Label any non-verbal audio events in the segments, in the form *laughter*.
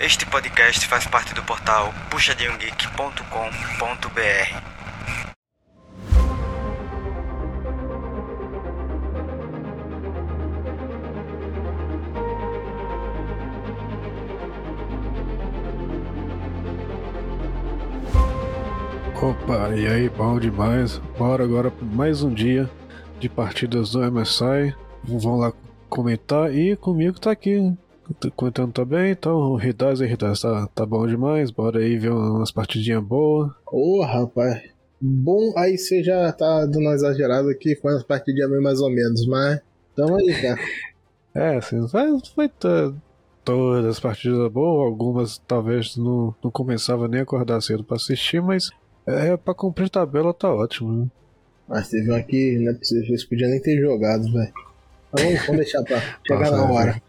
Este podcast faz parte do portal puxadinhogeek.com.br. Opa, e aí, bom demais. Bora agora para mais um dia de partidas do MSI. Vamos lá comentar. E comigo tá aqui, comentando também. Então, o Ridaz e Ridaz tá, tá bom demais. Bora aí ver umas partidinhas boas. Ô, oh, rapaz. Bom, aí você já tá dando uma exagerada aqui com as partidinhas meio mais ou menos, mas tamo aí, cara. *laughs* é, assim, vai, vai ter todas as partidas boas. Algumas talvez não, não começava nem a acordar cedo pra assistir, mas é, pra cumprir tabela tá ótimo, né? Mas teve um aqui, não é possível, eles podiam nem ter jogado, velho. Vamos, vamos deixar pra *laughs* chegar Nossa, na é, hora.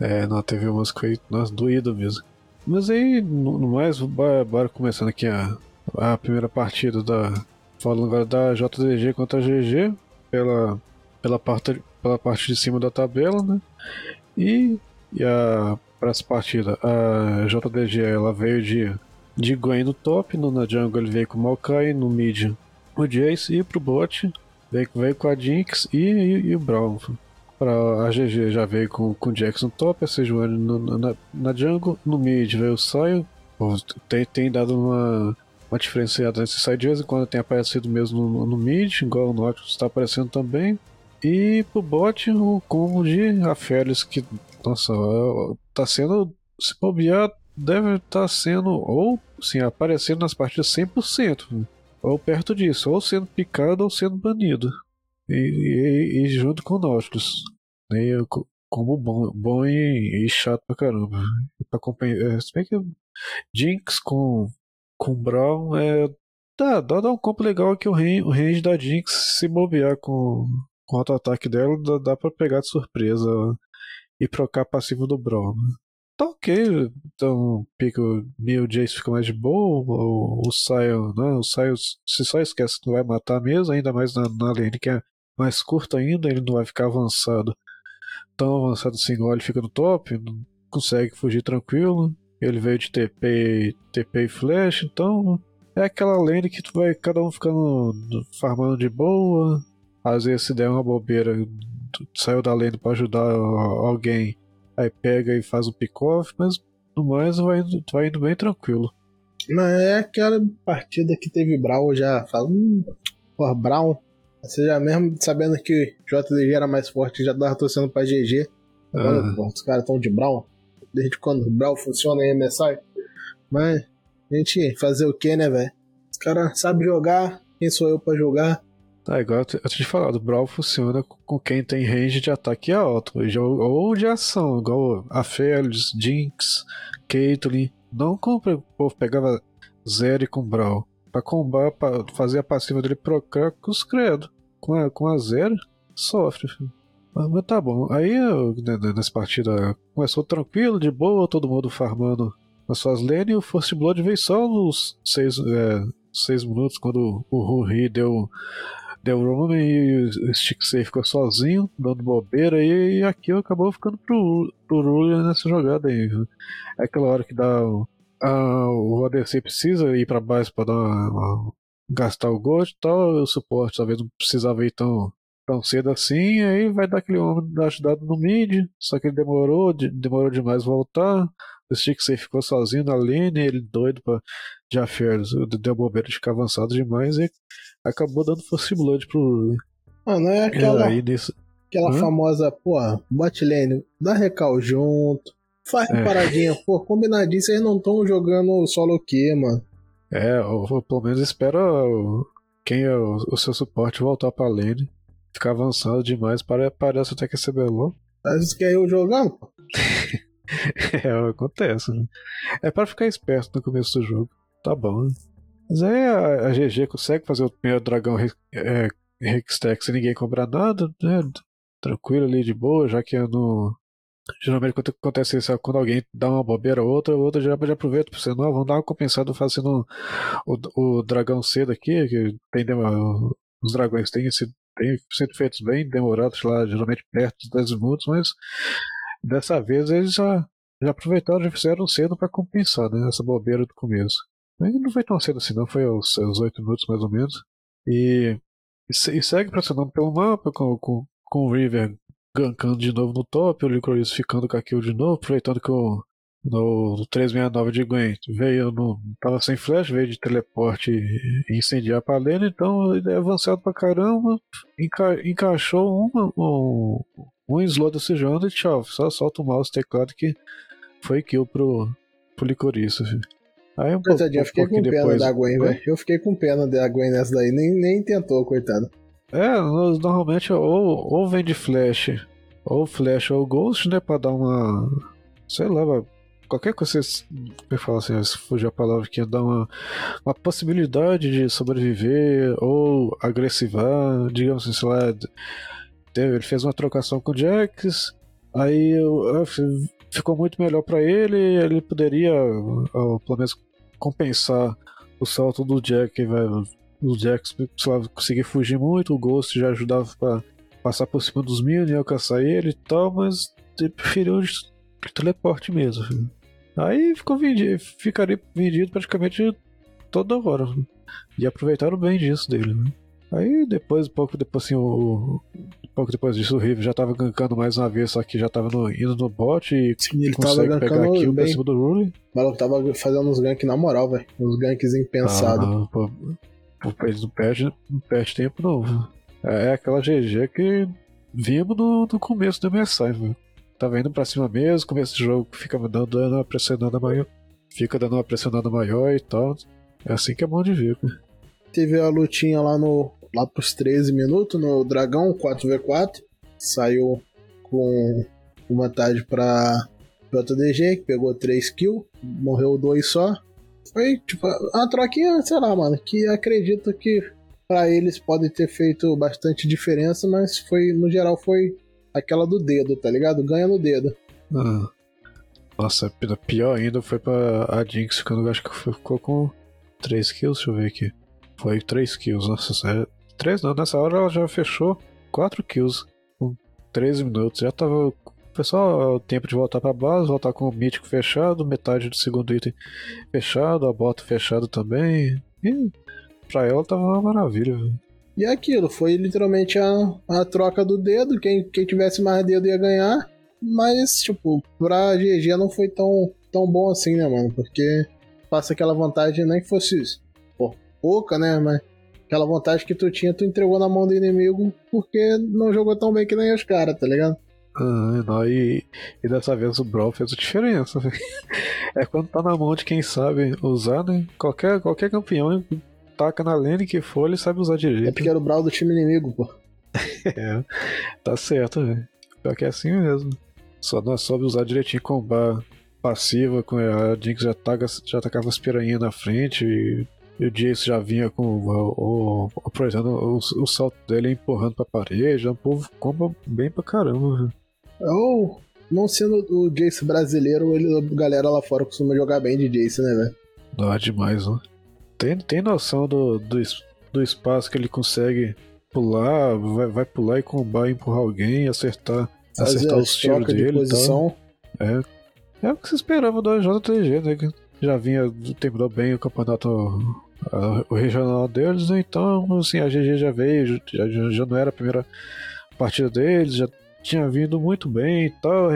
É, não, teve umas foi nossa, mesmo. Mas aí, no, no mais, bora, bora, começando aqui a, a primeira partida da. Falando agora da JDG contra a GG, pela, pela, parte, pela parte de cima da tabela, né? E, e a, para essa partida, a JDG ela veio de de Gwen no top, no, na jungle ele veio com o Maokai, no mid o Jace e pro bot veio, veio com a Jinx e, e, e o Braum. Pra a GG já veio com, o no top, a Sejuani na, na jungle, no mid veio o Sion, tem, tem dado uma, uma diferenciada nesse side de vez em quando tem aparecido mesmo no, no mid, igual o Nautilus está aparecendo também. E pro bot o combo de Aphelios que, nossa, tá sendo, se bobear, deve estar tá sendo ou sim aparecendo nas partidas 100%, ou perto disso, ou sendo picado ou sendo banido. E, e, e junto com o Nautilus. E, como bom, bom e, e, chato pra caramba. E pra acompanhar. É, se bem que Jinx com, com Brown é. Dá, dá, dá um combo legal que o range, o range da Jinx, se bobear com, com o auto-ataque dela, dá, dá pra pegar de surpresa e trocar passivo do Brown tá ok. Então, Pico Mil Jace fica mais de boa. O, o Sion, né? O Sion, se só esquece que vai matar mesmo, ainda mais na, na lane que é mais curta ainda, ele não vai ficar avançado. Tão avançado assim igual ele fica no top, não consegue fugir tranquilo. Ele veio de TP, TP e Flash, então é aquela lane que tu vai cada um ficando farmando de boa. Às vezes se der uma bobeira, saiu da lane para ajudar alguém aí pega e faz o pick-off, mas no mais vai indo, vai indo bem tranquilo. Mas é aquela partida que teve Brown já fala, hum, porra. Você já mesmo sabendo que JDG era mais forte, já tava torcendo pra GG. Agora, ah. porra, os caras estão de Brown. Desde quando o Brown funciona em MSI. Mas, a gente fazer o que, né, velho? Os caras sabem jogar, quem sou eu pra jogar? Tá, igual eu tinha te falado, o Brawl funciona com quem tem range de ataque alto, ou de ação, igual a Félix, Jinx, Caitlyn. Não compra, o povo pegava Zeri com Brawl. Pra combar, pra fazer a passiva dele procar com os credo. Com a, com a Zero, sofre, filho. Mas, tá bom. Aí, né, né, nessa partida, começou tranquilo, de boa, todo mundo farmando nas suas lanes, e o First Blood veio só nos seis, é, seis minutos, quando o Ruri deu deu Roman e o Stick Safe ficou sozinho, dando bobeira, e, aqui acabou ficando pro, pro Rullian nessa jogada aí. É aquela hora que dá a, o ADC precisa ir pra base uma, gastar o gold e tal, o suporte talvez não precisava ir tão, tão cedo assim, aí vai dar aquele homem da ajudada no mid, só que ele demorou, de, demorou demais voltar. O Stick Safe ficou sozinho na lane, ele doido pra de Affairs, deu bobeira de ficar avançado demais e acabou dando Force Blood pro. Ah, não é aquela, aí, nesse... aquela famosa, pô, bot lane, dá recal junto, faz é. paradinha, pô, combinadinho, vocês não estão jogando solo que, mano. É, ou, ou, pelo menos espera o, quem é o, o, seu suporte voltar pra lane, ficar avançado demais, para, parece até que é CBLOL. Mas quer eu jogando, pô? *laughs* é, acontece. Né? É para ficar esperto no começo do jogo. Tá bom. Né? Mas aí a, a GG consegue fazer o primeiro dragão é, Hextech sem ninguém cobrar nada, né? Tranquilo ali de boa, já que eu não. Geralmente quando acontece isso, quando alguém dá uma bobeira ou outra, outra já, já aproveita para você, não, vamos dar uma compensada fazendo o, o dragão cedo aqui, que tem, os dragões têm, esse, têm sido feitos bem demorados lá, geralmente perto 10 minutos, mas dessa vez eles já já aproveitaram, já fizeram cedo para compensar, né? Essa bobeira do começo. Mas não foi tão cedo assim, não. Foi aos, aos 8 minutos mais ou menos. E, e, segue pressionando pelo mapa com, com, com o River gankando de novo no top, o Licorice ficando com a kill de novo, aproveitando que o no, no 369 de Gwen veio no. tava sem flash, veio de teleporte e incendiar a palena, então ele é avançado pra caramba, enca, encaixou uma, um, um slow da Sejando e tchau, só solta o mouse teclado que foi kill pro, pro Licorice. Aí um pouco, eu fiquei com depois, pena da Gwen, velho. Eu fiquei com pena da Gwen nessa daí, nem, nem tentou, coitado. É, normalmente ou, ou vem de flash, ou flash ou ghost, né, pra dar uma. Sei lá, qualquer coisa que falar assim, se fugir a palavra que dá uma, uma possibilidade de sobreviver ou agressivar, digamos assim, sei lá, ele fez uma trocação com o Jax, aí ficou muito melhor para ele, ele poderia, ou, pelo menos, compensar o salto do Jack, velho. O Jax, sei lá, conseguir fugir muito, o Ghost já ajudava para passar por cima dos minions e alcançar ele e tal, mas ele preferiu teleporte mesmo. Filho. Aí ficou vendido, ficaria vendido praticamente toda hora. Né? E aproveitaram bem disso dele, né? Aí depois, pouco depois assim, o, pouco depois disso o River já tava gankando mais uma vez, só que já tava no, indo no bot e Sim, ele consegue tava pegar kill bem. cima do Rule. O maluco tava fazendo uns ganks na moral, velho. Uns ganks impensados. Ah, pô, pô, eles não perdem não perde tempo não. É, aquela GG que vimos no, no começo do MSI, velho tava indo pra cima mesmo, começo do jogo fica dando, uma pressionada maior. Fica dando uma pressionada maior e tal. É assim que é bom de ver. Né? Teve a lutinha lá no. lá pros 13 minutos no Dragão 4v4. Saiu com vantagem pra JDG, que pegou 3 kills, morreu 2 só. Foi tipo uma troquinha, sei lá, mano, que acredito que para eles pode ter feito bastante diferença, mas foi no geral foi aquela do dedo, tá ligado? Ganha no dedo. Ah. Nossa, pior ainda foi pra a Jinx, eu acho que ficou com 3 kills, deixa eu ver aqui. Foi 3 kills, nossa, 3 não, nessa hora ela já fechou 4 kills com 13 minutos, já tava só o tempo de voltar pra base, voltar com o mítico fechado, metade do segundo item fechado, a bota fechada também. E pra ela tava uma maravilha, velho. E é aquilo, foi literalmente a, a troca do dedo. Quem, quem tivesse mais dedo ia ganhar. Mas, tipo, pra GG não foi tão, tão bom assim, né, mano? Porque passa aquela vantagem, nem que fosse pô, pouca, né? Mas aquela vantagem que tu tinha, tu entregou na mão do inimigo porque não jogou tão bem que nem os caras, tá ligado? Ah, não, e, e dessa vez o Brawl fez a diferença. *laughs* é quando tá na mão de quem sabe usar, né? Qualquer, qualquer campeão taca na lane que for, ele sabe usar direito. É porque era o Brawl do time inimigo, pô. *laughs* é, tá certo, velho. Pior que é assim mesmo. Só nós soube usar direitinho combar passiva, com a Jinx já, taca, já tacava as piranhas na frente e, e o Jace já vinha com o, o, aproveitando o, o, salto dele empurrando pra parede. O povo comba bem pra caramba, Ou, não sendo o Jace brasileiro, ele, a galera lá fora costuma jogar bem de Jace, né, velho? Dá demais, né? Tem, tem noção do, do, do espaço que ele consegue pular, vai, vai pular e combar, empurrar alguém, acertar, acertar os tiros dele. De posição. É. É o que se esperava do JTG, né? Que já vinha, terminou bem o campeonato a, o regional deles, né? Então, assim, a GG já veio, já, já não era a primeira partida deles, já tinha vindo muito bem e tal,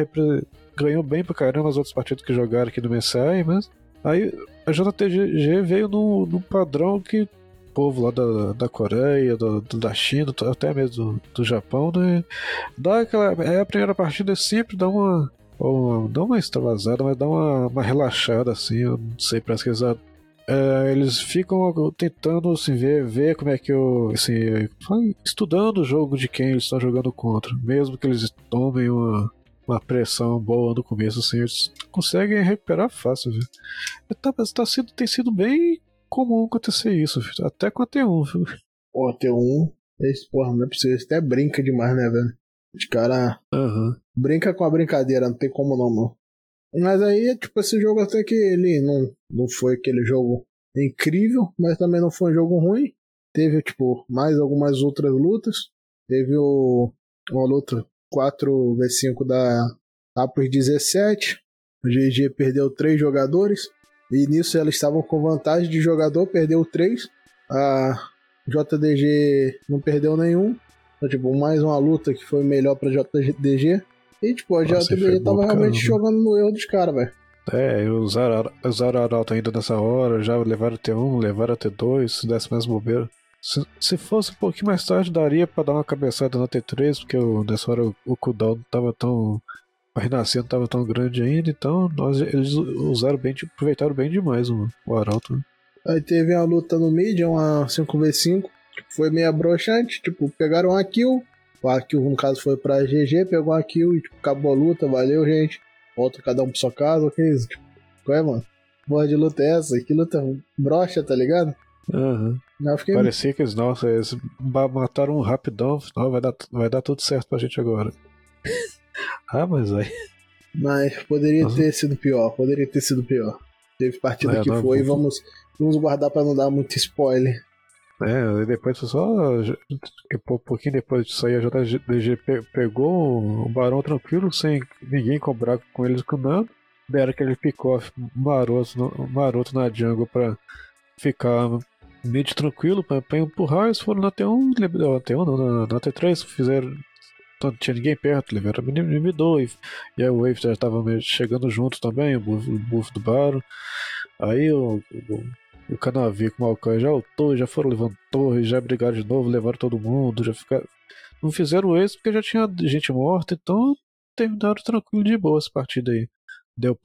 ganhou bem pra caramba as outras partidas que jogaram aqui no MSI, mas Aí a JTG veio num, num padrão que o povo lá da, da Coreia, do, da China, até mesmo do, do Japão, né? Dá aquela. É a primeira partida sempre dá uma. Ou, dá uma extravasada, mas dá uma, uma relaxada assim. Eu não sei, parece que eles é, eles ficam tentando assim, ver, ver como é que eu. Assim, estudando o jogo de quem eles estão jogando contra. Mesmo que eles tomem uma, uma pressão boa no começo, assim, eles conseguem recuperar fácil, viu? Tá, tá sido, tem sido bem comum acontecer isso, viu? até com a T1, viu? Pô, T1, esse, porra, não é possível, até brinca demais, né, velho? Os caras uhum. brinca com a brincadeira, não tem como não, não. Mas aí, tipo, esse jogo até que ele não, não foi aquele jogo incrível, mas também não foi um jogo ruim. Teve, tipo, mais algumas outras lutas. Teve o, uma luta 4 V5 da Apos 17. O GG perdeu três jogadores. E nisso elas estavam com vantagem de jogador, perdeu três. A JDG não perdeu nenhum. Então, tipo, mais uma luta que foi melhor pra JDG. E, tipo, a Nossa, JDG tava bom, realmente caramba. jogando no erro dos caras, velho. É, usaram, usaram a Arauto ainda nessa hora, já levaram T1, levaram T2, se desse mais bobeira. Se, se fosse um pouquinho mais tarde, daria pra dar uma cabeçada na T3, porque o, nessa hora o, o cooldown não tava tão. A renascer não tava tão grande ainda, então nós, eles usaram bem, aproveitaram bem demais o, o Arauto. né? Aí teve uma luta no mid, uma 5v5. Tipo, foi meio broxante. Tipo, pegaram a kill. A kill, no caso, foi pra GG, pegou a kill e tipo, acabou a luta. Valeu, gente. Volta cada um pra sua casa. O que é? Tipo, qual é, mano? Porra de luta é essa? Que luta broxa, tá ligado? Eu fiquei Parecia que eles, nossa, eles mataram um rapidão, não, vai dar, vai dar tudo certo pra gente agora. *laughs* ah, mas aí. Mas poderia Uhum. ter sido pior, poderia ter sido pior. Teve partida É, que não, foi, vou- vamos, vamos guardar pra não dar muito spoiler. É, e depois foi só. Um pouquinho depois disso aí, a JDG pe- pegou o Barão tranquilo, sem ninguém cobrar com eles com nada. Deram aquele pick-off maroto, maroto na jungle pra ficar mid tranquilo, pra, pra empurrar. Eles foram na T1, le- na T1 não, na, na T3, fizeram. Não tinha ninguém perto, levaram inibidor. E, e aí o Wave já tava meio chegando junto também, o buff, do Baron. Aí o, o, o Canavi com o Malcan já ultou, já foram levando torre, já brigaram de novo, levaram todo mundo, já ficaram. Não fizeram esse porque já tinha gente morta, então terminaram tranquilo de boa essa partida aí. Deu,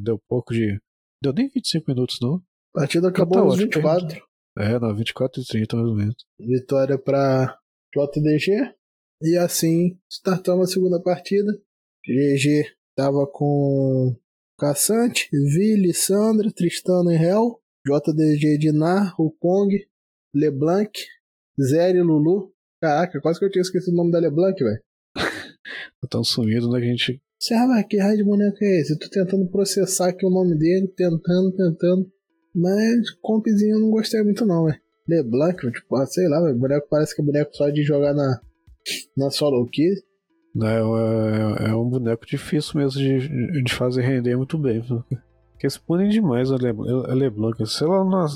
deu pouco de. Deu nem 25 minutos, não. A partida acabou Tá nos ótimo, 24. É, não, 24 e 30 mais ou menos. Vitória pra JDG. E assim, startamos a segunda partida. GG tava com Caçante, Vi, Lissandra, Tristana e Hel. JDG Dinar, Kong, LeBlanc, Zeri, Lulu. Caraca, quase que eu tinha esquecido o nome da LeBlanc, velho. *laughs* Tão sumido, né? Que a gente. Serra, que raio de boneco é esse? Eu tô tentando processar aqui o nome dele, tentando, tentando. Mas compzinho eu não gostei muito não, velho. LeBlanc, tipo, ah, sei lá, velho. Boneco parece que é boneco só de jogar na, na solo kill. Né, é, é um boneco difícil mesmo de, de fazer render muito bem. Porque eles punem demais a, Le, LeBlanc. Se ela não.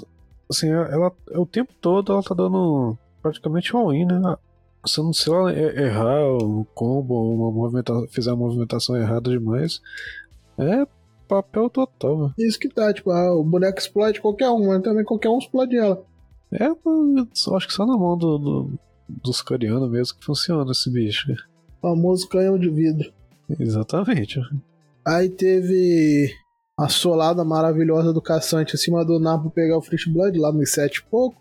Assim, ela, o tempo todo ela tá dando praticamente all-in, né? Se, não- se ela errar um combo, uma movimentação, fizer uma movimentação errada demais, é papel total, né? Isso que tá, tipo, ah, o boneco explode qualquer um, mas também qualquer um explode ela. É, eu acho que só na mão do, do- dos coreanos mesmo que funciona esse bicho. O famoso canhão de vidro. Exatamente. Aí teve a solada maravilhosa do Caçante em cima do Napo pegar o Fresh Blood lá nos 7 e pouco.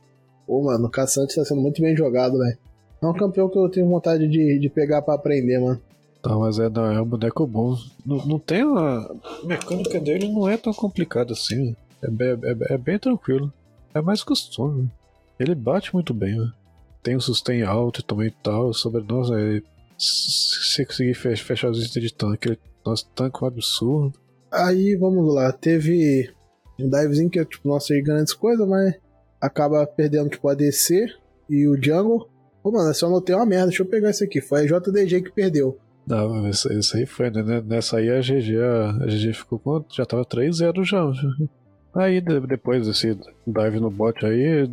Pô, mano, o Caçante tá sendo muito bem jogado, velho. É um campeão que eu tenho vontade de, de pegar pra aprender, mano. Tá, mas é, não, é um boneco bom. Não, não tem a... a mecânica dele não é tão complicada assim. É, bem- é- é bem tranquilo. É mais costume. Ele bate muito bem, né? Tem o sustain alto e também tal. Sobre nós, é, se se conseguir fe- fechar os itens de tanque, ele, tanque é um absurdo. Aí, vamos lá, teve um divezinho que é, tipo, não sei grandes coisas, mas acaba perdendo, tipo, a DC e o Jungle. Pô, mano, eu só notei uma merda, deixa eu pegar esse aqui. Foi a JDG que perdeu. Não, isso, aí foi, né? Nessa aí a GG, a, GG ficou com. Já tava 3-0 já. Aí de- depois desse dive no bot aí,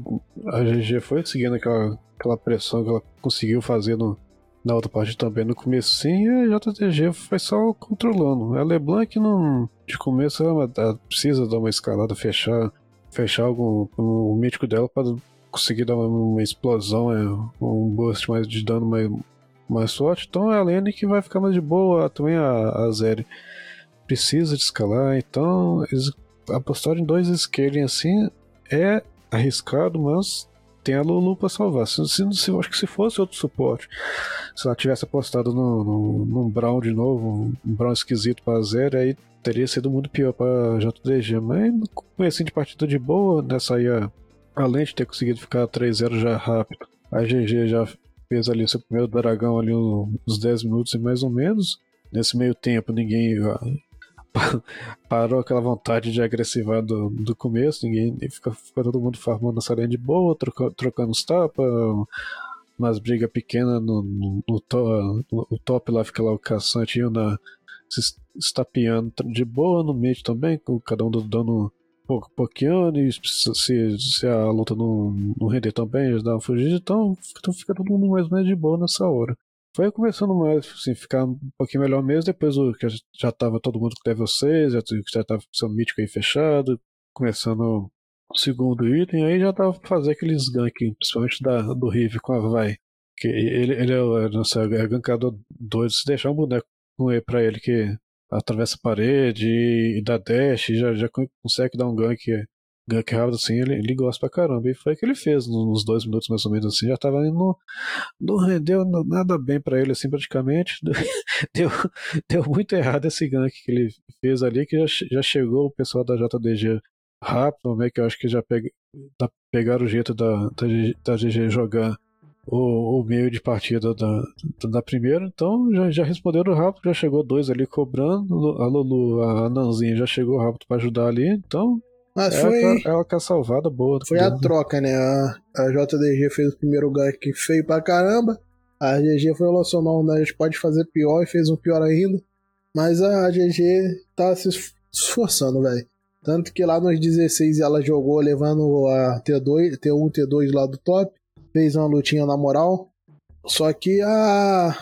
a GG foi seguindo aquela, aquela pressão que ela conseguiu fazer no, na outra parte também no começo e a JTG foi só controlando. A LeBlanc não. De começo ela, ela precisa dar uma escalada, fechar, fechar algum, o mítico dela para conseguir dar uma, uma explosão, é, um burst mais de dano mais, mais forte. Então é a Lene que vai ficar mais de boa, também a, a Zeri precisa de escalar, então eles apostaram em dois scaling assim é arriscado, mas tem a Lulu pra salvar. Se, se, se, acho que se fosse outro suporte, se ela tivesse apostado no, no, num Brown de novo, um Brown esquisito pra Zero, aí teria sido muito pior pra JDG. Mas começo de partida de boa, nessa aí, a- além de ter conseguido ficar 3-0 já rápido, a GG já fez ali seu primeiro dragão ali uns 10 minutos e mais ou menos. Nesse meio tempo ninguém ah, *laughs* parou aquela vontade de agressivar do, do começo, ninguém fica, fica todo mundo farmando essa linha de boa, troca- trocando os tapas, umas brigas pequenas no, no, no to- no- top lá fica lá o caçante e na se estapeando de boa no meio também, cada um dando pouco pouquinho e se, se a luta não, não render também, eles dão fugida, então, então fica todo mundo mais ou menos de boa nessa hora. Foi começando mais, assim, ficar um pouquinho melhor mesmo, depois o que já tava todo mundo com level 6, já, já tava sendo mítico aí fechado, começando o segundo item, aí já tava pra fazer aqueles gank, principalmente da, do Rive com a Vai. Que ele, ele é, nossa, é gankador doido, se deixar um boneco com ele pra ele que atravessa a parede e, dá dash, e já, já consegue dar um gank, gank rápido assim, ele, ele gosta pra caramba. E foi o que ele fez nos dois minutos mais ou menos assim, já tava indo. Não rendeu nada bem para ele assim praticamente. *laughs* deu, deu muito errado esse gank que ele fez ali, que já, já chegou o pessoal da JDG rápido, né, que eu acho que já pega, pegaram o jeito da, da, da GG jogar o, o meio de partida da, da primeira, então já, já responderam rápido, já chegou dois ali cobrando, a Lulu, a Nanzinha já chegou rápido para ajudar ali, então mas é foi. Ela quer salvada boa. Foi a troca, né? A, a JDG fez o primeiro gank feio pra caramba. A GG foi não, né? a gente pode fazer pior e fez um pior ainda. Mas a GG tá se esforçando, velho. Tanto que lá nos 16 ela jogou levando a T2, T1, T2 lá do top fez uma lutinha na moral. Só que a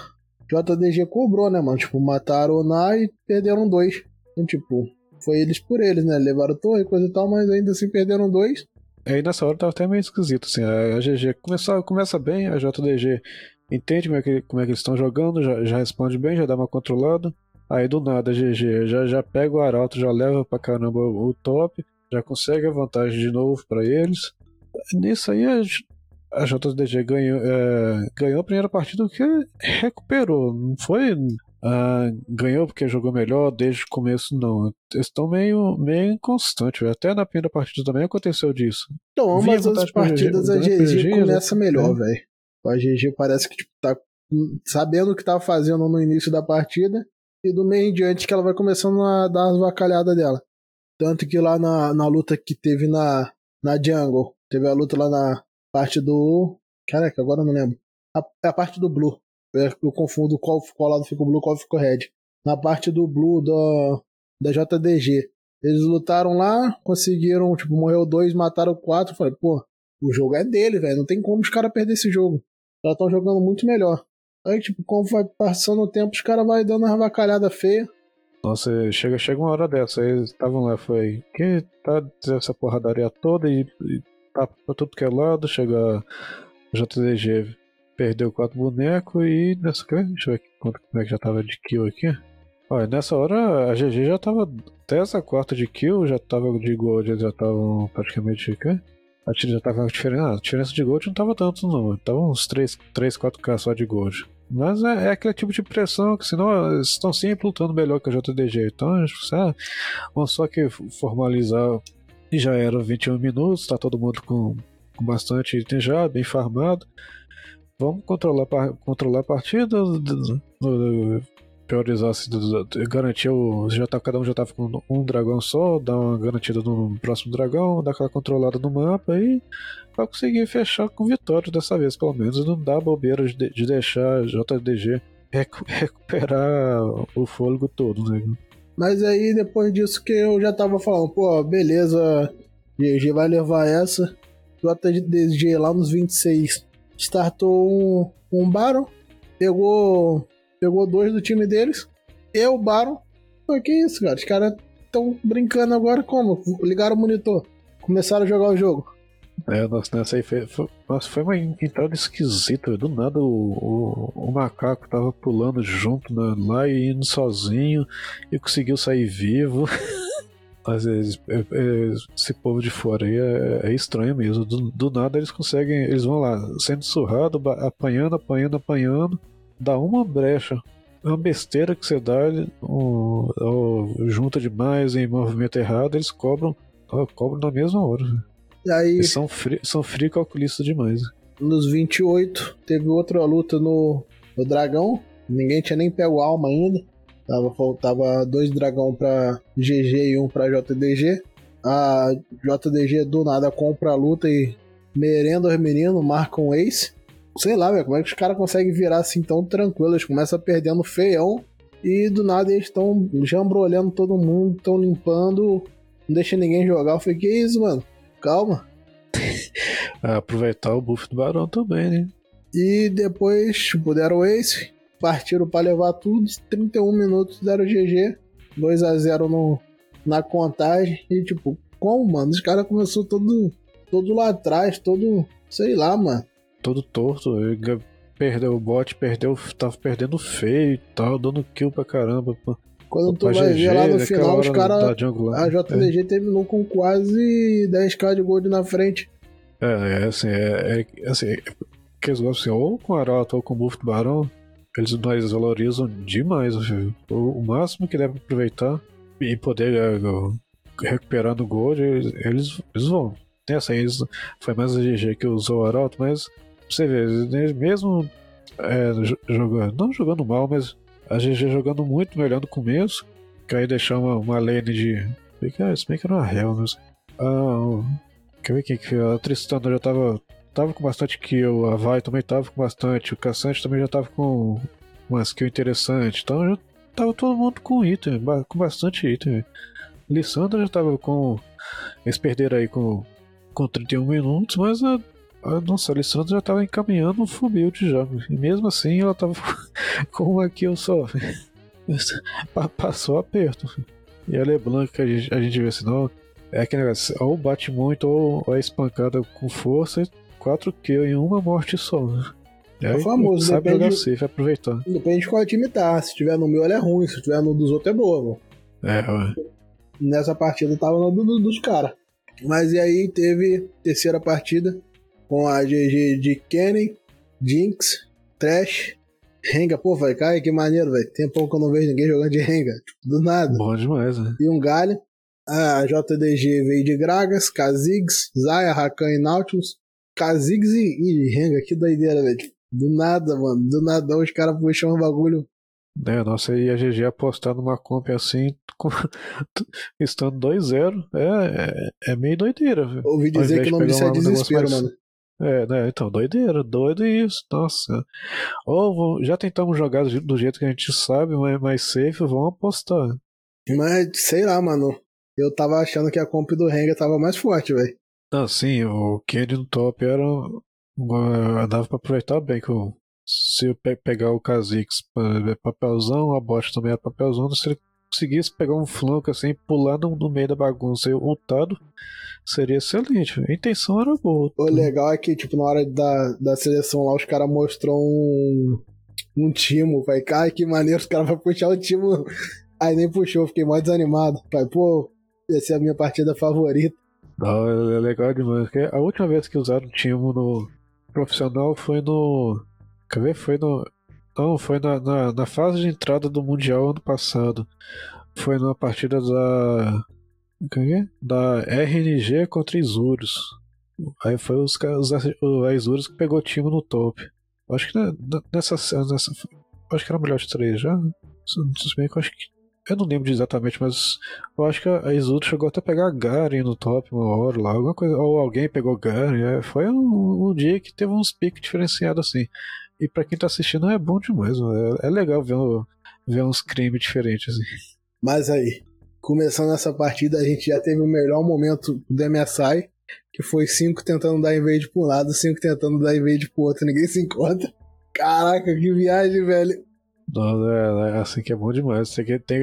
JDG cobrou, né, mano? Tipo, mataram o Na e perderam dois. Então, tipo, foi eles por eles, né? Levaram torre, coisa e tal, mas ainda assim perderam dois. Aí nessa hora tava até meio esquisito, assim. A GG começa, começa bem, a JDG entende como é que, como é que eles estão jogando, já, já responde bem, já dá uma controlada. Aí do nada a GG já, já pega o Arauto, já leva pra caramba o top, já consegue a vantagem de novo para eles. Nisso aí a JDG ganhou, é, ganhou a primeira partida que recuperou. Não foi. Uh, ganhou porque jogou melhor desde o começo, não. Eles estão meio, meio inconstantes. Até na primeira partida também aconteceu disso. Então, ambas as partidas a GG, começa melhor, é. velho. A GG parece que tipo, tá sabendo o que tá fazendo no início da partida e do meio em diante que ela vai começando a dar as vacalhadas dela. Tanto que lá na, na luta que teve na, na Jungle, teve a luta lá na, parte do. Caraca, agora eu não lembro. A, é a parte do Blue. Eu confundo qual, qual lado fica o Blue qual fica o Red. Na parte do Blue da, da JDG. Eles lutaram lá, conseguiram, tipo, morreu dois, mataram quatro. Falei, pô, o jogo é dele, velho. Não tem como os caras perder esse jogo. Eles estão jogando muito melhor. Aí, tipo, como vai passando o tempo, os caras vão dando uma vacalhada feia. Nossa, chega, chega uma hora dessa. Eles estavam lá, foi. Que tá essa porradaria toda e, e tá pra tudo que é lado, chega JDG perdeu quatro bonecos e nessa. Deixa eu ver como é que já tava de kill aqui. Olha, nessa hora a GG já tava até essa quarta de kill, já tava de gold, eles já estavam praticamente. Quê? A tira já tava diferente. Ah, a diferença de gold não tava tanto, não. Tava uns 3, 3 4k só de gold. Mas é, é, aquele tipo de pressão que, senão, eles estão sempre lutando melhor que a JDG. Então, ah, vamos só que formalizar e já eram 21 minutos, tá todo mundo com, com bastante item já, bem farmado. Vamos controlar, controlar a partida, priorizar, garantir o. Já tá, cada um já tava com um dragão só, dar uma garantida no próximo dragão, dar aquela controlada no mapa e pra conseguir fechar com vitória dessa vez, pelo menos. Não dá bobeira de, de deixar JDG recuperar o fôlego todo, né? Mas aí depois disso que eu já tava falando, pô, beleza, GG vai levar essa. O ATG lá nos 26 startou um, um Baron, pegou, pegou dois do time deles, eu, Baron. Pô, que isso, cara? Os caras estão brincando agora como? Ligaram o monitor, começaram a jogar o jogo. É, nossa, nessa aí foi, foi, nossa, foi uma entrada esquisita. Do nada o, o, o macaco tava pulando junto né, lá e indo sozinho e conseguiu sair vivo. *laughs* Às vezes, é, é, esse povo de fora aí é, é estranho mesmo. Do, do, nada eles conseguem, eles vão lá sendo surrado, apanhando, apanhando, apanhando, dá uma brecha. É uma besteira que você dá, ou junta demais em movimento errado, eles cobram, cobram na mesma hora. Aí, Eles são frio, são frio calculistas demais. Nos 28, teve outra luta no, no Dragão. Ninguém tinha nem pego alma ainda. Tava, faltava dois dragão pra GG e um pra JDG. A JDG do nada compra a luta e merenda os meninos, marcam um ace. Sei lá, velho, como é que os caras conseguem virar assim tão tranquilo? Eles começam perdendo feião. E do nada eles estão jambrolhando todo mundo, estão limpando, não deixa ninguém jogar. Eu falei, que isso, mano? Calma. *laughs* Ah, aproveitar o buff do Barão também, né? E depois, tipo, deram ace, partiram pra levar tudo, 31 minutos deram GG, 2 a 0 no, na contagem. E tipo, como, mano? Os caras começou todo, todo lá atrás, todo, sei lá, mano. Todo torto, perdeu o bot, perdeu, tava perdendo feio e tal, dando kill pra caramba. pô. Quando tu vai ver lá no final, os caras. A JDG terminou com quase 10k de gold na frente. É, é assim, é, é assim, é, que eles assim, ou com Arauto ou com o buff do Barão, eles mais valorizam demais, filho. O, o máximo que deve aproveitar e poder é, go- recuperar no gold, eles, eles, vão. Nessa aí eles- foi mais a GG que usou o Arauto, mas você vê, mesmo é, jo- jogando, não jogando mal, mas a GG jogando muito melhor no começo, que aí deixar uma, uma lane de. Ah, se bem que era uma Hell, mas. Ah, Quer ver quem que a Tristana já tava, tava com bastante kill, a Vai também tava com bastante, o Caçante também já tava com uma skill interessante, então já tava todo mundo com item, com bastante item. Lissandra já tava com. Eles perderam aí com, com 31 minutos, mas a, a nossa a Lissandra já tava encaminhando o full build já. E mesmo assim ela tava *laughs* com uma kill só. *laughs* Pa- Passou aperto. E a LeBlanc que a gente, a gente vê assim, não, é aquele negócio, ou bate muito ou, é espancada com força, 4 kills em uma morte só. É aí, famoso, sabe depende- jogar safe, aproveitar. Depende de qual time tá. Se tiver no meu, ela é ruim. Se tiver no dos outros, é boa, mano. É, ué. Nessa partida tava no do- dos caras. Mas e aí teve terceira partida com a GG de Kenny, Jinx, Trash, Renga. Pô, vai, cara, que maneiro, velho. Tem pouco que eu não vejo ninguém jogando de Renga. Tipo, do nada. bom demais, né? E um galho. A JDG veio de Gragas, Kha'Zix, Zaya, Rakan e Nautilus. Kha'Zix e, e Renga, que doideira, velho. Do nada, mano. Do nada os caras puxam um bagulho. É, nossa, e a GG apostar numa comp assim, *laughs* com, estando 2-0, é, é, é meio doideira, viu? Ouvi dizer que o de nome disso pegar é desespero, mais- mano. É, né? Então, doideira, doido isso, nossa. Ou já tentamos jogar do jeito que a gente sabe, mas mais safe, vamos apostar. Mas, sei lá, mano. Eu tava achando que a comp do Renga tava mais forte, velho. Não, sim, o Kenny no top era. uma- dava pra aproveitar bem. Que o- se eu pe- pegar o Kha'Zix é papelzão, a bot também era papelzão, se ele conseguisse pegar um flanco assim, pular no, meio da bagunça e ultado, seria excelente. A intenção era boa. O legal é que, tipo, na hora da, da seleção lá, os caras mostrou um. Um timo, pai. Cara, que maneiro, os caras vão puxar o timo. Aí nem puxou, fiquei mais desanimado. Pai, pô, essa é a minha partida favorita. Não, é legal demais. A última vez que usaram o Timo no profissional foi no. Quer ver? Foi no. Não, foi na, na, na fase de entrada do Mundial ano passado. Foi numa partida da. é é? Da RNG contra Isurus. Aí foi os, os, a Isurus que pegou o time no top. Acho que nessa, nessa. Acho que era melhor de três já. Se bem eu acho que. Eu não lembro exatamente, mas eu acho que a Isurus chegou até a pegar Garen no top uma hora lá, alguma coisa. Ou alguém pegou Garen. é, foi um, um dia que teve uns piques diferenciados assim. E pra quem tá assistindo é bom demais, é, é legal ver, um- ver uns crimes diferentes assim. Mas aí, começando essa partida, a gente já teve o melhor momento do MSI, que foi 5 tentando dar invade pra um lado, 5 tentando dar invade pro outro, ninguém se encontra. Caraca, que viagem, velho. Não, é, é assim que é bom demais. Você que tem,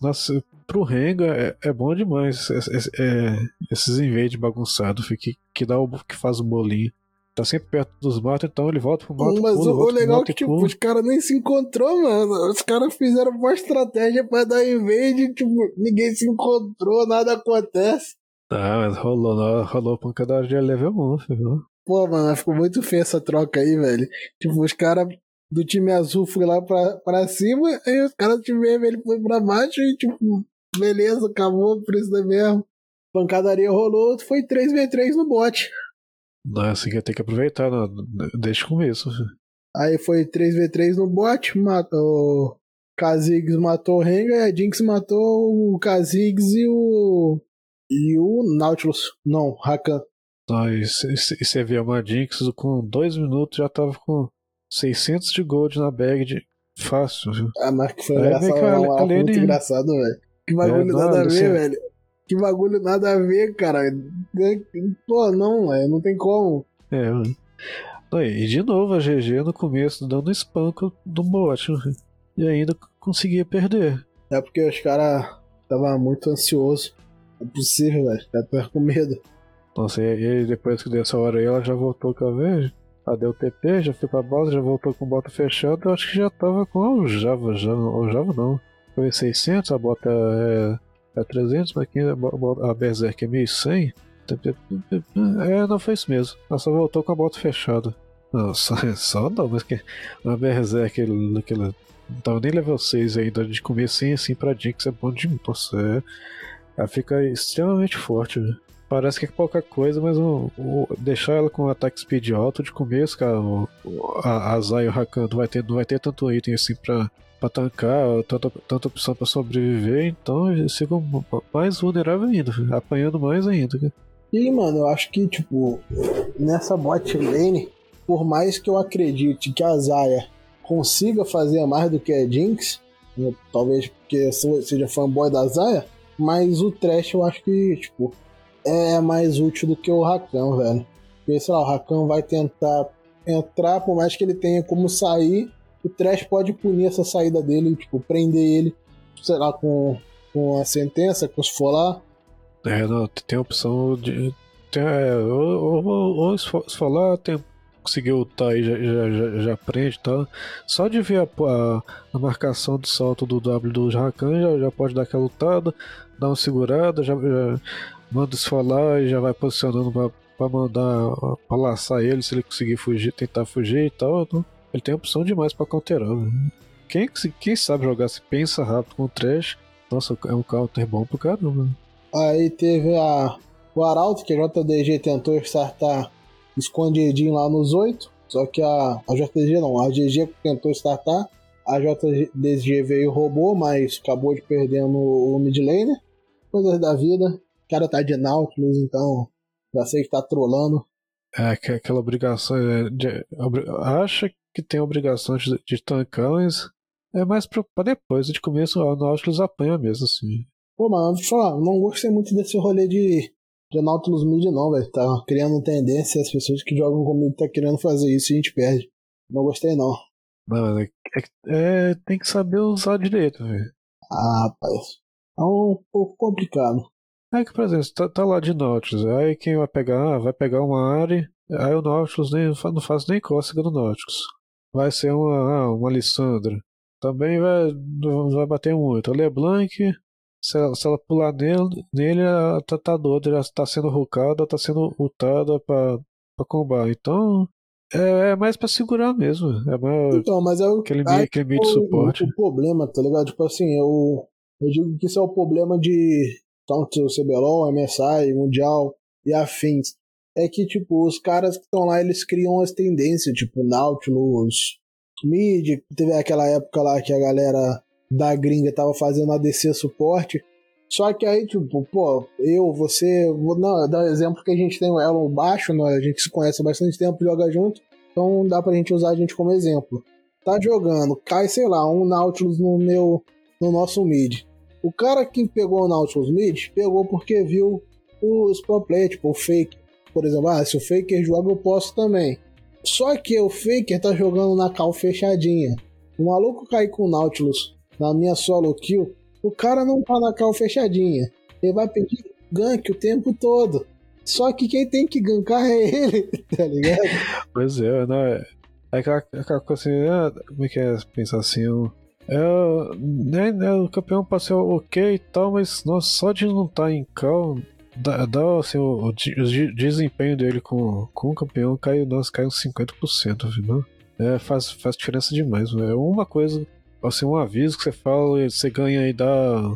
nossa, pro Renga é, é bom demais. É, é- esses invade bagunçados que, que, dá o, que faz o bolinho. Tá sempre perto dos matos, então ele volta pro mato. Mas pula, o, o legal é que, e tipo, os caras nem se encontrou, mano. Os caras fizeram uma estratégia pra dar invade, tipo, ninguém se encontrou, nada acontece. Ah, mas rolou, rolou pancada de level 1, filho. Pô, mano, ficou muito feia essa troca aí, velho. Tipo, os caras do time azul foi lá pra, pra cima, aí os caras do time vermelho foi pra baixo e, tipo, beleza, acabou, por isso é mesmo. Pancadaria rolou, foi 3v3 no bot. Não, assim que tem que aproveitar, não, desde o começo. filho. Aí foi 3v3 no bot, matou. O Kha'Zix matou o Renga e a Jinx matou o Kha'Zix e o. E o Nautilus. Não, Rakan. Não, e você vê uma Jinx com dois minutos já tava com 600 de gold na bag de, Fácil, viu? Ah, mas que foi É, engraçado, cá, não, algo Lene- muito engraçado, velho. Que bagulho É, nada nada, a ver, assim. velho. Que bagulho nada a ver, cara. Pô, não, velho, não tem como. É, mano. E de novo a GG no começo dando espanco do bot. né? E ainda conseguia perder. É porque os caras tava muito ansioso. É possível, velho. Tô com medo. Nossa, e e depois que deu essa hora aí, ela já voltou com a vez. Ela deu TP, já foi pra base, já voltou com bota fechada. Eu acho que já tava com o Java, já, o Java não. Foi 600, a bota é, é 300, mas aqui a Berserk é 1100. É, não foi isso mesmo. Ela só voltou com a bota fechada. Não, *laughs* só, só não, mas que a Berserk, ele, que ela não tava nem level 6 ainda, de começo assim pra Jinx é bom de. Nossa, é, ela fica extremamente forte, né? Parece que é pouca coisa, mas o, o- deixar ela com ataque speed alto de começo, cara, o, a, a Zay e o Rakan não vai ter, não vai ter tanto item assim pra, pra tancar, tanta, tanta opção pra sobreviver, então eles ficam mais vulneráveis ainda, apanhando mais ainda. cara. E, mano, eu acho que, tipo, nessa bot lane, por mais que eu acredite que a Zaya consiga fazer mais do que a Jinx, né, talvez porque seja fanboy da Zaya, mas o Trash eu acho que, tipo, é mais útil do que o Rakan, velho. Porque, sei lá, o Rakan vai tentar entrar, por mais que ele tenha como sair, o Trash pode punir essa saída dele, tipo, prender ele, sei lá, com, com a sentença, com os folar. É, não, tem a opção de. Tem, é, ou, ou, ou se for- se falar, tem, conseguiu lutar aí, já, já, já, prende tal. Só de ver a, a, a marcação de salto do W do Rakan já, já pode dar aquela lutada, dar uma segurada, já, já manda esfolar e já vai posicionando pra, pra mandar, pra laçar ele se ele conseguir fugir, tentar fugir e tal. Então, ele tem opção demais pra counterar. Quem, quem sabe jogar, se pensa rápido com o trash, nossa, é um counter bom pro caramba. Aí teve a, o Arauto, que a JDG tentou startar escondidinho lá nos 8. Só que a, a JDG não, a GG tentou startar. A JDG veio e roubou, mas acabou de perder no, o mid lane. Coisas da vida. O cara tá de Nautilus, então já sei que tá trolando. É, que- aquela obrigação. é, de- obri- acha que tem obrigação de, de tancar, mas é mais pra, pra depois. De começo, o Nautilus apanha mesmo, assim. Pô, deixa eu falar, não gostei muito desse rolê de, de Nautilus mid não, velho. Tá criando tendência, as pessoas que jogam comigo tá querendo fazer isso e a gente perde. Não gostei não. Mano, é, é- é- tem que saber usar direito, velho. Ah, rapaz. É um pouco complicado. É que, por exemplo, tá, tá lá de Nautilus, aí quem vai pegar? Ah, vai pegar uma área, aí o Nautilus nem, não faz nem cócega no Nautilus. Vai ser uma, ah, uma Lissandra. Também vai, não vai bater muito. A LeBlanc, se ela, se ela pular nele, nele ela tá, tá doida, já tá sendo rocada, tá sendo ultada pra, pra combar. Então, é, é mais pra segurar mesmo. É mais Então, mas é o aquele, aí aquele mid o- suporte. O, problema, tá ligado? Tipo assim, eu, eu digo que isso é o problema de tanto o CBLOL, MSI, Mundial e afins. É que, tipo, os caras que estão lá, eles criam as tendências, tipo, Nautilus, Mid, teve aquela época lá que a galera da gringa tava fazendo ADC suporte. Só que aí, tipo, pô, eu, você, vou não, dar um exemplo que a gente tem um elo baixo, né? a gente se conhece há bastante tempo, joga junto, então dá pra gente usar a gente como exemplo tá jogando, cai, sei lá, um Nautilus no meu no nosso mid. O cara que pegou o Nautilus mid, pegou porque viu os pro play, tipo o Fake. Por exemplo, ah, se o Faker joga, eu posso também. Só que o Faker tá jogando na cal fechadinha. O maluco cai com o Nautilus na minha solo kill, o cara não tá na cal fechadinha. Ele vai pedir gank o tempo todo. Só que quem tem que gankar é ele, *laughs* tá ligado? Pois é, né? É aquela, aquela coisa assim, ah, como é que é pensar assim? eu- É, né, né, o campeão ser ok e tal, mas nossa, só de não estar em cal, dá, dá assim, o, o o de- desempenho dele com, com o campeão cai, nossa, cai uns 50%, viu? É, faz, faz diferença demais? É uma coisa, assim, um aviso que você fala você ganha e dá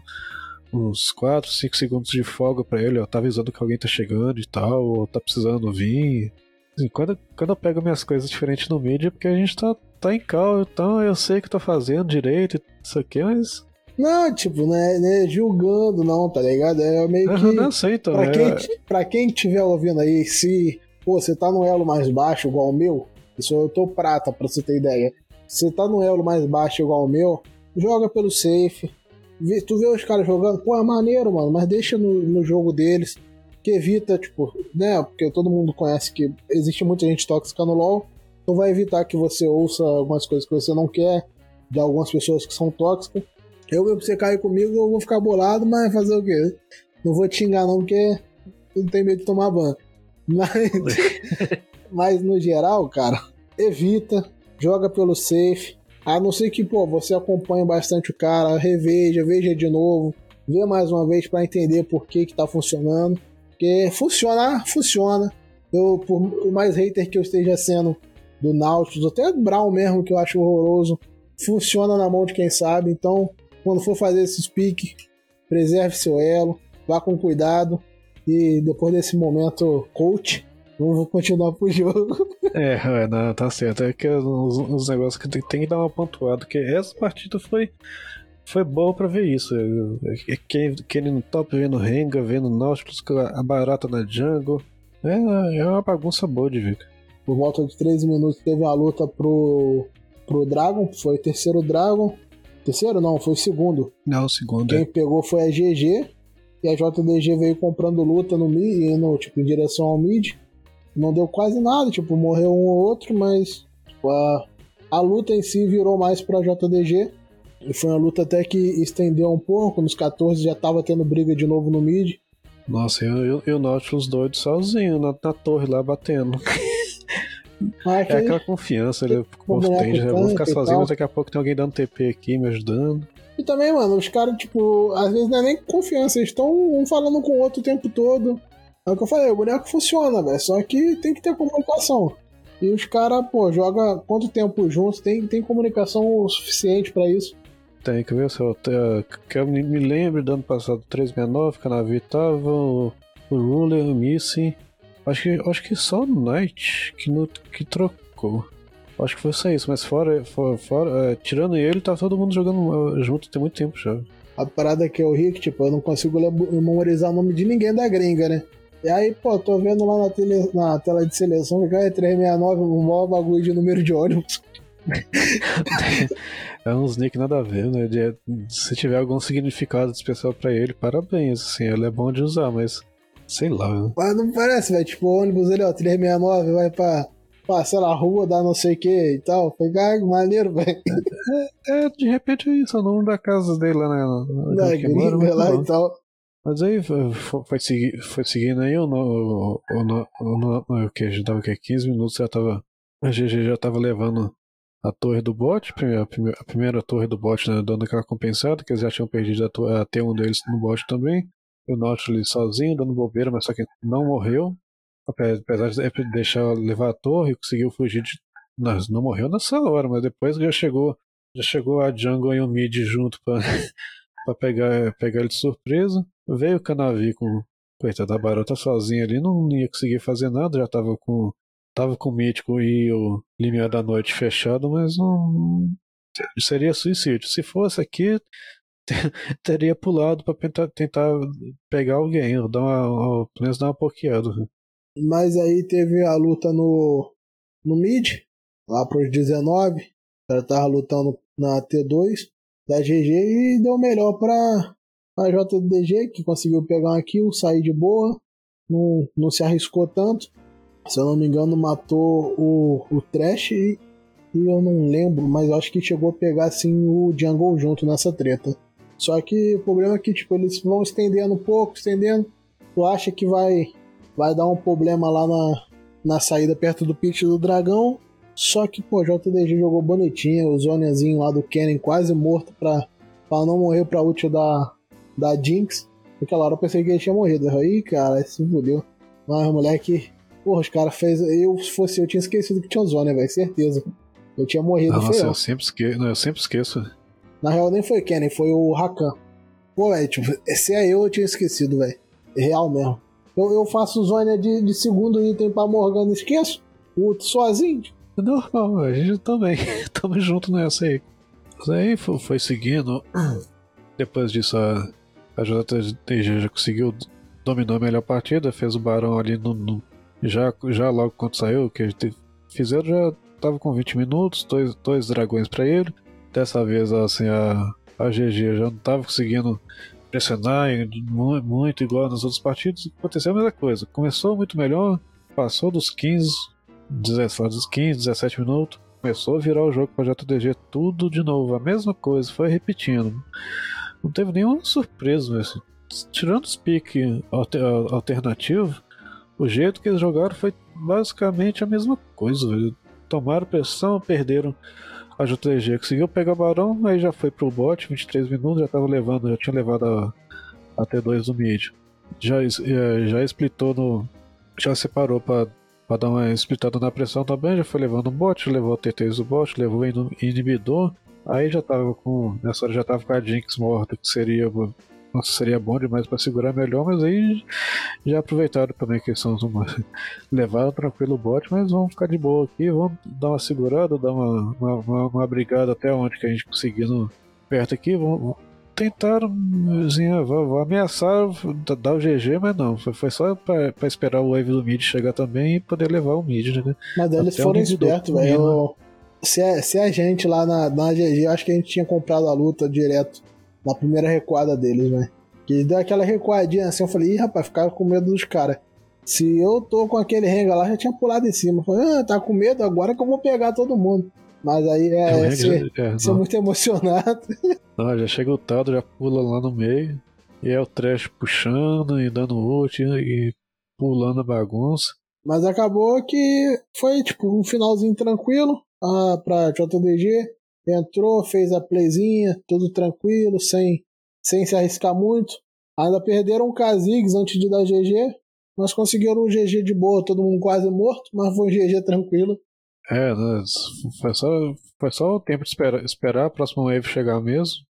uns 4, 5 segundos de folga pra ele, ó, tá avisando que alguém tá chegando e tal, ou tá precisando vir. Assim, quando, quando eu pego minhas coisas diferentes no mídia, é porque a gente tá, tá em cal, então eu sei que tô fazendo direito isso aqui, mas. Não, tipo, não é, não é julgando, não, tá ligado? É meio que. Não sei, então. Pra é- quem, pra quem estiver ouvindo aí, se pô, você tá no elo mais baixo, igual o meu, isso eu tô prata, pra você ter ideia. você tá no elo mais baixo igual o meu, joga pelo safe. Vê- Tu vê os caras jogando, pô, é maneiro, mano, mas deixa no, no jogo deles. Que evita, tipo, né? Porque todo mundo conhece que existe muita gente tóxica no LoL. Então vai evitar que você ouça algumas coisas que você não quer de algumas pessoas que são tóxicas. Eu, pra você cair comigo, eu vou ficar bolado, mas fazer o quê? Não vou te xingar, não, porque não tenho medo de tomar ban. *laughs* Mas, *laughs* mas no geral, cara, evita, joga pelo safe. A não ser que, pô, você acompanhe bastante o cara, reveja, veja de novo, vê mais uma vez pra entender por que que tá funcionando. Porque funcionar, funciona. Eu, por mais hater que eu esteja sendo do Nautilus, até do Brown mesmo, que eu acho horroroso, funciona na mão de quem sabe. Então, quando for fazer esses piques, preserve seu elo, vá com cuidado. E depois desse momento, coach, vamos continuar pro jogo. *laughs* É, é, não, tá certo. É que uns, uns negócios que tem, tem que dar uma pontuada, porque essa partida foi, foi boa pra ver isso. É, é, quem, quem no top vendo Renga, vendo Nautilus, a barata na jungle. É, é uma bagunça boa de ver. Por volta de 13 minutos teve a luta pro, pro Dragon, foi o terceiro Dragon. Terceiro não, foi o segundo. Não, o segundo. Quem é. pegou foi a GG. E a JDG veio comprando luta no mid, indo, tipo, em direção ao mid. Não deu quase nada, tipo, morreu um ou outro, mas tipo, a, a luta em si virou mais pra JDG. E foi uma luta até que estendeu um pouco. Nos 14 já tava tendo briga de novo no mid. Nossa, eu, eu, eu Nautilus doido sozinho na, na torre lá batendo. *laughs* Mas É aquela confiança, ele boneco entende, eu vou ficar sozinho, mas daqui a pouco tem alguém dando TP aqui, me ajudando. E também, mano, os caras, tipo, às vezes não é nem confiança, eles estão um falando com o outro o tempo todo. É o que eu falei, o boneco funciona, velho, só que tem que ter comunicação. E os caras, pô, joga quanto tempo juntos, tem, tem comunicação o suficiente pra isso. Tem que ver se eu, te- que eu me, lembre do ano passado, 369, Canavi tava, o, o Ruler, o Missing. Acho que, acho que só o Knight que, no, que trocou. Acho que foi só isso, mas fora, fora, fora é, tirando ele, tá todo mundo jogando uh, junto tem muito tempo já. A parada que eu ri, que, tipo, eu não consigo memorizar o nome de ninguém da gringa, né? E aí, pô, tô vendo lá na, tele, na tela de seleção que é 369, um maior bagulho de número de ônibus. *laughs* É uns nick nada a ver, né? Se tiver algum significado especial pra ele, parabéns, assim, ele é bom de usar, mas sei lá. né? Mas não parece, velho. Tipo, o ônibus ali, ó, 369, vai pra, sei lá, rua, dá não sei o que e tal. Foi cara, maneiro, velho. É, de repente é isso, é o nome da casa dele lá na, na, Da que mora, gringa muito lá bom. e tal. Mas aí foi, foi, segui- foi seguindo aí ou não? Ou, ou ou o que? Já tava o quê? 15 minutos já tava. A GG já tava levando a torre do bot, a primeira, a primeira torre do bot, né, dando aquela compensada, que eles já tinham perdido a, a T1 deles no bot também. O Nautilus sozinho, dando bobeira, mas só que não morreu. Ape- Apesar de deixar levar a torre, conseguiu fugir de. Não, não morreu nessa hora, mas depois já chegou. Já chegou a Jungle e o Mid junto pra, *laughs* pra pegar, pegar ele de surpresa. Veio o Canavi com. Coitada da barata sozinha ali, não ia conseguir fazer nada, já tava com. Tava com o Mítico e o Limiar da Noite fechado, mas não. Seria suicídio. Se fosse aqui, *laughs* teria pulado pra tentar, tentar pegar alguém, ou dar uma, ou pelo menos dar uma pokeada. Mas aí teve a luta no, no mid, lá pros 19. O cara tava lutando na T2 da GG e deu melhor pra a JDG, que conseguiu pegar uma kill, sair de boa, não, não se arriscou tanto. Se eu não me engano, matou o, o Trash e, e eu não lembro, mas acho que chegou a pegar assim o Jungle junto nessa treta. Só que o problema é que tipo, eles vão estendendo um pouco, estendendo. Tu acha que vai vai dar um problema lá na, na saída perto do pit do dragão. Só que, pô, JDG jogou bonitinho, o Zonyazinho lá do Kennen quase morto pra, pra não morrer pra ult da, da Jinx. Naquela hora eu pensei que ele tinha morrido. Aí, cara, se fudeu. Mas, moleque, porra, os caras fez. Eu, se fosse eu, tinha esquecido que tinha o Zonya, velho, certeza. Eu tinha morrido, Ah, nossa, eu. sempre esqueço. Não, eu sempre esqueço. Na real, nem foi o Kennen, foi o Rakan. Pô, velho, tipo, se é eu, eu tinha esquecido, velho. Real mesmo. Eu, eu faço zona de, de segundo item pra Morgana esqueço. O outro sozinho. Normal, a gente também. *laughs* Tamo junto nessa aí. Mas aí foi, foi seguindo. *clears throat* Depois disso, a, a JTG já conseguiu dominar a melhor partida, fez o Barão ali no, no- já, já logo quando saiu, que te- fizeram já tava com 20 minutos, dois, dois dragões para ele. Dessa vez, assim, a, a GG já não tava conseguindo pressionar muito, igual nas outras partidas. Aconteceu a mesma coisa. Começou muito melhor, passou dos 15, 17, dos 15, 17 minutos, começou a virar o jogo para JDG tudo de novo, a mesma coisa, foi repetindo. Não teve nenhuma surpresa, assim. tirando os piques alternativos, o jeito que eles jogaram foi basicamente a mesma coisa. Tomaram pressão, perderam a JTG. Conseguiu pegar o Barão, aí já foi pro bot, 23 minutos, já tava levando, já tinha levado a, a T2 do mid. Já, é, já splitou no. Já separou pra, pra dar uma splitada na pressão também, já foi levando o bot, levou a T3 do bot, levou o inibidor. Aí já tava com. Nessa hora já tava com a Jinx morta, que seria nossa, seria bom demais para segurar melhor, mas aí já aproveitaram também que são uma... levaram tranquilo o bot, mas vamos ficar de boa aqui, vamos dar uma segurada, dar uma, uma, uma, uma brigada até onde que a gente conseguir no... perto aqui, vamos, tentaram assim, ameaçar dar o GG, mas não. Foi, foi só pra, pra, esperar o wave do mid chegar também e poder levar o mid, né? Mas eles Até foram espertos, velho. Se, a, se a gente lá na, na GG, acho que a gente tinha comprado a luta direto na primeira recuada deles, né? Que deu aquela recuadinha assim, eu falei, ih, rapaz, ficava com medo dos caras. Se eu tô com aquele renga lá, já tinha pulado em cima. Eu falei, ah, tá com medo agora que eu vou pegar todo mundo. Mas aí é, é ser, é, ser muito emocionado. *laughs* Não, já chega o Taldo, já pula lá no meio. E é o Trash puxando e dando ult e pulando a bagunça. Mas acabou que foi tipo um finalzinho tranquilo ah, pra JDG. Entrou, fez a playzinha, tudo tranquilo, sem, sem se arriscar muito. Ainda perderam o Kha'Zix antes de dar GG, mas conseguiram um GG de boa, todo mundo quase morto, mas foi um GG tranquilo. É, né, foi só, foi só o tempo de esperar, esperar a próxima wave chegar mesmo.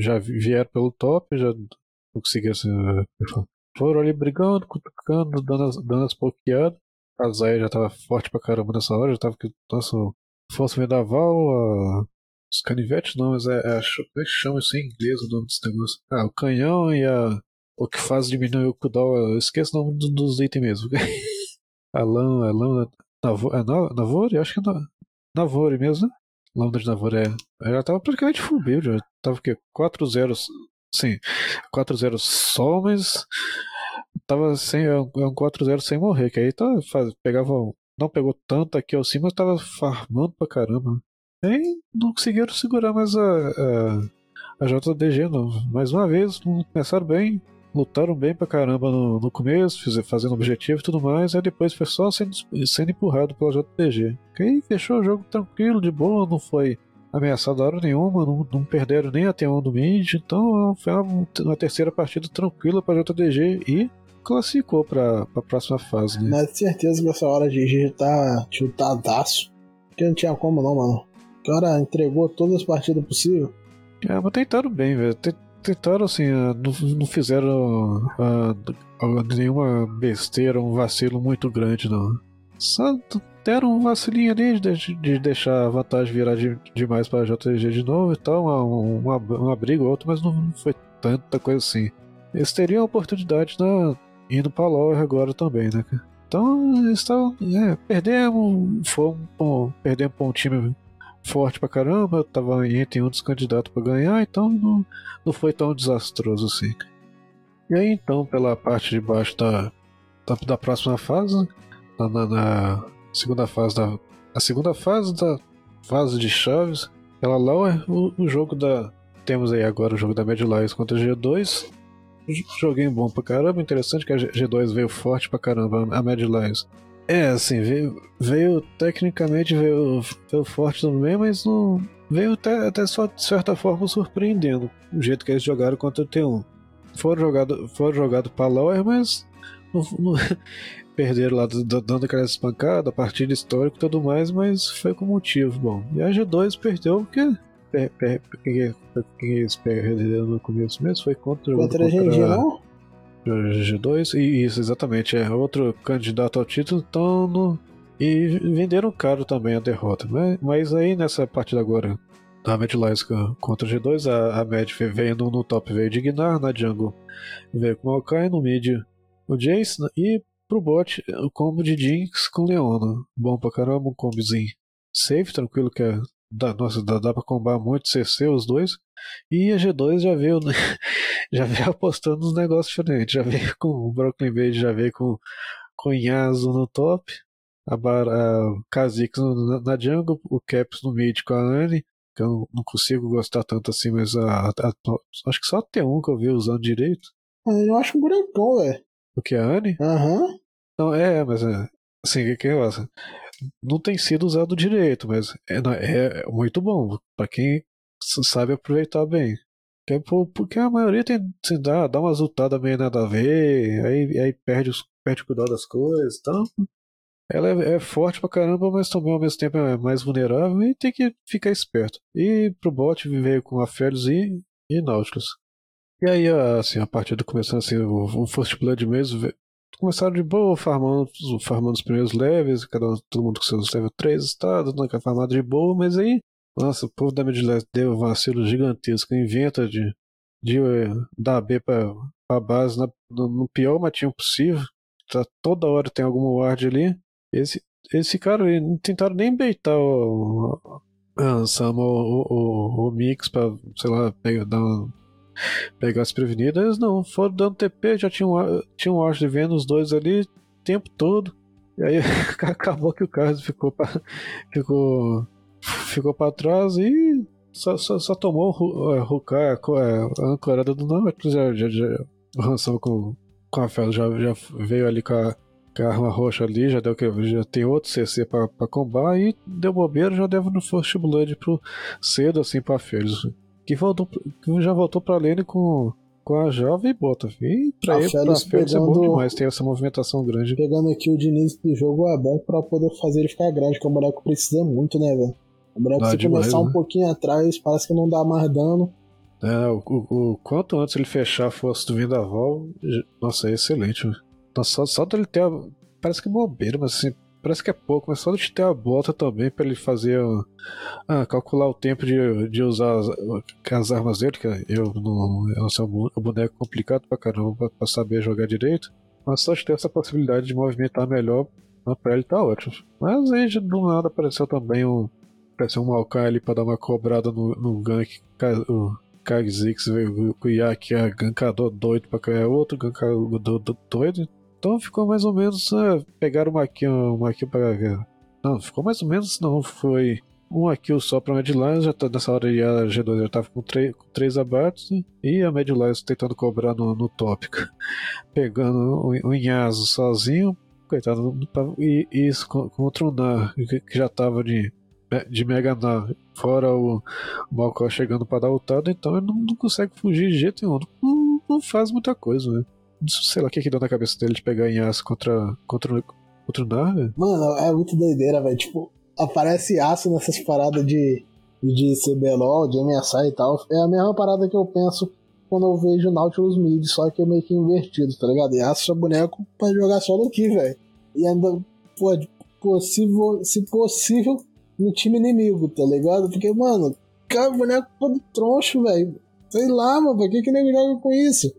Já vieram pelo top, já não consegui assim. Foram ali brigando, cutucando, dando as, dando as pokeadas. A Zaya já tava forte pra caramba nessa hora, já tava que nossa força vendaval, a os canivetes não, mas é, é, como é que chama isso em inglês o nome desse negócio? Ah, o canhão e a. O que faz diminuir o cooldown. Eu esqueço o nome dos itens mesmo. *laughs* a lã, a lã. Navor, é Navore? Acho que é Navore mesmo, né? Lambda de Navore é. Ela tava praticamente full build, já tava o quê? 4-0. Sim, 4-0 só, mas. Tava sem. É um 4-0 é sem morrer, que aí tá, faz, pegava. Não pegou tanto aqui ao cima, mas tava farmando pra caramba. E não conseguiram segurar mais a, a, a JDG, não. Mais uma vez, começaram bem, lutaram bem pra caramba no, no começo, fiz, fazendo objetivo e tudo mais, aí depois foi só sendo, sendo empurrado pela JDG. Que aí fechou o jogo tranquilo, de boa, não foi ameaçado a hora nenhuma, não, não perderam nem a T1 do mid, então foi uma, uma terceira partida tranquila pra JDG e classificou pra, pra próxima fase, né? Mas certeza que essa hora a GG tá tiltadaço, que não tinha como não, mano cara entregou todas as partidas possíveis. É, mas tentaram bem, velho. Tentaram assim, ah, não, não fizeram uh, nenhuma besteira, um vacilo muito grande, não. Só deram um vacilinho ali de, de deixar a vantagem virar de, demais para a JTG de novo e tal, uma, uma, ou outra, mas não foi tanta coisa assim. Eles teriam a oportunidade na, indo para a agora também, né? Então, eles estavam. É, perdemos, fomos, perdemos para um time forte pra caramba, tava entre um dos candidatos para ganhar, então não, não foi tão desastroso assim. E aí então, pela parte de baixo da, da, da próxima fase, na, na, na, segunda fase da. A segunda fase da fase de chaves, ela lá é o, o jogo da. Temos aí agora o jogo da Mad Lions contra a G2. Joguinho bom pra caramba, interessante que a G2 veio forte pra caramba, a Mad Lions. É, assim, veio, veio tecnicamente veio, veio forte também, mas não veio até, até só, de certa forma surpreendendo o jeito que eles jogaram contra o T1. Foram jogados foram jogado pra Lower, mas não, não, *laughs* perderam lá dando aquela espancada, partida histórica e tudo mais, mas foi com motivo bom. E a G2 perdeu porque. Per, per, quem, quem eles perderam no começo mesmo foi contra, contra a GG, não? G2, e isso, exatamente, é outro candidato ao título, então no, e venderam caro também a derrota. Mas, mas aí nessa partida agora da Mad Lions contra G2, a, a Mad veio no, no, top, veio de Gnar, na jungle veio com o Maokai, no mid o Jace, e pro bot o combo de Jinx com Leona. Bom pra caramba, um combozinho. safe, tranquilo, que é. Dá, nossa, dá, dá pra combar muito CC os dois. E a G2 já veio, *laughs* já veio apostando nos negócios diferentes. Já veio com o Brooklyn Base, já veio com, com Yasu no top, a, Bar, a Kha'Zix na, na jungle, o Caps no mid com a Anne, que eu não consigo gostar tanto assim, mas a, a, acho que só tem um que eu vi usando direito. Eu acho um bonecão, velho. O que, a Anne? Aham. Uhum. Não, é, mas é, assim, que, que negócio? Não tem sido usado direito, mas é, é, é muito bom para quem sabe aproveitar bem. Porque a maioria tem, se dá, dá uma zultada meio nada a ver, aí, aí perde, perde o cuidado das coisas então Ela é, é, forte pra caramba, mas também ao mesmo tempo é mais vulnerável e tem que ficar esperto. E pro bot veio com a Félix e, e Nautilus. E aí, assim, a partida começando assim, o, o First Blood mesmo, começaram de boa, farmando, farmando os primeiros levels, cada um, todo mundo com seus level 3 estados, né, farmado de boa, mas aí nossa, o povo da Midlast deu um vacilo gigantesco. Inventa de, de uh, dar B pra, pra base na, no, no, pior matinho possível. Tá, toda hora tem algum ward ali. Esse, esse cara, não tentaram nem beitar o, o, o, o, o, Mix pra, sei lá, pegar, dar uma, pegar as prevenidas. não, foram dando TP, já tinha um, tinha um ward vendo os dois ali o tempo todo. E aí *laughs* acabou que o Carlos ficou, pra, ficou ficou para trás e só, só, só tomou o é, é, a ancorada do Nautilus. Já, já, já, o com, com a Fel já, já veio ali com a, com a arma roxa ali, já deu já tem outro CC para combar e deu bobeira, já deu no First Blood pro cedo assim para Félix. Que, voltou, que já voltou para Lane com com a jovem bota. E pra a ele, Félix pra Félix pegando, é bom demais, tem essa movimentação grande. Pegando aqui o Diniz do jogo é bom pra poder fazer ele ficar grande, que o boneco precisa muito, né, velho? O boneco, se demais, começar né? um pouquinho atrás, parece que não dá mais dano. É, o, o, o quanto antes ele fechar a força do Vendaval, nossa, é excelente. Nossa, só, só dele ter. A, parece que é bobeira, mas assim, parece que é pouco, mas só de ter a bota também para ele fazer. Ah, calcular o tempo de, de usar as, as armas dele, que eu não. Sou um boneco complicado pra caramba pra, saber jogar direito. Mas só de ter essa possibilidade de movimentar melhor, pra ele tá ótimo. Mas aí do nada apareceu também um Apareceu um Maokai ali pra dar uma cobrada no, no gank. O Kagzix veio com o Yak, a gankador doido pra cair outro, gankador doido. Então ficou mais ou menos. Uh, pegaram uma kill, uma kill pra. Não, ficou mais ou menos. Não, foi uma kill só pra Medlines. Já tá, nessa hora a G2 já tava com, com três abates. Né? E a Medlines tentando cobrar no, no tópico. *laughs* Pegando o, o Inhazo sozinho. Coitado, e isso contra o Nar, que já tava de de Mega Nave, fora o, Malcolm chegando para dar o tado, então ele não, não, consegue fugir de jeito nenhum. Não, não faz muita coisa, né? Sei lá o que, que deu na cabeça dele de pegar em aço contra, contra, contra o Nave. Mano, é muito doideira, velho. Tipo, aparece aço nessas paradas de, de CBLOL, de MSI e tal. É a mesma parada que eu penso quando eu vejo Nautilus Mid, só que é meio que invertido, tá ligado? E aço é boneco pra jogar no Ki, velho. E ainda, pô, possível, se possível, no time inimigo, tá ligado? Porque, mano, cara, boneco todo troncho, velho. Sei lá, mano, por que que nego joga com isso?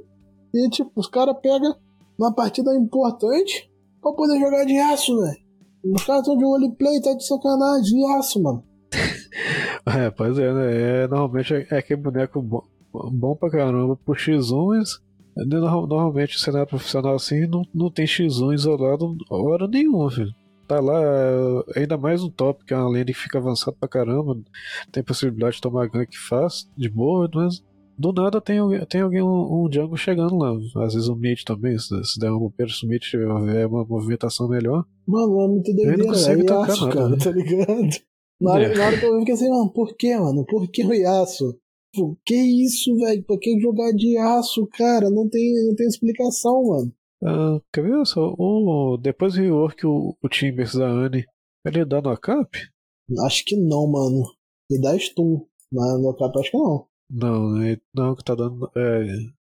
E, tipo, os caras pegam uma partida importante pra poder jogar de aço, velho. Os caras estão de roleplay, tá de sacanagem, de aço, mano. *laughs* é, pois é, né? É, normalmente é, é aquele boneco bom, bom pra caramba pro X1, mas normalmente o cenário profissional assim não, não tem X1 isolado hora nenhuma, filho tá lá, ainda mais um top, que é uma lane que fica avançado pra caramba, tem possibilidade de tomar gank fácil, de boa, mas do nada tem, tem alguém, um, um jungle chegando lá. Às vezes um mid também, se, se der um bobeira, se o mid tiver uma movimentação melhor. Mano, é muito doideira, não consegue tocar nada, cara, né? tá ligado? Na hora, é. na hora que eu fiquei assim, mano, por que, mano? Por que o Yasuo? Por que isso, velho? Por que jogar de aço, cara? Não tem, não tem explicação, mano. Uh, quer ver só? O, depois do rework, o, o Timbers da Anne, ele dá no cap? Acho que não, mano. Ele dá stun. Mas no cap acho que não. Não, né? não, que tá dando. É,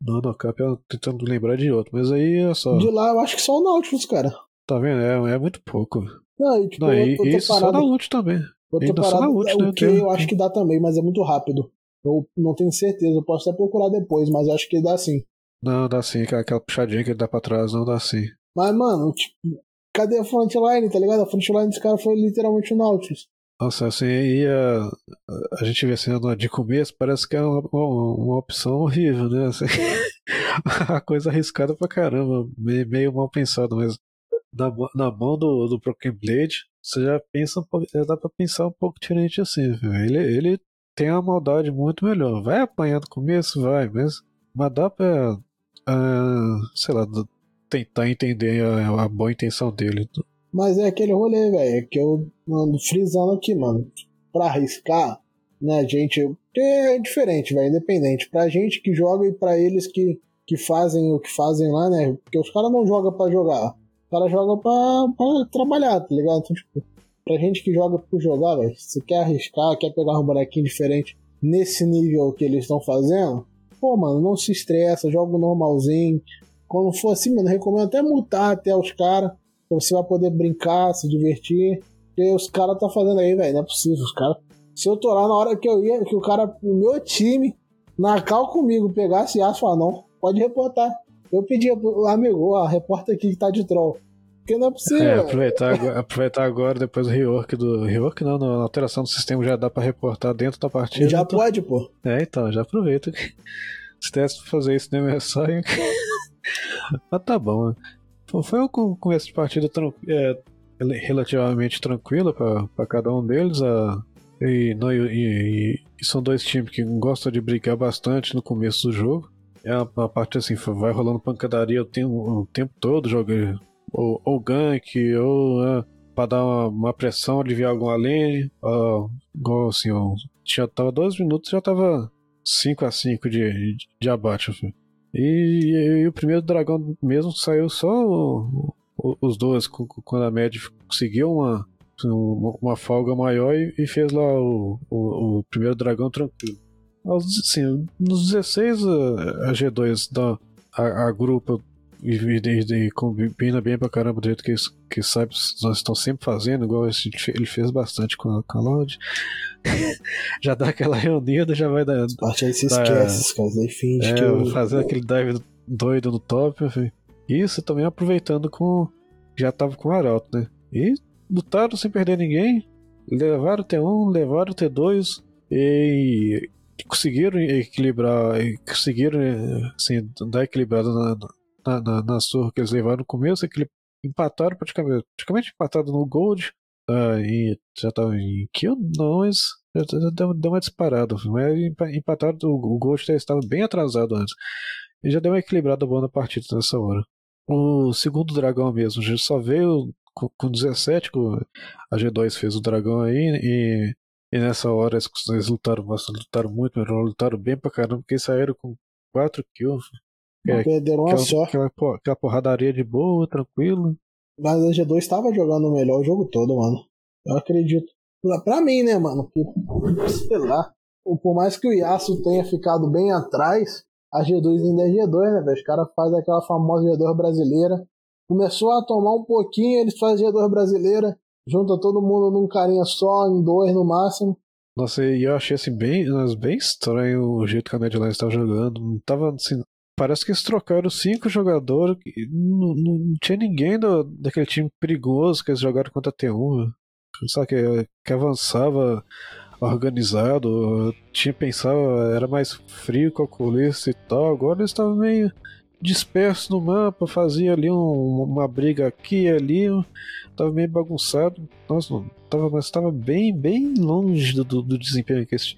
não, no cap eu tentando lembrar de outro, mas aí é só. De lá eu acho que só o Nautilus, cara. Tá vendo? É, é muito pouco. Não, e, tipo, não, e, isso parado, só na ult também. Eu tô parado, só na ult, né? O que eu acho que dá também, mas é muito rápido. Eu não tenho certeza, eu posso até procurar depois, mas acho que dá sim. Não, dá sim, aquela puxadinha que ele dá pra trás, não dá sim. Mas, mano, tipo, cadê a frontline, tá ligado? A frontline desse cara foi literalmente o Nautilus. Nossa, assim, e a, a gente vê assim, de começo, parece que é uma, uma, uma opção horrível, né? Assim, *laughs* a coisa arriscada pra caramba, meio, meio mal pensado, mas na, na mão do, do Broken Blade, você já pensa um pouco, já dá pra pensar um pouco diferente assim, viu? Ele, ele tem uma maldade muito melhor. Vai apanhar no começo, vai, mas, mas dá pra, uh, sei lá, tentar entender a, a boa intenção dele. Mas é aquele rolê, velho, é que eu ando frisando aqui, mano. Pra arriscar, né, gente, é diferente, velho, independente. Pra gente que joga e pra eles que, que fazem o que fazem lá, né? Porque os caras não jogam pra jogar. Os caras jogam pra, pra trabalhar, tá ligado? Então, tipo, pra gente que joga por jogar, velho, se quer arriscar, quer pegar um bonequinho diferente nesse nível que eles estão fazendo, pô, mano, não se estressa, joga normalzinho. Quando for assim, mano, recomendo até multar até os caras você vai poder brincar, se divertir. E os caras tá fazendo aí, velho. Não é possível. Os caras. Se eu tô lá na hora que eu ia, que o cara, o meu time, na cal comigo, pegasse aço, falar, não, pode reportar. Eu pedia pro amigo, ó, reporta aqui que tá de troll. Porque não é possível. É, aproveitar, agora, *laughs* aproveitar agora, depois do rework do. Rework não, na alteração do sistema já dá pra reportar dentro da partida. Já então... pode, pô. É, então, já aproveita. *laughs* Se tivesse fazer isso no MSI. *laughs* Mas tá bom, né? Foi um começo de partida é, relativamente tranquilo para cada um deles. A, e, e, e, são dois times que gostam de brigar bastante no começo do jogo. É uma parte assim, vai rolando pancadaria o tempo, o tempo todo, joga ou, ou gank, ou é, para dar uma, uma, pressão, aliviar alguma lane. Igual assim, ó, tinha, tava 12 minutos já tava 5 a 5 de, de, de abate. Assim. E, e, o primeiro dragão mesmo saiu só o, o, os dois, quando a Mad conseguiu uma, uma folga maior e, e fez lá o, o, primeiro dragão tranquilo. Assim, nos 16 a, a G2 da, a, a grupo e, e, e, combina bem pra caramba do jeito que, que sabe, nós estamos sempre fazendo, igual ele fez bastante com a, com a Loud. *laughs* já dá aquela reunida, já vai dar. Parte aí se esquece, cara, aí finge é, que eu... fazer aquele dive doido no top. Enfim. Isso também aproveitando com. Já tava com o Arauto, né? E lutaram sem perder ninguém. Levaram o T1, levaram o T2 e conseguiram equilibrar, conseguiram assim, dar equilibrada na, na, na, na surra que eles levaram no começo, empataram praticamente, praticamente empatado no Gold, Uh, e já tava em kill, já deu, deu uma disparada. Mas empatado, o, o Ghost estava bem atrasado antes. E já deu uma equilibrada boa na partida nessa hora. O segundo dragão mesmo, já só veio com, com 17, a G2 fez o dragão aí, e, e nessa hora eles, eles lutaram bastante, lutaram muito lutaram bem pra caramba, porque saíram com 4 kills. É, perderam uma aquela, só. Aquela, aquela porradaria de boa, tranquilo. Mas a G2 estava jogando melhor o jogo todo, mano. Eu acredito. Pra mim, né, mano? Que, sei lá. Por mais que o Yasuo tenha ficado bem atrás, a G2 ainda é G2, né, velho? Os caras fazem aquela famosa G2 brasileira. Começou a tomar um pouquinho, eles fazem G2 brasileira. Junta todo mundo num carinha só, em dois no máximo. Nossa, e eu achei assim bem, bem estranho o jeito que a Mad Lions estava jogando. Não tava assim, Parece que eles trocaram cinco jogadores. Não, não, não tinha ninguém do, daquele time perigoso que eles jogaram contra a T1. Sabe, que, que avançava organizado, tinha pensado, era mais frio, calculista e tal. Agora eles estavam meio dispersos no mapa, fazia ali um, uma briga aqui e ali, tava meio bagunçado. Nossa, tava, mas estava bem, bem longe do, do, do desempenho que eles,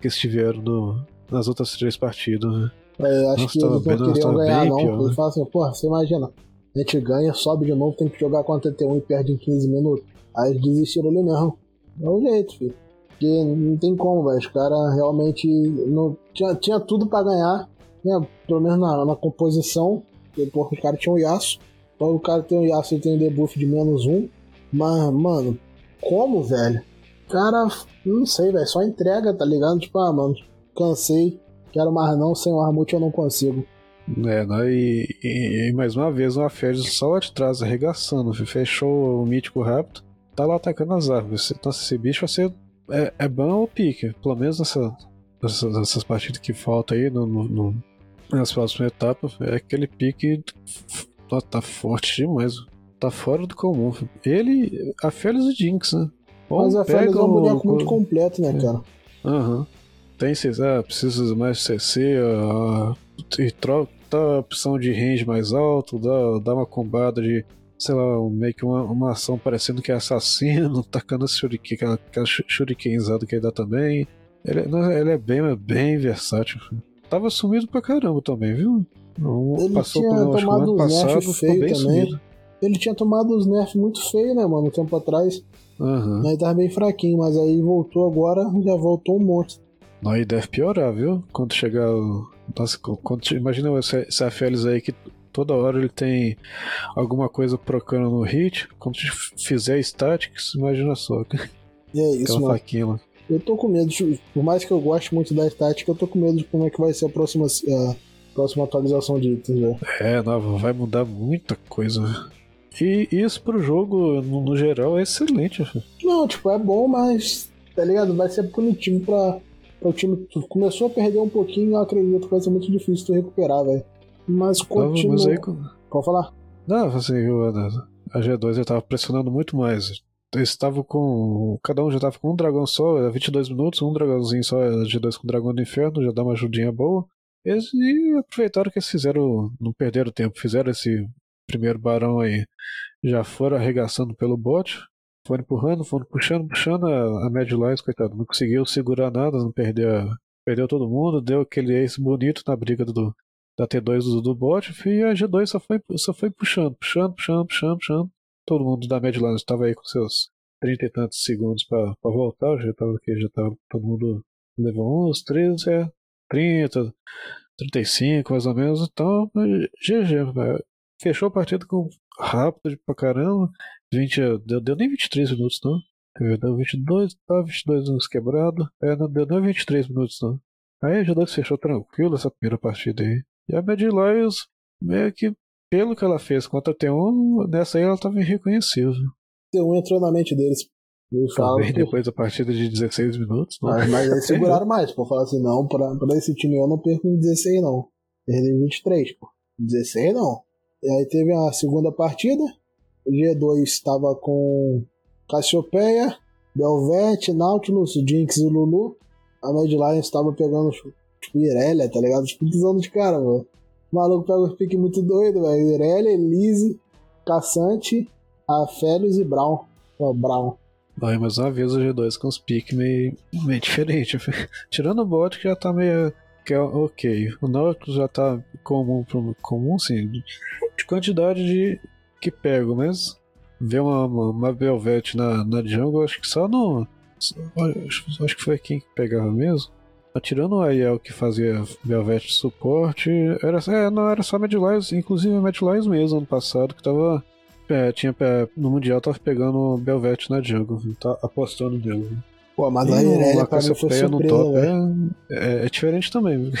que eles tiveram no, nas outras três partidas. Né? É, acho Nossa, que eles não queriam ganhar, não. Pior, eles né? falam assim, porra, você imagina, a gente ganha, sobe de novo, tem que jogar contra o T1 e perde em 15 minutos. Aí eles desistiram ali mesmo. É o jeito, filho. Porque não tem como, velho. Os caras realmente não tinha, tinha tudo para ganhar, né? Pelo menos na, na composição. Porque, os caras tinham o Yasuo. Então o cara tem o Yasuo e tem um debuff de menos um. Mas, mano, como, velho? Cara, não sei, velho. Só entrega, tá ligado? Tipo, ah, mano, cansei Quero mais não, sem o Armut eu não consigo. É, né? e, e, e, mais uma vez uma Férez só lá de trás arregaçando, fechou o mítico rápido, tá lá atacando as árvores. Nossa, esse bicho vai ser. É, é bom ou pique, pelo menos nessa, nessas, nessas partidas que faltam aí no, no, no, nas próximas etapas, é aquele pique tá forte demais, tá fora do comum. Ele, a Félix e o Jinx, né? Ou Mas a pega Félix é um o- boneco muito o- completo, né, cara? Aham. Tem ah, precisa mais CC, ah, e troca dá a opção de range mais alto, dá, dá uma combada de, sei lá, um- meio que uma, uma ação parecendo que é assassino, *laughs* tacando esse shuriken, aquela, aquela shu- shurikenizada que ele dá também. Ele, é- ele é bem, bem versátil. Tava sumido pra caramba também, viu? Não, Ele passou tinha por tomado uns passado, nerfs também. sumido. Ele tinha tomado uns nerfs muito feios, né, mano, um tempo atrás. Aham. Aí tava bem fraquinho, mas aí voltou agora, já voltou um monte. Não, e deve piorar, viu? Quando chegar o. Nossa, quando, imagina esse, Félix aí que toda hora ele tem alguma coisa procurando no hit. Quando fizer statics, imagina só. *laughs* E é isso, mano. faquinha. Eu tô com medo, de- por mais que eu goste muito da estática, eu tô com medo de como é que vai ser a próxima, a próxima atualização de itens, velho. É, não, vai mudar muita coisa. E isso pro jogo, no, geral, é excelente. Não, tipo, é bom, mas, tá ligado? Vai ser punitivo pra o time. Começou a perder um pouquinho, eu acredito que vai ser muito difícil tu recuperar, velho. Mas Não, continua. mas aí, Pode falar? não, assim, eu- a G2 eu tava pressionando muito mais. Eles estavam com. Cada um já tava com um dragão só, era 22 minutos, um dragãozinho só, era G2 com dragão do inferno, já dá uma ajudinha boa. Eles e aproveitaram que eles fizeram. Não perderam tempo, fizeram esse primeiro barão aí. Já foram arregaçando pelo bot, foram empurrando, foram puxando, puxando. A, a Mad Lions, coitado, não conseguiu segurar nada, não perdeu, perdeu todo mundo, deu aquele ace bonito na briga do, da T2 do, do bot, e a G2 só foi, só foi puxando, puxando, puxando, puxando, puxando. Todo mundo da Mad Lions estava aí com seus 30 e tantos segundos para voltar, já tava aqui, já tava todo mundo levou uns 13, é, 30, 35 mais ou menos, então GG. Fechou a partida com rápido pra caramba, 20, deu, deu nem 23 minutos não, deu 22, tá 22 minutos quebrado, é, não deu nem 23 minutos não. Aí a G2 fechou tranquilo essa primeira partida aí. E a Mad Lions, meio que pelo que ela fez contra a T1, nessa aí ela tava irreconhecível. T1 entrou na mente deles. Talvez que- depois da partida de 16 minutos. não. Mas, mas eles *laughs* seguraram mais, pô. Falar assim, não, pra, pra esse time eu não perco em 16, não. Perdi em 23, pô. 16 não. E aí teve a segunda partida. O G2 estava com Cassiopeia, Belvete, Nautilus, Jinx e Lulu. A Mad Lions estava pegando tipo Irelia, tá ligado? Tipo, pisando de cara, velho. O maluco pega os piques muito doido, velho. Irelia, Elise, Caçante, a Félix e Brown. Ó, Brown. Vai mais uma vez o G2 com os piques meio, meio diferente. *laughs* Tirando o bot que já tá meio. Que é ok. O Nautilus já tá comum, comum sim, de, de quantidade de que pego, mas ver uma, uma, uma Belvete na, na jungle, acho que só no. Acho, acho que foi quem que pegava mesmo. Mas Tirando o Aiel que fazia Belvete suporte, era, é, não, era só Mad Lions, inclusive Lions mesmo, ano passado, que tava é, tinha, é, no Mundial tava pegando Belvete na jungle, tá apostando nele. Pô, mas a Irelia pra mim foi surpresa, top velho. é, é, é diferente também. viu?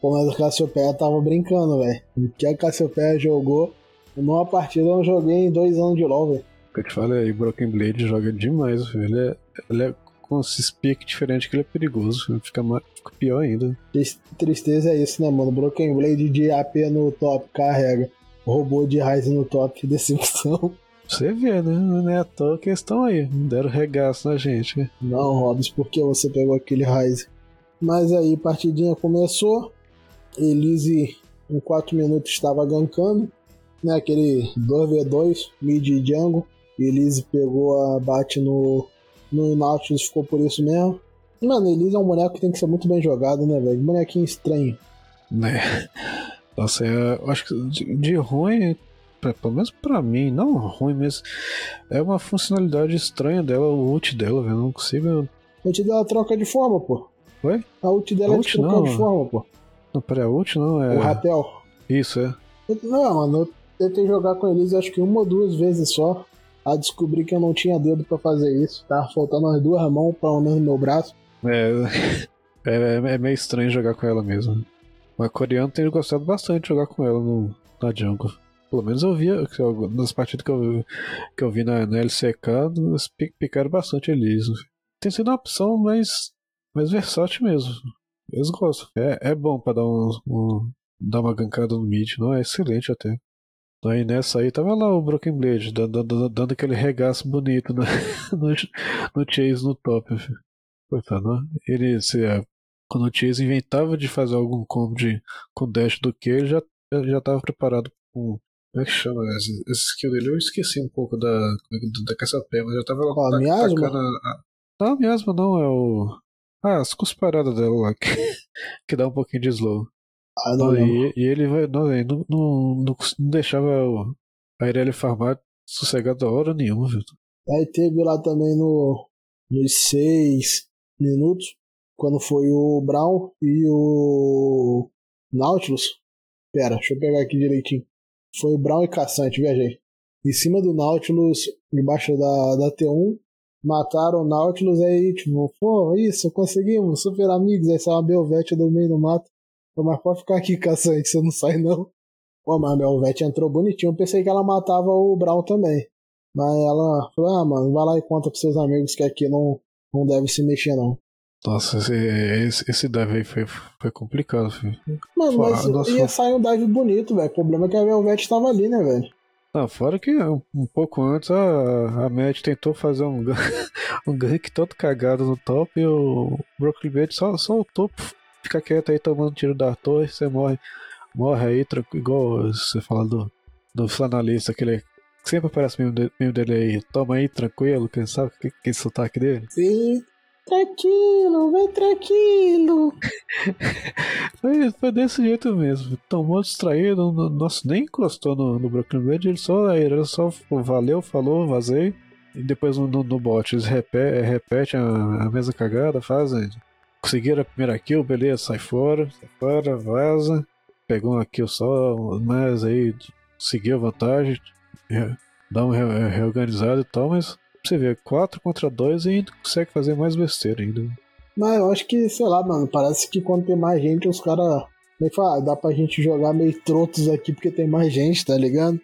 Pô, mas a Cassiopeia tava brincando, velho. O que a Cassiopeia jogou numa partida eu não joguei em dois anos de LoL, velho. O que eu te falei aí, Broken Blade joga demais, filho. Ele é, ele é com esse speak diferente que ele é perigoso. Fica, mais, fica pior ainda. Tris- Tristeza é isso, né, mano? Broken Blade de AP no top, carrega. Robô de Ryze no top, *laughs* decepção. Você vê, né? Não é à toa que eles estão aí. Deram regaço na gente. né? Não, Hobbs, por que você pegou aquele Ryze? Mas aí, partidinha começou. Elise, em 4 minutos, estava gankando. Né, aquele 2v2, mid e jungle. Elise pegou a bate no, no Nautilus, ficou por isso mesmo. Mano, Elise é um boneco que tem que ser muito bem jogado, né, velho? Bonequinho estranho. Né? Nossa, é, eu acho que de, de ruim, pra- pelo menos pra mim, não ruim, mas é uma funcionalidade estranha dela, o ult dela, velho. Não consigo. A ult dela troca de forma, pô. Oi? A ult dela A é ult de trocar não, de forma, pô. Não, peraí, a ult não é. O Ratel. Isso, é. Não, mano, eu tentei jogar com eles acho que uma ou duas vezes só. A descobri que eu não tinha dedo pra fazer isso. Tava faltando as duas mãos, menos no meu braço. *laughs* É, é, é meio estranho jogar com ela mesmo. Mas coreano tem gostado bastante de jogar com ela no, na jungle. Pelo menos eu via, nas partidas que eu, que eu vi na, na LCK, eles pi- picaram bastante eles. Tem sido uma opção mais, mais versátil mesmo. Eles gostam. É, é bom pra dar, um, um- dar uma gankada no mid, não? É excelente até. Aí nessa aí tava lá o Broken Blade, dando, dando, dando aquele regaço bonito no, *laughs* no, no Chase no top. Coitado, né? ele se, é, quando o Chase inventava de fazer algum combo de, com dash do que, ele já, já tava preparado com. Como é que chama esse, esse skill dele? Eu esqueci um pouco da, da caça-pé, mas já tava lá Ó, a miasma? a- Não, a miasma não, é o. Ah, as cusparadas dela lá, que, *laughs* que dá um pouquinho de slow. Ah, não, Não, não. e, e ele vai, não, não, não, não, não deixava o, a Irelia farmar sossegado a hora nenhuma, viu? Aí teve lá também no, nos seis minutos, quando foi o Brown e o Nautilus. Pera, deixa eu pegar aqui direitinho. Foi Brown e Caçante, viajei. Em cima do Nautilus, debaixo da, da T1, mataram o Nautilus aí, tipo, pô, isso, conseguimos, super amigos. Aí saiu uma Belvete do meio do mato. Pô, mas pode ficar aqui, Caçante, você não sai não. Pô, mas a Belvete entrou bonitinho. Eu pensei que ela matava o Brown também. Mas ela falou, ah, mano, vai lá e conta pros seus amigos que aqui não, não deve se mexer, não. Nossa, esse, esse, dive aí foi, foi complicado, filho. Mano, Fora- mas nossa. ia sair um dive bonito, velho. O problema é que a Velvet tava ali, né, velho? Não, fora que um, um pouco antes a, a Mad tentou fazer um, *laughs* um gank todo cagado no top e o Brooklyn Blade só, só o topo fica quieto aí tomando tiro da torre, você morre, morre aí, igual você fala do, do flanalista, aquele que sempre aparece meme dele aí, toma aí, tranquilo, quem sabe que, que sotaque dele? Sim. Tranquilo, vem tranquilo. *laughs* Foi, foi desse jeito mesmo. Tomou distraído, no- nossa, nem encostou no, no Brooklyn Bridge, ele só, ele só valeu, falou, vazei. E depois no, no, bot eles repete, repete a, a mesma cagada, fazem. Conseguiram a primeira kill, beleza, sai fora, sai fora, vaza. Pegou uma kill só, mas aí seguiu a vantagem, dá uma re- reorganizada e tal, mas você vê, 4 contra 2 e ainda consegue fazer mais besteira ainda. Mas eu acho que, sei lá, mano, parece que quando tem mais gente, os caras. Como é fala? Dá pra gente jogar meio trotos aqui porque tem mais gente, tá ligado?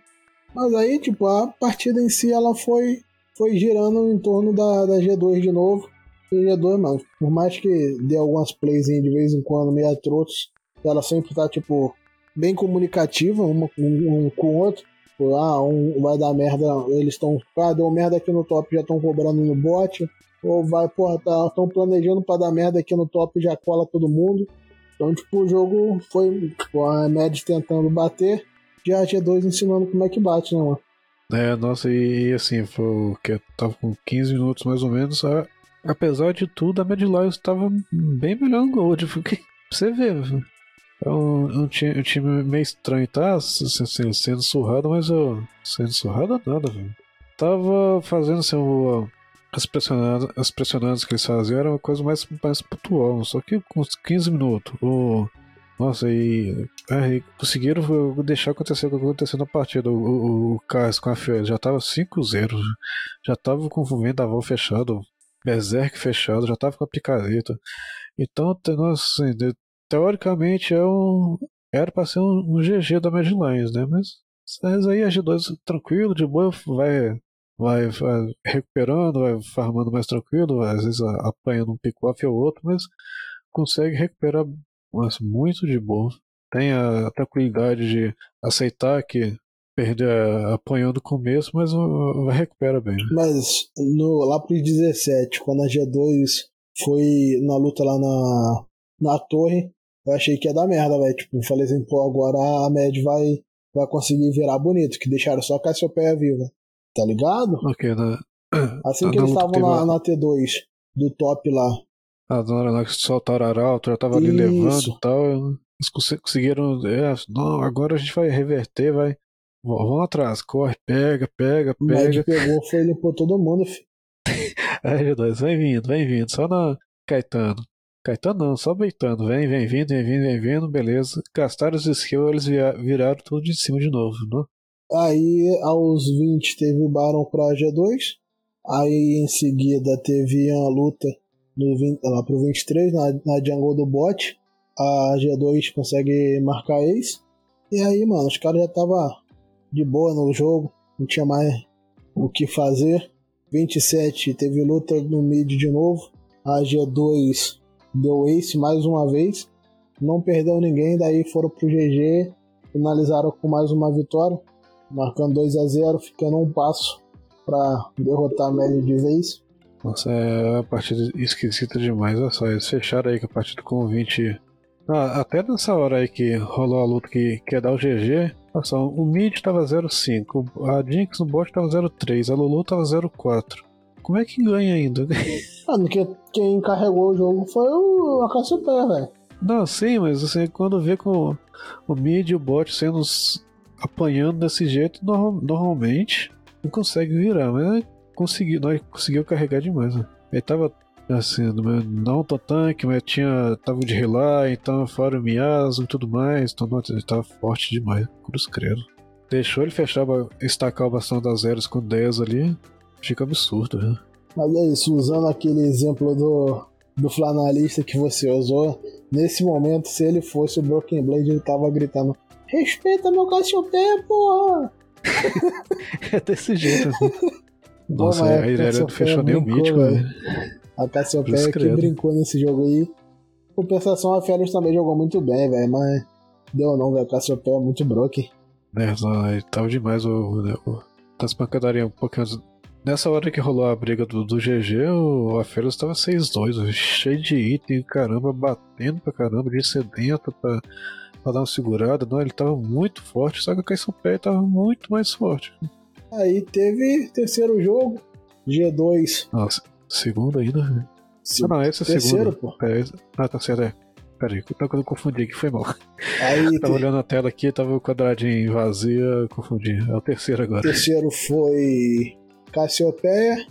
Mas aí, tipo, a partida em si, ela foi, foi girando em torno da, da G2 de novo. E G2, mano, por mais que dê algumas plays de vez em quando, meio trotos, ela sempre tá, tipo, bem comunicativa, uma com um, com o outro. Tipo, ah, um vai dar merda, eles estão. Ah, deu merda aqui no top, já estão cobrando no bot. Ou vai, porra, estão planejando pra dar merda aqui no top já cola todo mundo. Então, tipo, o jogo foi tipo, a Mad tentando bater e a G2 ensinando como é que bate, né, mano? É, nossa, e, e assim, foi o que tava com 15 minutos mais ou menos. a- apesar de tudo, a Mad Lions estava bem melhor no Gold, porque pra você ver? É um, um, time, um time meio estranho, tá? Se- Sendo surrado, mas eu. Sendo surrado nada, velho. Tava fazendo assim, o- as pressionadas, as pressionadas que eles faziam era uma coisa mais, mais pontual, só que com uns 15 minutos. O, nossa, e, aí conseguiram deixar acontecer o que aconteceu na partida. O, o, o Cars com a Fiora já tava 5-0, já tava com o vendaval fechado, Berserk fechado, já tava com a picareta. Então, nossa, assim, teoricamente é um, era pra ser um, um GG da Mad Lions, né? Mas, mas aí a G2 tranquilo, de boa, vai, vai, vai recuperando, vai farmando mais tranquilo, às vezes apanhando um pick-off ou outro, mas consegue recuperar nossa, muito de boa. Tem a tranquilidade de aceitar que perdeu apanhou no começo, mas vai recupera bem. Mas no, lá pros 17, quando a G2 foi na luta lá na, na torre, eu achei que ia dar merda, velho. Tipo, falei assim, pô, agora a Mad vai, vai conseguir virar bonito, que deixaram só a Cassiopeia viva. Tá ligado? Ok, né? Assim Na que eles estavam na, na T2 do top lá. Ah, na hora lá que soltaram o arauto, já tava ali Isso. levando e tal. Eles cons- conseguiram. É, não, agora a gente vai reverter, vai. Vão atrás, corre, pega, pega, O Mad pega. pegou, foi limpou todo mundo, filho. Aí, G2, vem vindo, vem vindo, só na Caetano. Caetano não, só beitando, vem, vem vindo, vem vindo, vem vindo, beleza. Gastaram os skills, eles viraram tudo de cima de novo, né? Aí, aos 20, teve o Baron pra G2. Aí, em seguida, teve uma luta no 20, lá pro 23, na, na jungle do bot. A G2 consegue marcar ace. E aí, mano, os caras já tava de boa no jogo. Não tinha mais o que fazer. 27, teve luta no mid de novo. A G2 deu ace mais uma vez. Não perdeu ninguém, daí foram pro GG. Finalizaram com mais uma vitória. marcando 2 a 0 ficando um passo pra derrotar a média de vez. Nossa, é uma partida esquisita demais. Olha só, eles fecharam aí com a partida com 20. Ah, até nessa hora aí que rolou a luta que quer dar o GG, olha só, o Mid tava 0,5, a Jinx no bot tava 0,3, a Lulu tava 0,4. Como é que ganha ainda? *laughs* Mano, que, quem carregou o jogo foi o a Cassiopeia, velho. Não, sim, mas você quando vê com o mid e o bot sendo apanhando desse jeito, norm- normalmente não consegue virar, mas conseguiu, nós conseguiu carregar demais, né? Ele tava assim, não tão tanque, mas tinha. tava de relay, então fora o Miyazu e tudo mais, então nossa, ele tava forte demais, cruz credo. Deixou ele fechar, estacar o bastão das zeros com 10 ali, fica absurdo, né? Mas é isso, usando aquele exemplo do, do flanalista que você usou, nesse momento, se ele fosse o Broken Blade, ele tava gritando: Respeita meu Cassiopeia, porra! *laughs* É desse jeito? *laughs* Bom, Nossa, mas a a Irelia não fechou nem o mítico, velho. A Cassiopeia que brincou nesse jogo aí. Compensação, a Félix também jogou muito bem, velho, mas deu não, velho. A Cassiopeia é muito broken. É, não, aí tava demais o, o, das pancadarias um pouquinho. Nessa hora que rolou a briga do, do GG, o Afelos tava 6-2, cheio de item, caramba, batendo pra caramba, de sedento pra, pra dar uma segurada. Não, ele tava muito forte, só que a Caissão Pé tava muito mais forte. Aí teve terceiro jogo, G2. Nossa, segundo ainda. se- Ah, não, esse é o terceiro, segundo. pô. É, esse- ah, tá certo, é. Peraí, eu eu confundi aqui, foi mal. Aí *laughs* tava te- olhando a tela aqui, tava o quadradinho vazio, confundi. É o terceiro agora. terceiro foi Cassiopeia.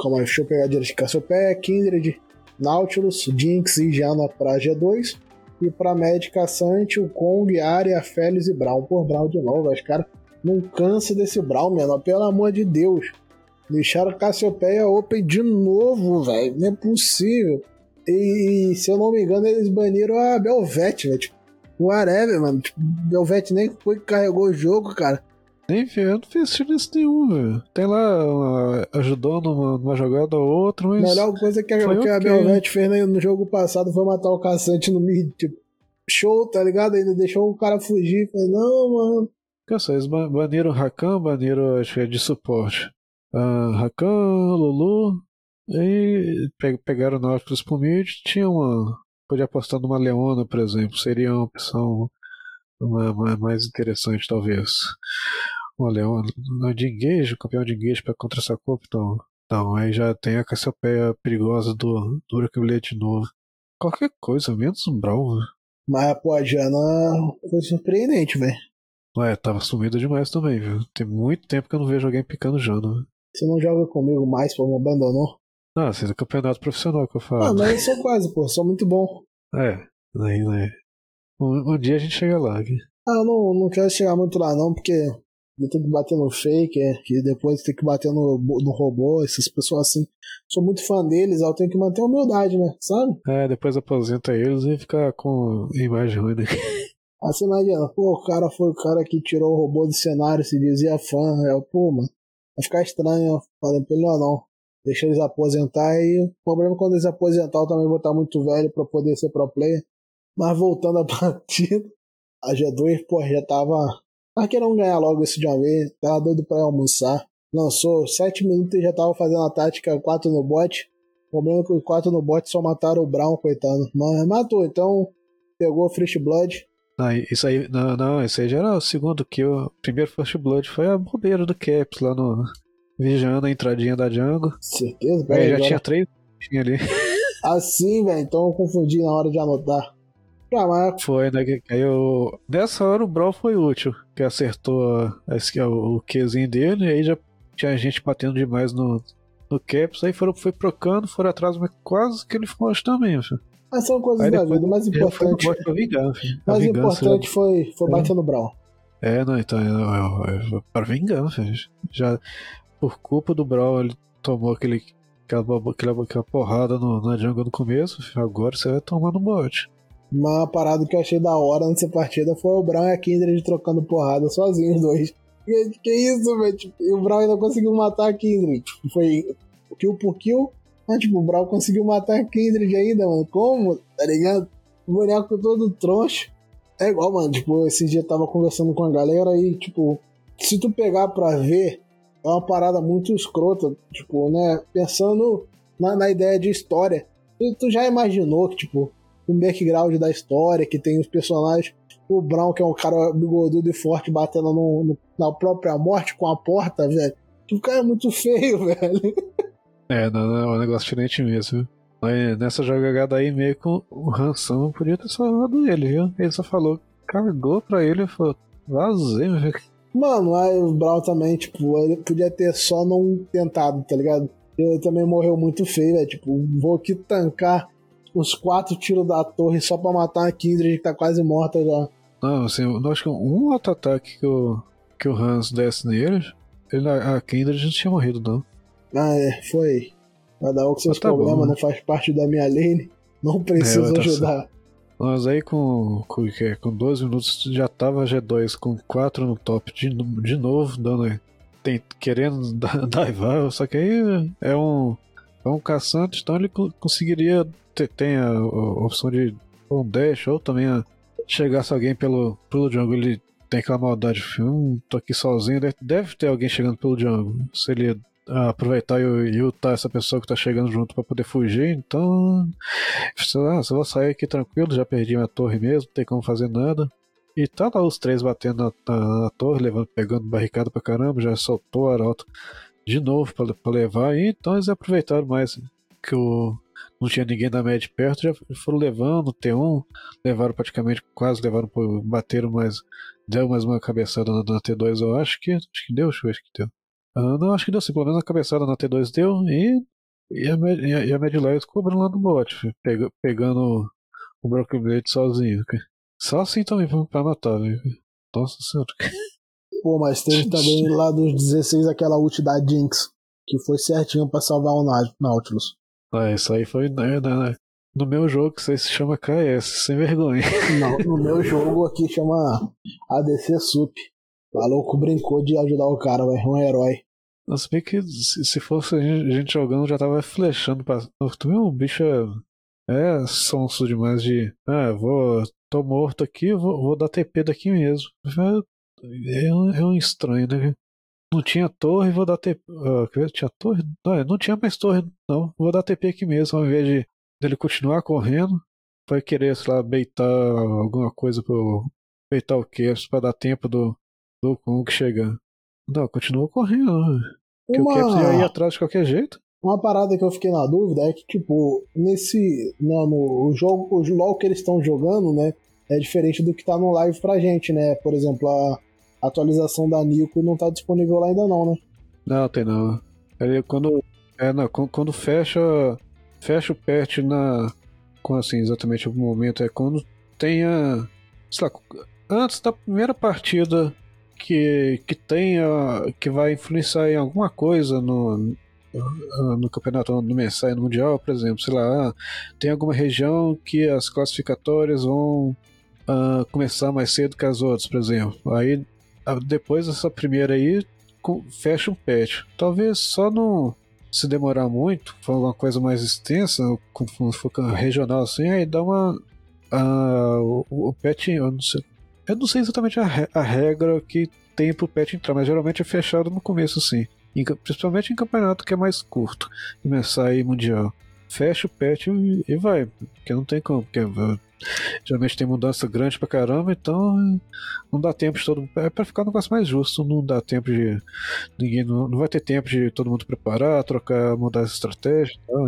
Calma aí, deixa eu pegar direito. Cassiopeia, Kindred, Nautilus, Jinx e Jana pra G2. E pra médica Sante, o Kong, Arya, Félix e Brown. Por Brown de novo, os caras não cansa desse Brown, mano. Pelo amor de Deus. Deixaram Cassiopeia Open de novo, velho. Não é possível. E, se eu não me engano, eles baniram a Belvete, velho. Tipo, whatever, mano. Tipo, Belvete nem foi que carregou o jogo, cara. Nem vi, eu não fiz serviço nenhum, velho. Tem lá, uma- ajudou numa, numa jogada ou outra, A mas. melhor coisa que a, que a ok. Belvete fez no, no jogo passado foi matar o caçante no mid. Tipo, show, tá ligado? Ainda deixou o cara fugir. Falei, não, mano. Cansa, eles ba- baniram Rakan, baniram, acho que é de suporte. Ah, Rakan, Lulu. E pe- pegaram o Nautilus pro mid. Tinha uma. Podia apostar numa Leona, por exemplo. Seria uma opção uma- uma- mais interessante, talvez. Não, de engage, campeão de engage pra contra essa corpo, então. Não, aí já tem a Cassiopeia perigosa do, Huracan de novo. Qualquer coisa, menos um Brawl. velho. Mas, pô, a Jana foi surpreendente, velho. Ué, tava sumida demais também, viu? Tem muito tempo que eu não vejo alguém picando Jana. Você não joga comigo mais, pô, me abandonou. Ah, você é do campeonato profissional que eu Ah, falo. mas eu sou quase, pô, sou muito bom. É, aí, né? Um, um dia a gente chega lá. aqui. Ah, eu não, não quero chegar muito lá, não, porque eu tenho que bater no fake, é, que depois tem que bater no, no robô, essas pessoas assim. Sou muito fã deles, eu tenho que manter a humildade, né? Sabe? É, depois aposenta eles e fica com imagem ruim, né? *laughs* Você imagina, pô, o cara foi o cara que tirou o robô do cenário, se dizia fã. Eu, pô, mano, vai ficar estranho. Eu falei pra ele, não, não. Deixa eles aposentar e o problema é quando eles aposentar eu também vou estar muito velho pra poder ser pro player. Mas voltando à *laughs* partida, a G2, pô, já tava. Tava querendo ganhar logo isso de uma vez, tava doido pra almoçar. Lançou 7 minutos e já tava fazendo a tática 4 no bot. O problema é que os 4 no bot só mataram o Brown, coitado. Mas matou, então pegou o Fresh Blood. Não, isso aí, não, não, isso aí já era o segundo kill. O primeiro First Blood foi a bobeira do Caps lá no. Vigiando a entradinha da jungle. Certeza? Aí, já agora. tinha três ali. *laughs* Assim, velho, então eu confundi na hora de anotar. Ah, mas Foi, né? que- Aí eu. Nessa hora o Brawl foi útil. Que acertou esse- o Qzinho dele, e aí já tinha gente batendo demais no, no Caps. Aí foram, foi procando, foram atrás, mas quase que ele foge também, filho. mas são coisas Aí da vida. O mais ele foi no importante, bot pra vingar, filho. Vingança importante foi, foi É. bater no Brown. É, não, então, é, é, é para vingança. Já, por culpa do Brawl, ele tomou aquele, aquela, aquela, aquela porrada no, na jungle no começo, agora você vai tomar no Uma parada que eu achei da hora nessa partida foi o Brown e a Kindred trocando porrada sozinhos os dois. Que, que isso, velho? Tipo, e o Brown ainda conseguiu matar a Kindred. Tipo, foi kill por kill. Mas, tipo, o Brown conseguiu matar a Kindred ainda, mano. Como? Tá ligado? O boneco todo troncho. É igual, mano. Tipo, esse dia eu tava conversando com a galera e, tipo, se tu pegar pra ver, é uma parada muito escrota, tipo, né? Pensando na, na ideia de história. Tu, tu, já imaginou que, tipo, o background da história, que tem os personagens, o Brown, que é um cara bigodudo e forte, batendo no, no, na própria morte com a porta, velho. O cara é muito feio, *laughs* velho. É, não, não, é um negócio diferente mesmo, viu? Mas nessa jogada aí, meio que o Hanson podia ter salvado ele, viu? Ele só falou, cargou pra ele e falou, vazei, velho. Mano, aí o Brown também, tipo, ele podia ter só não tentado, tá ligado? Ele também morreu muito feio, velho. Tipo, vou aqui tancar os quatro tiros da torre só pra matar a Kindred que tá quase morta já. Não, assim, eu acho que um auto-ataque que o, que o Hans desse nele, ele, a Kindred não tinha morrido, não. Ah, é, foi. Cada um com seus tá problemas, não faz parte da minha lane. Não preciso é, ajudar. Mas aí com, com, com 12 minutos já tava G2 com 4 no top de, de novo, dando, tem, querendo *laughs* daivar, só que aí é um, é um caçante, então ele conseguiria ter tem a, a, opção de um dash ou também a, chegasse alguém pelo, pelo jungle, ele tem aquela maldade, hum, tô aqui sozinho, deve, deve ter alguém chegando pelo jungle. Se ele aproveitar e lutar essa pessoa que tá chegando junto para poder fugir, então. Ah, só vou sair aqui tranquilo, já perdi minha torre mesmo, não tem como fazer nada. E tá lá os três batendo na, na, na torre, levando, pegando barricada pra caramba, já soltou o arauto de novo pra levar, e então eles aproveitaram mais que o, não tinha ninguém da média perto, já foram levando, T1, levaram praticamente, quase levaram, bateram mais, deu mais uma cabeçada na, na T2, eu acho que, acho que deu, ver que deu. Ah, não, acho que deu sim, pelo menos a cabeçada na T2 deu e, e a, a Mad Lions cobrando lá no bot, pega, pegando o Broken Blade sozinho. Só assim também pra, pra matar, velho. Nossa senhora. Pô, mas teve também lá dos 16 aquela ult da Jinx, que foi certinho pra salvar o Nautilus. Ah, isso aí foi né, né, no meu jogo que se chama KS, sem vergonha. *laughs* Não, no meu jogo aqui chama ADC Sup. O maluco brincou de ajudar o cara, vai, um herói. Nossa, bem que se fosse a gente jogando, já tava flechando pra. Tu viu? O bicho é, é sonso demais de. Ah, vou. tô morto aqui, vou, vou dar TP daqui mesmo. É, é, um, estranho, né? Não tinha torre, vou dar TP. Uh, tinha torre? Não, é, não tinha mais torre, não. Vou dar TP aqui mesmo, ao invés de dele continuar correndo. Vai querer, sei lá, beitar alguma coisa pro. Beitar o quê? Pra dar tempo do, do Kong chegar. Não, continua correndo. Que uma... o Caps ia ir atrás de qualquer jeito. Uma parada que eu fiquei na dúvida é que, tipo, nesse. Não, no o jogo, o LOL que eles estão jogando, né? É diferente do que tá no live pra gente, né? Por exemplo, a atualização da Nico não tá disponível lá ainda não, né? Não, tem não. Ele, quando, é, não, quando fecha, fecha o patch na. Com assim, exatamente o momento, é quando tenha. Sei lá, antes da primeira partida que, que tenha. que vai influenciar em alguma coisa no, no campeonato no mensal no mundial, por exemplo, sei lá, tem alguma região que as classificatórias vão uh, começar mais cedo que as outras, por exemplo. Aí depois dessa primeira aí fecha um patch. Talvez só não se demorar muito, for alguma coisa mais extensa, como for regional assim, aí dá uma uh, o, o patch, eu não sei, eu não sei exatamente a, a regra que tem pro pet entrar, mas geralmente é fechado no começo, sim. Em, principalmente em campeonato que é mais curto, começar aí mundial. Fecha o pet e, e vai, porque não tem como, porque uh, geralmente tem mudança grande pra caramba, então não dá tempo de todo mundo. É pra ficar um negócio mais justo, não dá tempo de. Ninguém. Não, não vai ter tempo de todo mundo preparar, trocar, mudar as estratégias. Tá,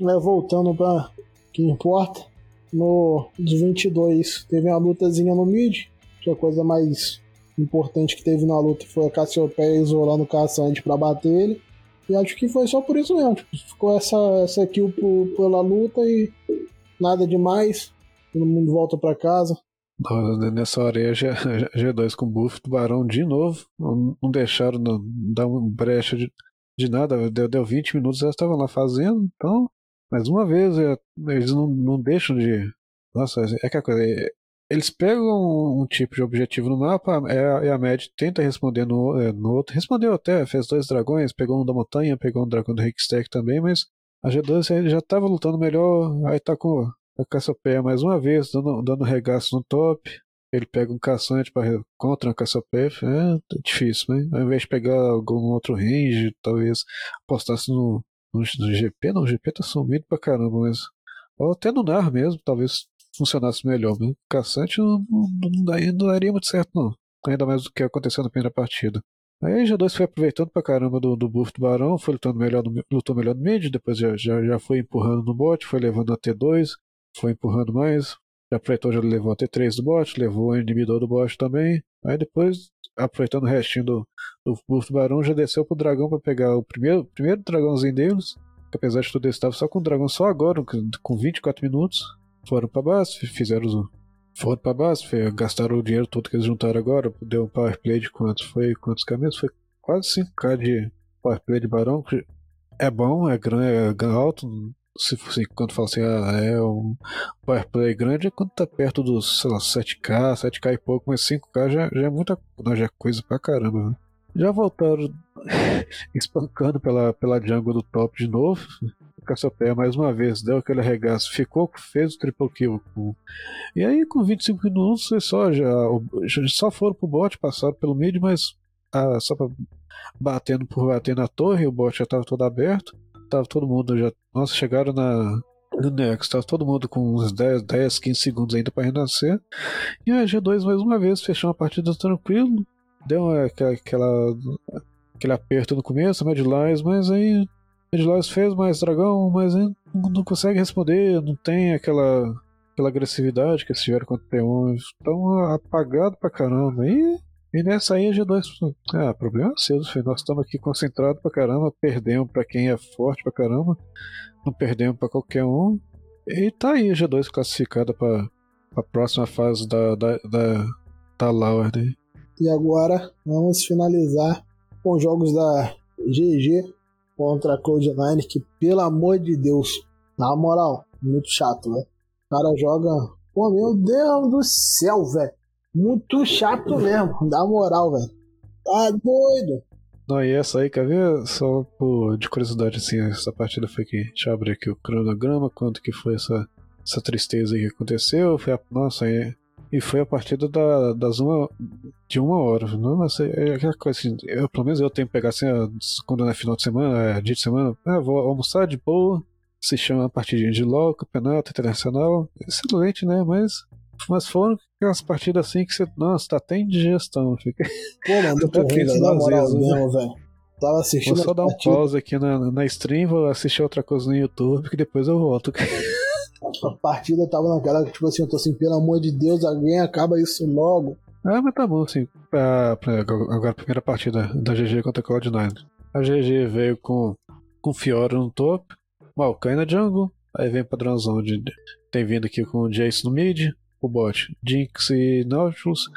né? Voltando pra que importa, no de 22 teve uma lutazinha no mid, que a coisa mais importante que teve na luta foi a Cassiopeia isolando o Caçante para bater ele. E acho que foi só por isso mesmo. Tipo, ficou essa, essa kill por, pela luta e nada demais. Todo mundo volta para casa. Nessa hora aí, G2 com buff do Barão de novo. Não, deixaram não, dar uma brecha de, de nada. Deu, deu 20 minutos, eles estavam lá fazendo. Então, mais uma vez, é, eles não, não deixam de. Nossa, é que a coisa. É, eles pegam um, tipo de objetivo no mapa é, a Mad tenta responder no, é, no outro. Respondeu até, fez dois dragões, pegou um da montanha, pegou um dragão do Rickstack também, mas a G2 já estava lutando melhor. Aí tá com a Cassiopeia mais uma vez, dando, dando regaço no top. ele pega um caçante para contra um Cassiopeia, é difícil, né? Ao invés de pegar algum outro range, talvez apostasse no, no, no GP, não, o GP tá sumido pra caramba, mas. Ou até no NAR mesmo, talvez funcionasse melhor. Mas caçante não, não, não, daria, muito certo, não. Ainda mais do que aconteceu na primeira partida. Aí G2 foi aproveitando pra caramba do, do buff do Barão, foi lutando melhor no, lutou melhor no mid, depois já, já, já foi empurrando no bot, foi levando a T2, foi empurrando mais, já aproveitou, já levou a T3 do bot, levou o inibidor do bot também. Aí depois, aproveitando o restinho do, do buff do Barão, já desceu pro dragão para pegar o primeiro, primeiro dragãozinho deles. Que apesar de tudo isso, estava só com o dragão só agora, com 24 minutos. Foram pra base, fizeram foram pra base, gastaram o dinheiro todo que eles juntaram agora, deu um power play de quantos? Foi quantos caminhos? Foi quase 5k de power play de barão, que é bom, é grande, é alto. Se fosse quando fala assim, ah, é um power play grande, é quando tá perto dos, sei lá, 7k, 7k e pouco, mas 5k já, já é muita já é coisa pra caramba. Né? Já voltaram *laughs* espancando pela, pela jungle do top de novo. *laughs* Cassiopeia mais uma vez, deu aquele arregaço, ficou, fez o triple kill. E aí, com 25 minutos, só já, já só foram pro bot, passaram pelo mid, mas ah, só pra, batendo por bater na torre, o bot já tava todo aberto, tava todo mundo já. Nossa, chegaram na, no Next, tava todo mundo com uns 10, 10 15 segundos ainda para renascer. E a G2 mais uma vez fechou uma partida tranquilo, deu aquela, aquela aquele aperto no começo, Mad Lies, mas aí Edlois fez mais dragão, mas não consegue responder, não tem aquela, aquela agressividade que eles tiveram contra o P1. Estão apagado pra caramba. E, e nessa aí a G2. Ah, problema é seu, filho. Nós estamos aqui concentrados pra caramba, perdemos pra quem é forte pra caramba, não perdemos pra qualquer um. E tá aí a G2 classificada pra, pra próxima fase da, da, da, da Lauer. Né? E agora vamos finalizar com os jogos da GG contra a Cloud9, que pelo amor de Deus, na moral, muito chato, velho. O cara joga. Pô, meu Deus do céu, velho. Muito chato mesmo, dá moral, velho. Tá doido. Não, e essa aí, quer ver? Só por, de curiosidade, assim, essa partida foi que. Deixa eu abrir aqui o cronograma, quanto que foi essa, essa tristeza aí que aconteceu. Foi a, nossa, aí e foi a partida da, das uma, de uma hora. Não, é aquela coisa assim, eu, pelo menos eu tenho que pegar assim, quando é final de semana, é dia de semana, ah, vou almoçar de boa, se chama partidinha de LOL, campeonato internacional, excelente, né? Mas, mas foram aquelas partidas assim que você, nossa, tá até indigestão. Fica... Pô, mano, muito ruim, velho, na moral mesmo, velho. Tava assistindo. Vou só dar um pause aqui na, na stream, vou assistir outra coisa no YouTube, que depois eu volto. A partida tava naquela que, tipo assim, eu tô assim, pelo amor de Deus, alguém acaba isso logo. Ah, mas tá bom, assim. Pra, pra, agora a primeira partida da GG contra a Cloud9. A GG veio com, com Fiora no top, Maokai na jungle, aí vem padrãozão de. Tem vindo aqui com o Jace no mid, o bot Jinx e Nautilus.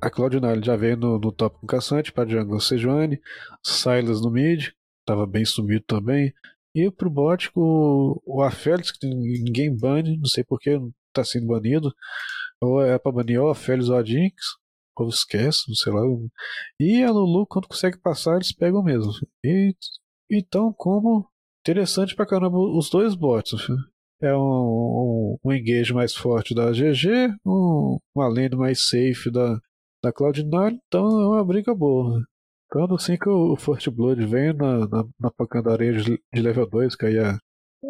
A Cloud9 já veio no, no top com Caçante pra jungle Sejuani, Silas no mid, tava bem sumido também. E pro bot, o, o Aphelios, que ninguém bane, não sei porque tá sendo banido. Ou é pra banir o Aphelios ou a Jinx, ou esquece, não sei lá. E a Lulu, quando consegue passar, eles pegam mesmo. E, então, como interessante pra caramba os dois bots. É um, um, um engage mais forte da GG, um, uma lane mais safe da, da Cloud9, então é uma briga boa. Quando assim que o First Blood vem na, na, na pancadaria de, de level 2, que aí a,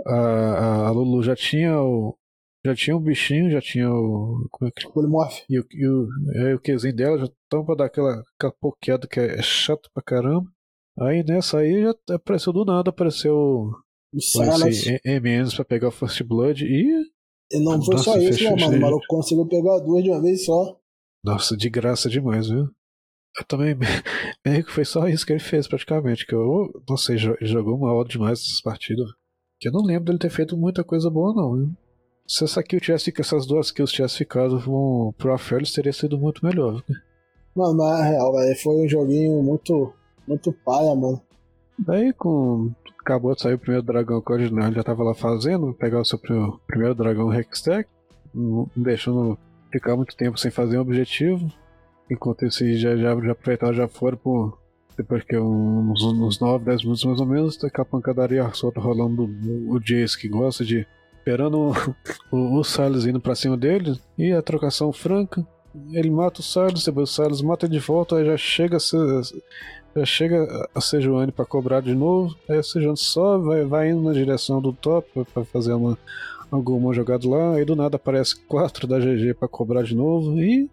a, a Lulu já tinha o. Já tinha um bichinho, já tinha o. Como é que. Polymorph. E o, e o, é, o Qzinho dela já estão pra dar aquela, aquela pokeada que é, é chato pra caramba. Aí nessa aí já apareceu do nada, apareceu. Esse MNs pra pegar o First Blood e. E não foi só isso, né, mano? O maluco conseguiu pegar duas de uma vez só. Nossa, de graça demais, viu? Eu também *laughs* meio que foi só isso que ele fez praticamente. Que eu não sei, jogou mal demais essas partidas. Que eu não lembro dele ter feito muita coisa boa, não. Viu? Se essa kill tivesse, essas duas kills tivessem ficado um, pro Aphelios, teria sido muito melhor. Né? Mano, mas na real, velho, foi um joguinho muito, muito paia, mano. Daí, com. Acabou de sair o primeiro dragão que o Ordinal já tava lá fazendo, pegar o seu primeiro dragão Hextech, deixando ficar muito tempo sem fazer um objetivo. Enquanto esses já, já, já aproveitaram, já foram por. Depois que uns, uns 9, 10 minutos mais ou menos, tá a pancadaria solta rolando o Jace que gosta de. Esperando *laughs* o, o, Salles indo pra cima dele e a trocação franca. ele mata o Silas, depois o Silas mata de volta, aí já chega a ser, já chega a Sejuani pra cobrar de novo, aí a Sejuani só vai, vai indo na direção do top pra fazer uma, alguma jogada lá, aí do nada aparece quatro da GG para cobrar de novo, e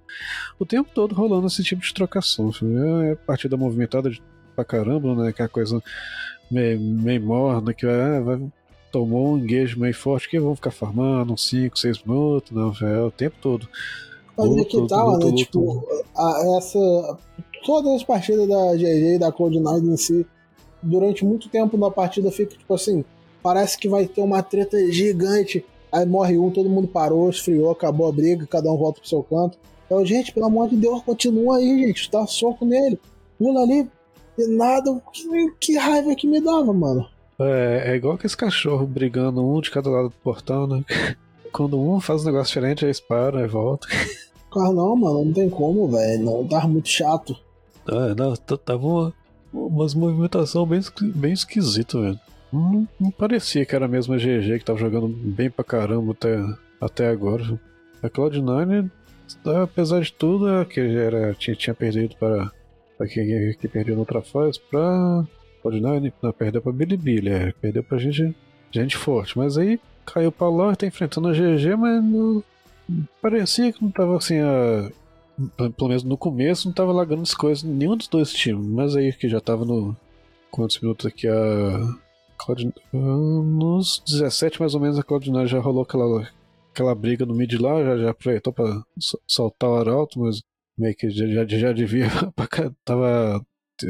o tempo todo rolando esse tipo de trocação. É partida movimentada de, pra caramba, né? Que é a coisa meio, meio morna, que é, vai, tomou um engage meio forte, que vão ficar farmando uns 5, 6 minutos, não, é o tempo todo. Mas luto, é que tal, luto, né? Luto, tipo, a, essa. Todas as partidas da GG e da Cloud9 em si, durante muito tempo na partida fica tipo assim, parece que vai ter uma treta gigante. Aí morre um, todo mundo parou, esfriou, acabou a briga, cada um volta pro seu canto. Então, gente, pelo amor de Deus, continua aí, gente. Dá soco nele. Pula ali. E nada. Que, que raiva que me dava, mano. É, é igual aqueles cachorros brigando um de cada lado do portão, né? *laughs* Quando um faz um negócio diferente, eles param e voltam. Cara, não, mano, não tem como, velho. Não tava muito chato. É, tava uma, umas movimentação bem, bem esquisita, velho. Não, não, parecia que era a mesma GG que tava jogando bem pra caramba até, até agora. A Cloud9, apesar de tudo, é que era, tinha, tinha perdido para, para quem que perdeu na outra fase, pra Cloud9, não, perdeu pra Bilibili, é, perdeu pra gente, gente forte. Mas aí caiu pra lá, tá enfrentando a GG, mas não, parecia que não tava assim, a, pelo menos no começo, não tava lá grandes coisas nenhum dos dois times. Mas aí que já tava no. Quantos minutos aqui a Cloud... Nos 17 mais ou menos a Cloud9 já rolou aquela, aquela briga no mid lá, já, já aproveitou pra soltar o arauto, mas meio que já, já, já devia. *laughs* tava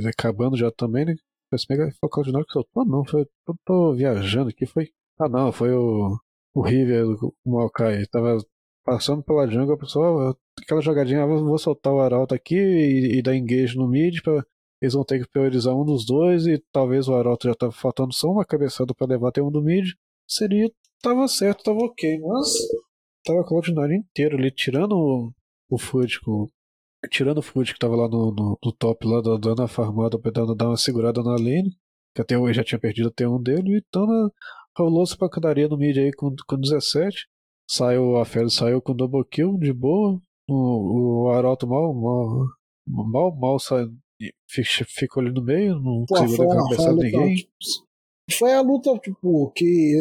acabando já também, né? Foi a Cloud9 que soltou. Ah, não, foi. Eu tô viajando aqui, foi. Ah não, foi o. O River do Maokai. Tava passando pela jungle, a pessoa. Aquela jogadinha, vou soltar o arauto aqui e, e dar engage no mid pra eles vão ter que priorizar um dos dois e talvez o Arauto já tava faltando só uma cabeçada para levar até um do mid. Seria. Tava certo, tava ok, mas. Tava o Cloud9 inteiro ali, tirando o, o. Tirando o Food que tava lá no, no, no top, lá dando a farmada, dando dar uma segurada na lane, que até hoje já tinha perdido até um dele, então rolou-se pancadaria no mid aí com, com 17. Saiu, a Félix saiu com double kill de boa. O, o Arauto mal, mal, mal, mal saiu, ficou ali no meio, não conseguiu cabeçar ninguém. Tipo, foi a luta, tipo, que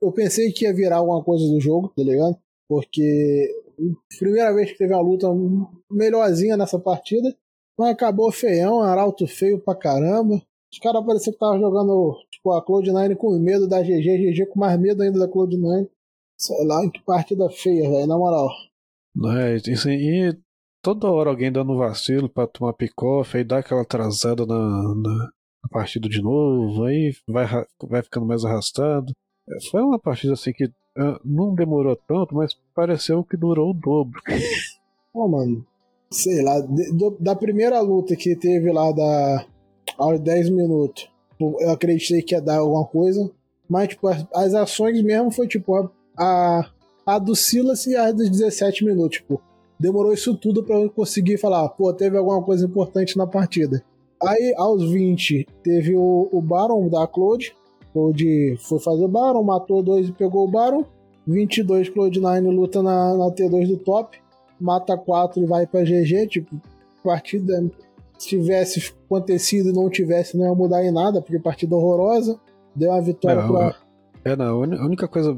eu pensei que ia virar alguma coisa do jogo, tá ligado? Porque primeira vez que teve uma luta melhorzinha nessa partida, mas acabou feião, arauto feio pra caramba. Os caras pareciam que estavam jogando tipo, a Cloud9 com medo da GG, GG com mais medo ainda da Cloud9. Sei lá, que partida feia, velho, na moral. É, isso aí toda hora alguém dando vacilo pra tomar pick-off, aí dá aquela atrasada na, na, partida de novo, aí vai, vai ficando mais arrastado. É, foi uma partida assim que uh, não demorou tanto, mas pareceu que durou o dobro. *laughs* Pô, mano, sei lá, do, da primeira luta que teve lá da aos 10 minutos, eu acreditei que ia dar alguma coisa, mas tipo, as, as ações mesmo foi tipo a, a, do Silas e a dos 17 minutos, tipo, demorou isso tudo para eu conseguir falar, pô, teve alguma coisa importante na partida. Aí, aos 20, teve o, o Baron da Claude. Claude foi fazer o Baron, matou dois e pegou o Baron. 22, Cloud9 luta na, na T2 do top. Mata 4 e vai pra GG. Tipo, partida. Se tivesse acontecido e não tivesse, não ia mudar em nada, porque partida horrorosa. Deu uma vitória não, pra. É, não, a única coisa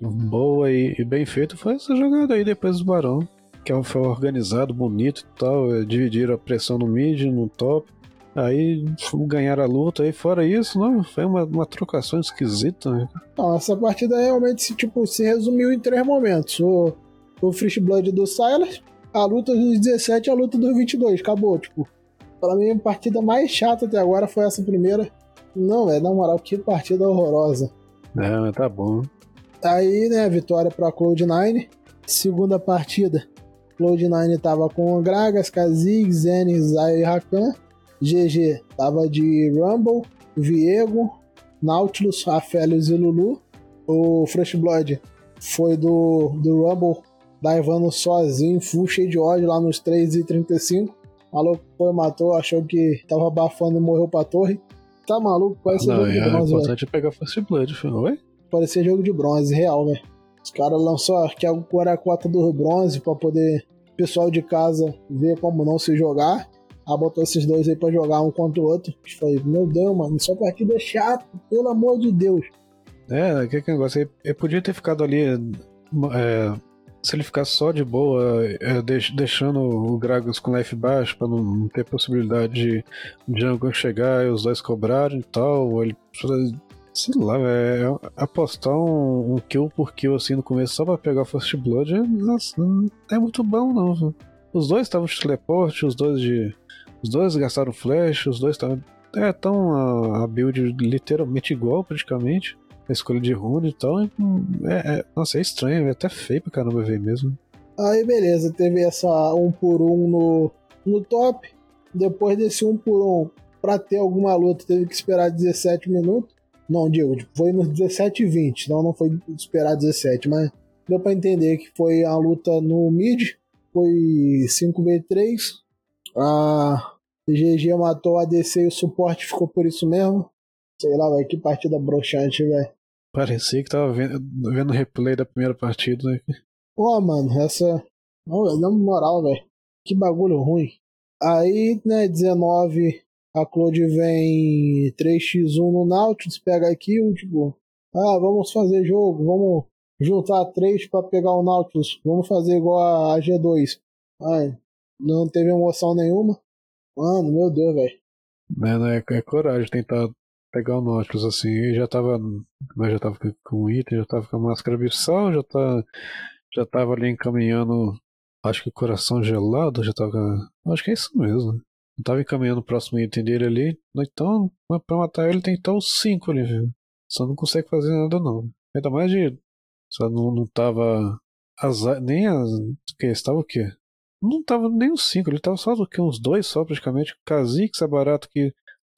boa e, e bem feita foi essa jogada aí depois do Barão que é foi organizado, bonito e tal. É, dividiram a pressão no mid, no top. Aí ganharam a luta. Aí fora isso, não, foi uma, uma trocação esquisita. Né? Não, essa partida realmente se, tipo, se resumiu em três momentos. O, o Fresh Blood do Silas, a luta dos 17 e a luta dos 22. Acabou, tipo. Pra mim, a partida mais chata até agora foi essa primeira. Não, é na moral, que partida horrorosa. É, tá bom. Aí, né, vitória pra Cloud9. Segunda partida, Cloud9 tava com Gragas, Kha'Zix, Zen, Zay e Rakan. GG tava de Rumble, Viego, Nautilus, Rafaelios e Lulu. O Fresh Blood foi do, do Rumble, divando sozinho, full cheio de ódio lá nos 3,35. Maluco foi, matou, achou que tava abafando e morreu pra torre. Tá maluco? Parece Não, jogo de é bronze. O importante é pegar Fresh Blood, foi? Parecia jogo de bronze, real, velho. Os caras lançou aqui agora a cota do bronze pra poder pessoal de casa vê como não se jogar. Aí botou esses dois aí pra jogar um contra o outro. Falei, meu Deus, mano, só partida chata, pelo amor de Deus. É, que, que negócio, ele, ele podia ter ficado ali. É, se ele ficar só de boa, é, deix, deixando o Gragas com life baixo pra não, ter possibilidade de Django chegar e os dois cobrarem e tal, ou ele. Sei lá, é, apostar um, um, kill por kill assim no começo só pra pegar o First Blood é, é muito bom não. Os dois estavam de teleporte, os dois de. Os dois gastaram flash, os dois estavam. É, tão a, a build literalmente igual praticamente a escolha de rune e tal. É, é, nossa, é estranho, é até feio pra caramba ver mesmo. Aí beleza, teve essa um por um no, no top. Depois desse um por um, pra ter alguma luta, teve que esperar 17 minutos. Não, tipo, foi nos 17 e 20, não, não foi esperar 17, mas deu pra entender que foi a luta no mid, foi 5v3. A GG matou a ADC e o suporte ficou por isso mesmo. Sei lá, velho, que partida broxante, velho. Parecia que tava vendo, vendo replay da primeira partida, né? Pô, mano, essa. Não, na moral, velho. Que bagulho ruim. Aí, né, 19, a Claude vem 3x1 no Nautilus, pega aqui, tipo, ah, vamos fazer jogo, vamos juntar três para pegar o Nautilus, vamos fazer igual a G2. Ai, não teve emoção nenhuma. Mano, meu Deus, velho. É, é, é coragem tentar pegar o Nautilus assim, já tava. Mas já tava com o item, já tava com a máscara abissal, já tá. Já tava ali encaminhando. Acho que o coração gelado, já tava. Acho que é isso mesmo. Eu tava encaminhando o próximo item dele ali. Então, pra matar ele tem que estar os 5 ali, viu? Só não consegue fazer nada não. Ainda mais de. Só não, não tava. As, nem as. O que? Estava o quê? Não tava nem os 5, ele tava só do que uns dois só praticamente. Kha'Zix é barato que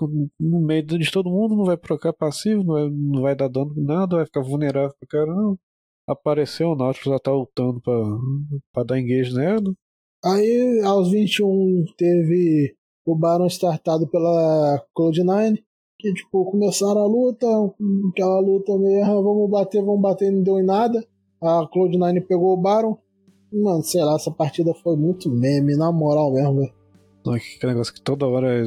no meio de todo mundo, não vai trocar passivo, não vai, não vai dar dano nada, vai ficar vulnerável pra caramba. Apareceu o Nautilus já tá lutando pra, pra dar engage nela. Aí, aos 21, teve o Baron startado pela Cloud9, que tipo, começaram a luta, aquela luta meio, ah, vamos bater, vamos bater, não deu em nada. A Cloud9 pegou o Baron. Mano, sei lá, essa partida foi muito meme, na moral mesmo, velho. Que negócio que toda hora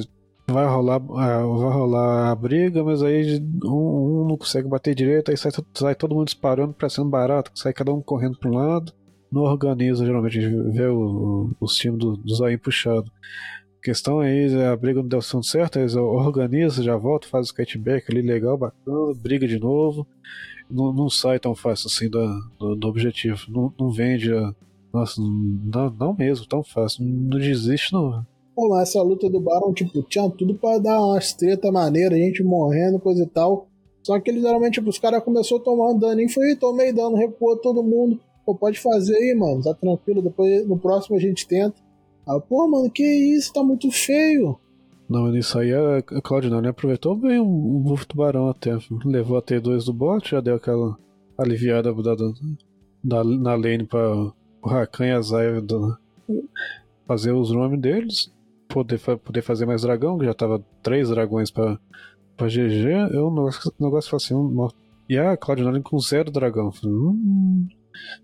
vai rolar, é, vai rolar a briga, mas aí um, um, não consegue bater direito, aí sai, sai todo mundo disparando, parecendo barato, sai cada um correndo para um lado. Não organiza, geralmente, a gente vê o, o, os times do, do Zayn puxado. A questão aí, é, a briga não deu certo, eles organizam, já volta, faz o skateback ali legal, bacana, briga de novo. Não, não sai tão fácil assim do, do, objetivo. Não, não vende. Nossa, não, não mesmo, tão fácil. Não desiste, não. Pô, essa luta do Baron, tipo, tinha tudo para dar umas treta maneira, gente morrendo, coisa e tal. Só que eles geralmente, tipo, os caras começou tomando dano e foi, tomei dano, recuou todo mundo. Pô, pode fazer aí, mano, tá tranquilo, depois no próximo a gente tenta. Ah, pô, mano, que isso, tá muito feio. Não, isso aí a Cloud9 aproveitou bem o, o buff do Barão até. Levou a T2 do bot, já deu aquela aliviada da, da, na lane pra o Rakan e a Zaya fazer os nomes deles poder, poder fazer mais dragão, que já tava três dragões pra, pra GG, eu não negócio assim, um, e a Cloud9 com zero dragão. Hum,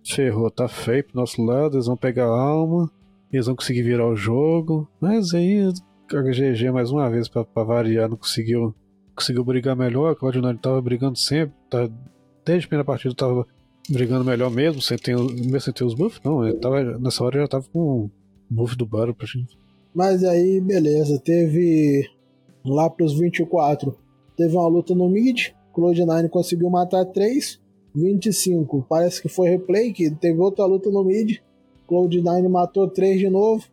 ferrou, tá feio pro nosso lado, eles vão pegar a alma, eles vão conseguir virar o jogo, mas aí a GG mais uma vez pra, pra variar, não conseguiu, conseguiu brigar melhor, a Cloud9 tava brigando sempre, tá, desde a primeira partida tava brigando melhor mesmo, sem ter, mesmo sem ter os buffs, não, tava, nessa hora já tava com o buff do Baro pra gente. Mas aí, beleza, teve lá pros 24, teve uma luta no mid, Cloud9 conseguiu matar 3, 25, parece que foi replay, que teve outra luta no mid, Cloud9 matou 3 de novo,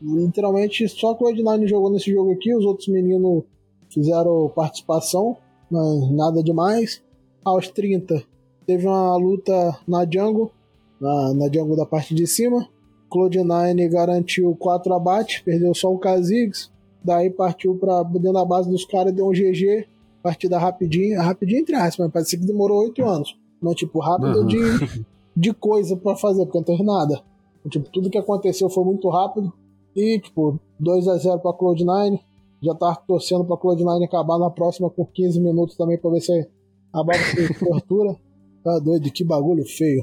literalmente só Cloud9 jogou nesse jogo aqui, os outros meninos fizeram participação, nada demais. Aos 30, teve uma luta na jungle, na, na jungle da parte de cima, Cloud9 garantiu 4 abates, perdeu só o Kha'Zix. Daí partiu para dentro da base dos caras, deu um GG. Partida rapidinha, rapidinho entre aspas, mas parece que demorou 8 anos. Mas, tipo, rápido uhum. de, de coisa para fazer, porque não teve nada. Tipo, tudo que aconteceu foi muito rápido. E, tipo, 2 a 0 pra Cloud9. Já tá torcendo pra Cloud9 acabar na próxima com 15 minutos também pra ver se a *laughs* base tem cobertura. Tá doido, que bagulho feio.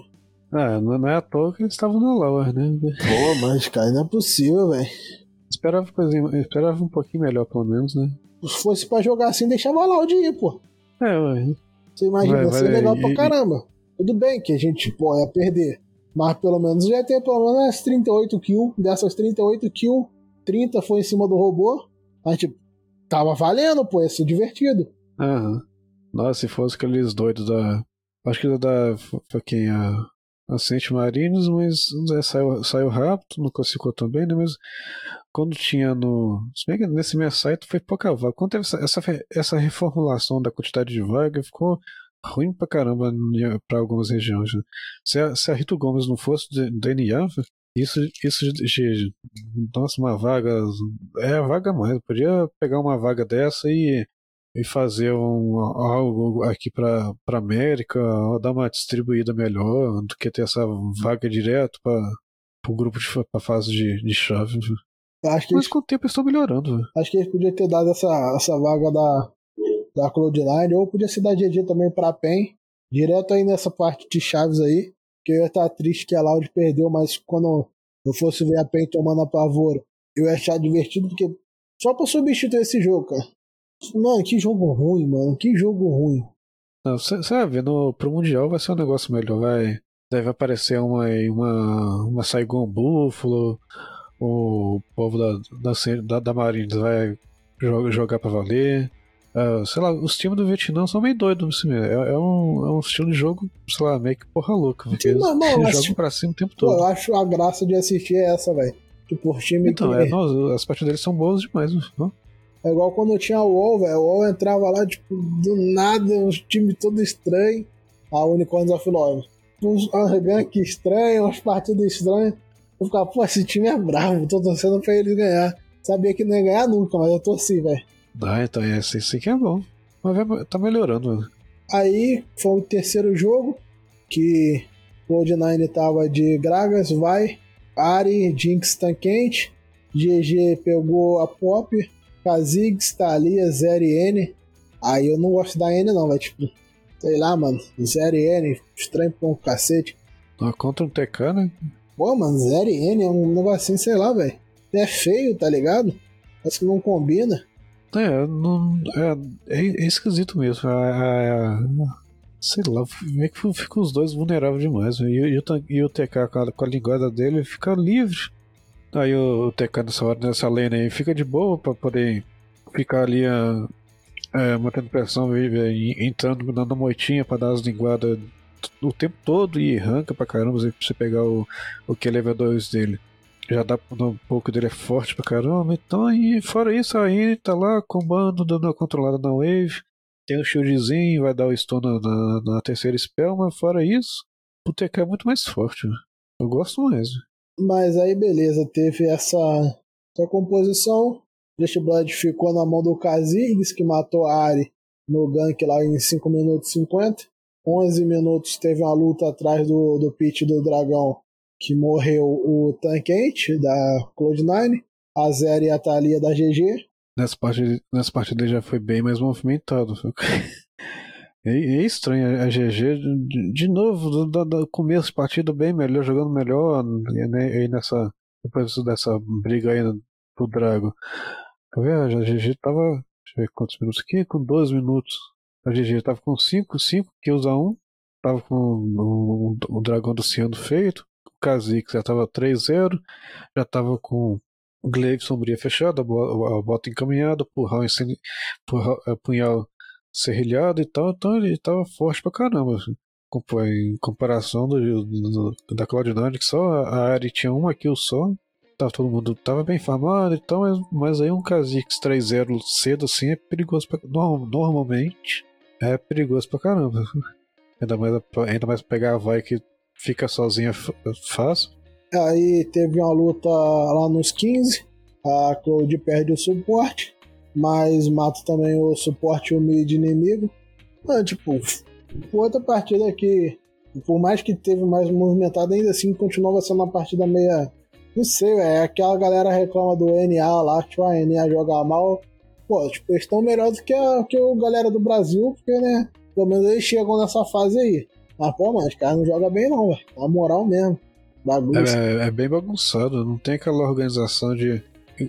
Ah, não é à toa que eles estavam na Lower, né? Pô, mas, cara, não é possível, velho. Esperava, coisinha- esperava um pouquinho melhor, pelo menos, né? Se fosse pra jogar assim, deixava lá o dia, pô. É, ué. Você imagina, Vai, ia ser vai, legal pra caramba. Tudo bem que a gente, pô, ia perder. Mas pelo menos já ia ter pelo menos umas 38 kills. Dessas 38 kills, 30 foi em cima do robô. Mas, tipo, tava valendo, pô, ia ser divertido. Aham. Nossa, se fosse aqueles doidos da. Acho que da. Foi quem? A. A Saint Marines, mas é, saiu, saiu rápido, não conseguiu também, né? Mas quando tinha no. Se bem que nesse meu site foi pouca vaga. Quando teve essa, essa, essa reformulação da quantidade de vaga, ficou ruim pra caramba em- pra algumas regiões. Né? Se, a, se a Rito Gomes não fosse do DNA, isso, isso de, nossa, uma vaga. É a vaga mais. Podia pegar uma vaga dessa e e fazer um, algo aqui para para América, ou dar uma distribuída melhor do que ter essa vaga direto para o grupo de pra fase de, de chave. Acho que Mas eles, com o tempo estão melhorando. acho que eles podiam ter dado essa, essa vaga da, da Cloud9, ou podia ser da GG também pra PEN. Direto aí nessa parte de chaves aí. Que eu ia estar triste que a Loud perdeu, mas quando eu fosse ver a PEN tomando apavoro, eu ia achar divertido, porque só pra substituir esse jogo, cara. Mano, que jogo ruim, mano. Que jogo ruim. Não, Você vai ver, no, pro Mundial vai ser um negócio melhor. Vai, deve aparecer uma, uma, uma Saigon Buffalo, o povo da, da, da, da Marines vai jogar, jogar pra valer. Ah, sei lá, os times do Vietnã são meio doidos assim, mesmo. É, é um, é um estilo de jogo, sei lá, meio que porra louca. Porque eles, Não, não, eles jogam pra cima o tempo todo. eu acho a graça de assistir é essa, velho. Tipo, o time Então, que... é, nossa, as partidas deles são boas demais. Não? É igual quando eu tinha o WoW, velho. O WoW entrava lá, tipo, do nada, uns times todo estranho. A Unicorns of Love. Uns gank estranho, umas partidas estranhas. Eu ficava, pô, esse time é bravo, tô torcendo pra eles ganhar. Sabia que não ia ganhar nunca, mas eu torci, velho. Ah, então é, esse, esse aqui é bom. Mas vai- tá melhorando. né? Aí foi o terceiro jogo, que Cloud9 tava de Gragas, vai, Ari, Jinx Tankente, GG pegou a Pop, Kha'Zix, Thalia, Zero e N. Aí eu não gosto da N não, vai tipo, sei lá, mano, Zero e N, estranho pra um cacete. Ah, Contra um TK, né? Pô, mano, Zero e N é um negocinho, sei lá, velho. É feio, tá ligado? Parece que não combina. É, não, é, é, é esquisito mesmo. É, é, sei lá, meio que fica os dois vulneráveis demais. E, e, o, e o TK com a, com a linguada dele fica livre. Aí o, o TK nessa lane aí, fica de boa pra poder ficar ali ah, é, mantendo pressão, e- e entrando, dando moitinha pra dar as linguadas o tempo todo e arranca pra caramba pra você pegar o, o que level 2 dele. Já dá um pouco dele é forte pra caramba. Então, e fora isso, a Ine tá lá combando, dando a controlada na wave. Tem o shieldzinho, vai dar o stun na, na, na terceira spell, mas fora isso, o TK é muito mais forte. né? Eu gosto mais. Mas aí beleza, teve essa, essa composição. Just Blood ficou na mão do Kha'Zix, que matou a Ari no gank lá em 5 minutos e 50. 11 minutos teve uma luta atrás do, do pit do dragão, que morreu o Tankente da Cloud9, a Zeri e a Thalia da GG. Nessa parte, nessa parte dele já foi bem mais movimentado. *laughs* É, é estranho, a GG de, de novo, do, do- começo de partida bem melhor, jogando melhor, e né, aí nessa, depois dessa briga aí pro Drago. Quer ver? A GG tava, deixa eu ver quantos minutos aqui, com 12 minutos. A GG tava com 5, 5 kills a 1, tava com o, o dragão do Ciano feito, o Kha'Zix já tava 3-0, já tava com o Glaive Sombria fechado, a bo- a bota encaminhada, porral, é, punhal serrilhado e tal, então ele tava forte pra caramba. assim. Em comparação do, do- da Cloud9, que só a Ari tinha uma kill só, tava todo mundo tava bem farmado e tal, mas, mas aí um Kha'Zix 3-0 cedo assim é perigoso pra, norm- normalmente é perigoso pra caramba. Ainda mais, ainda mais pegar a vai que fica sozinha fácil. Aí teve uma luta lá nos 15. A Cloud perde o suporte, mas mata também o suporte e o mid inimigo. Ah, tipo, outra partida que, por mais que teve mais movimentado, ainda assim continuava sendo uma partida meia. Não sei, é aquela galera reclama do NA lá, tipo, a NA joga mal. Pô, tipo, eles estão melhor do que a, que a galera do Brasil, porque, né, pelo menos eles chegam nessa fase aí. Mas, pô, mano, os caras não jogam bem não, velho. Na moral mesmo. Bagunça. É, é bem bagunçado, não tem aquela organização de.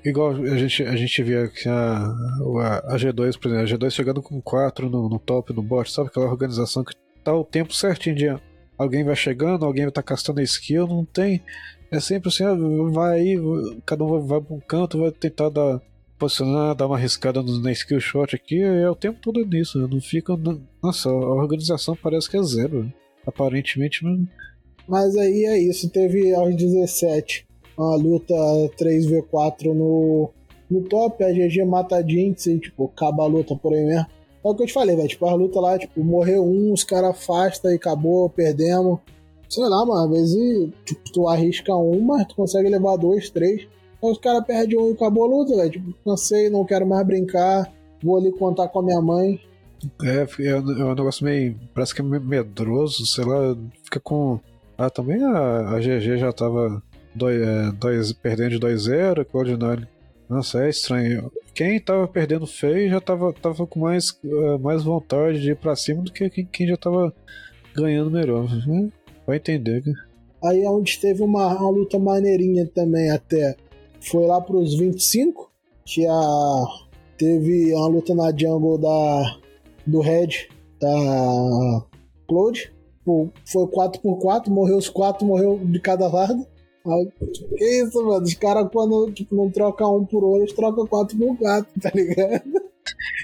Igual a gente, a gente via que a, a, a G2, por exemplo, a G2 chegando com 4 no, no top, no bot, sabe? Aquela organização que tá o tempo certinho de alguém vai chegando, alguém tá castando skill, não tem. É sempre assim, ah, vai aí, cada um vai, pra um canto, vai tentar dar, posicionar, dar uma arriscada na skill shot aqui, é o tempo todo nisso, não fica. Nossa, a organização parece que é zero. Aparentemente não. Mas aí é isso, teve aos 17 uma luta 3v4 no, no top, a GG mata a Jinx e, tipo, acaba a luta por aí mesmo. É o que eu te falei, velho. Tipo, a luta lá, tipo, morreu um, os caras afastam e acabou, perdemos. Sei lá, mano, às vezes tipo, tu arrisca um, mas tu consegue levar dois, três. Então os caras perdem um e acabou a luta, velho. Tipo, cansei, não quero mais brincar, vou ali contar com a minha mãe. É, é um negócio meio. Parece que é medroso, sei lá, fica com. Ah, também a, a GG já tava dois, é, dois, perdendo de 2-0, Cloud9. Nossa, é estranho. Quem tava perdendo feio já tava, tava com mais, uh, mais vontade de ir pra cima do que quem, quem já tava ganhando melhor. Né? Vai entender, cara. Aí é onde teve uma, uma luta maneirinha também até. Foi lá pros 25, que a, teve uma luta na jungle da, do Red, da Cloud. Foi 4x4, morreu os 4, morreu de cada lado. Que isso, mano? Os caras, quando tipo, não trocam um por outro, eles trocam quatro por quatro, tá ligado?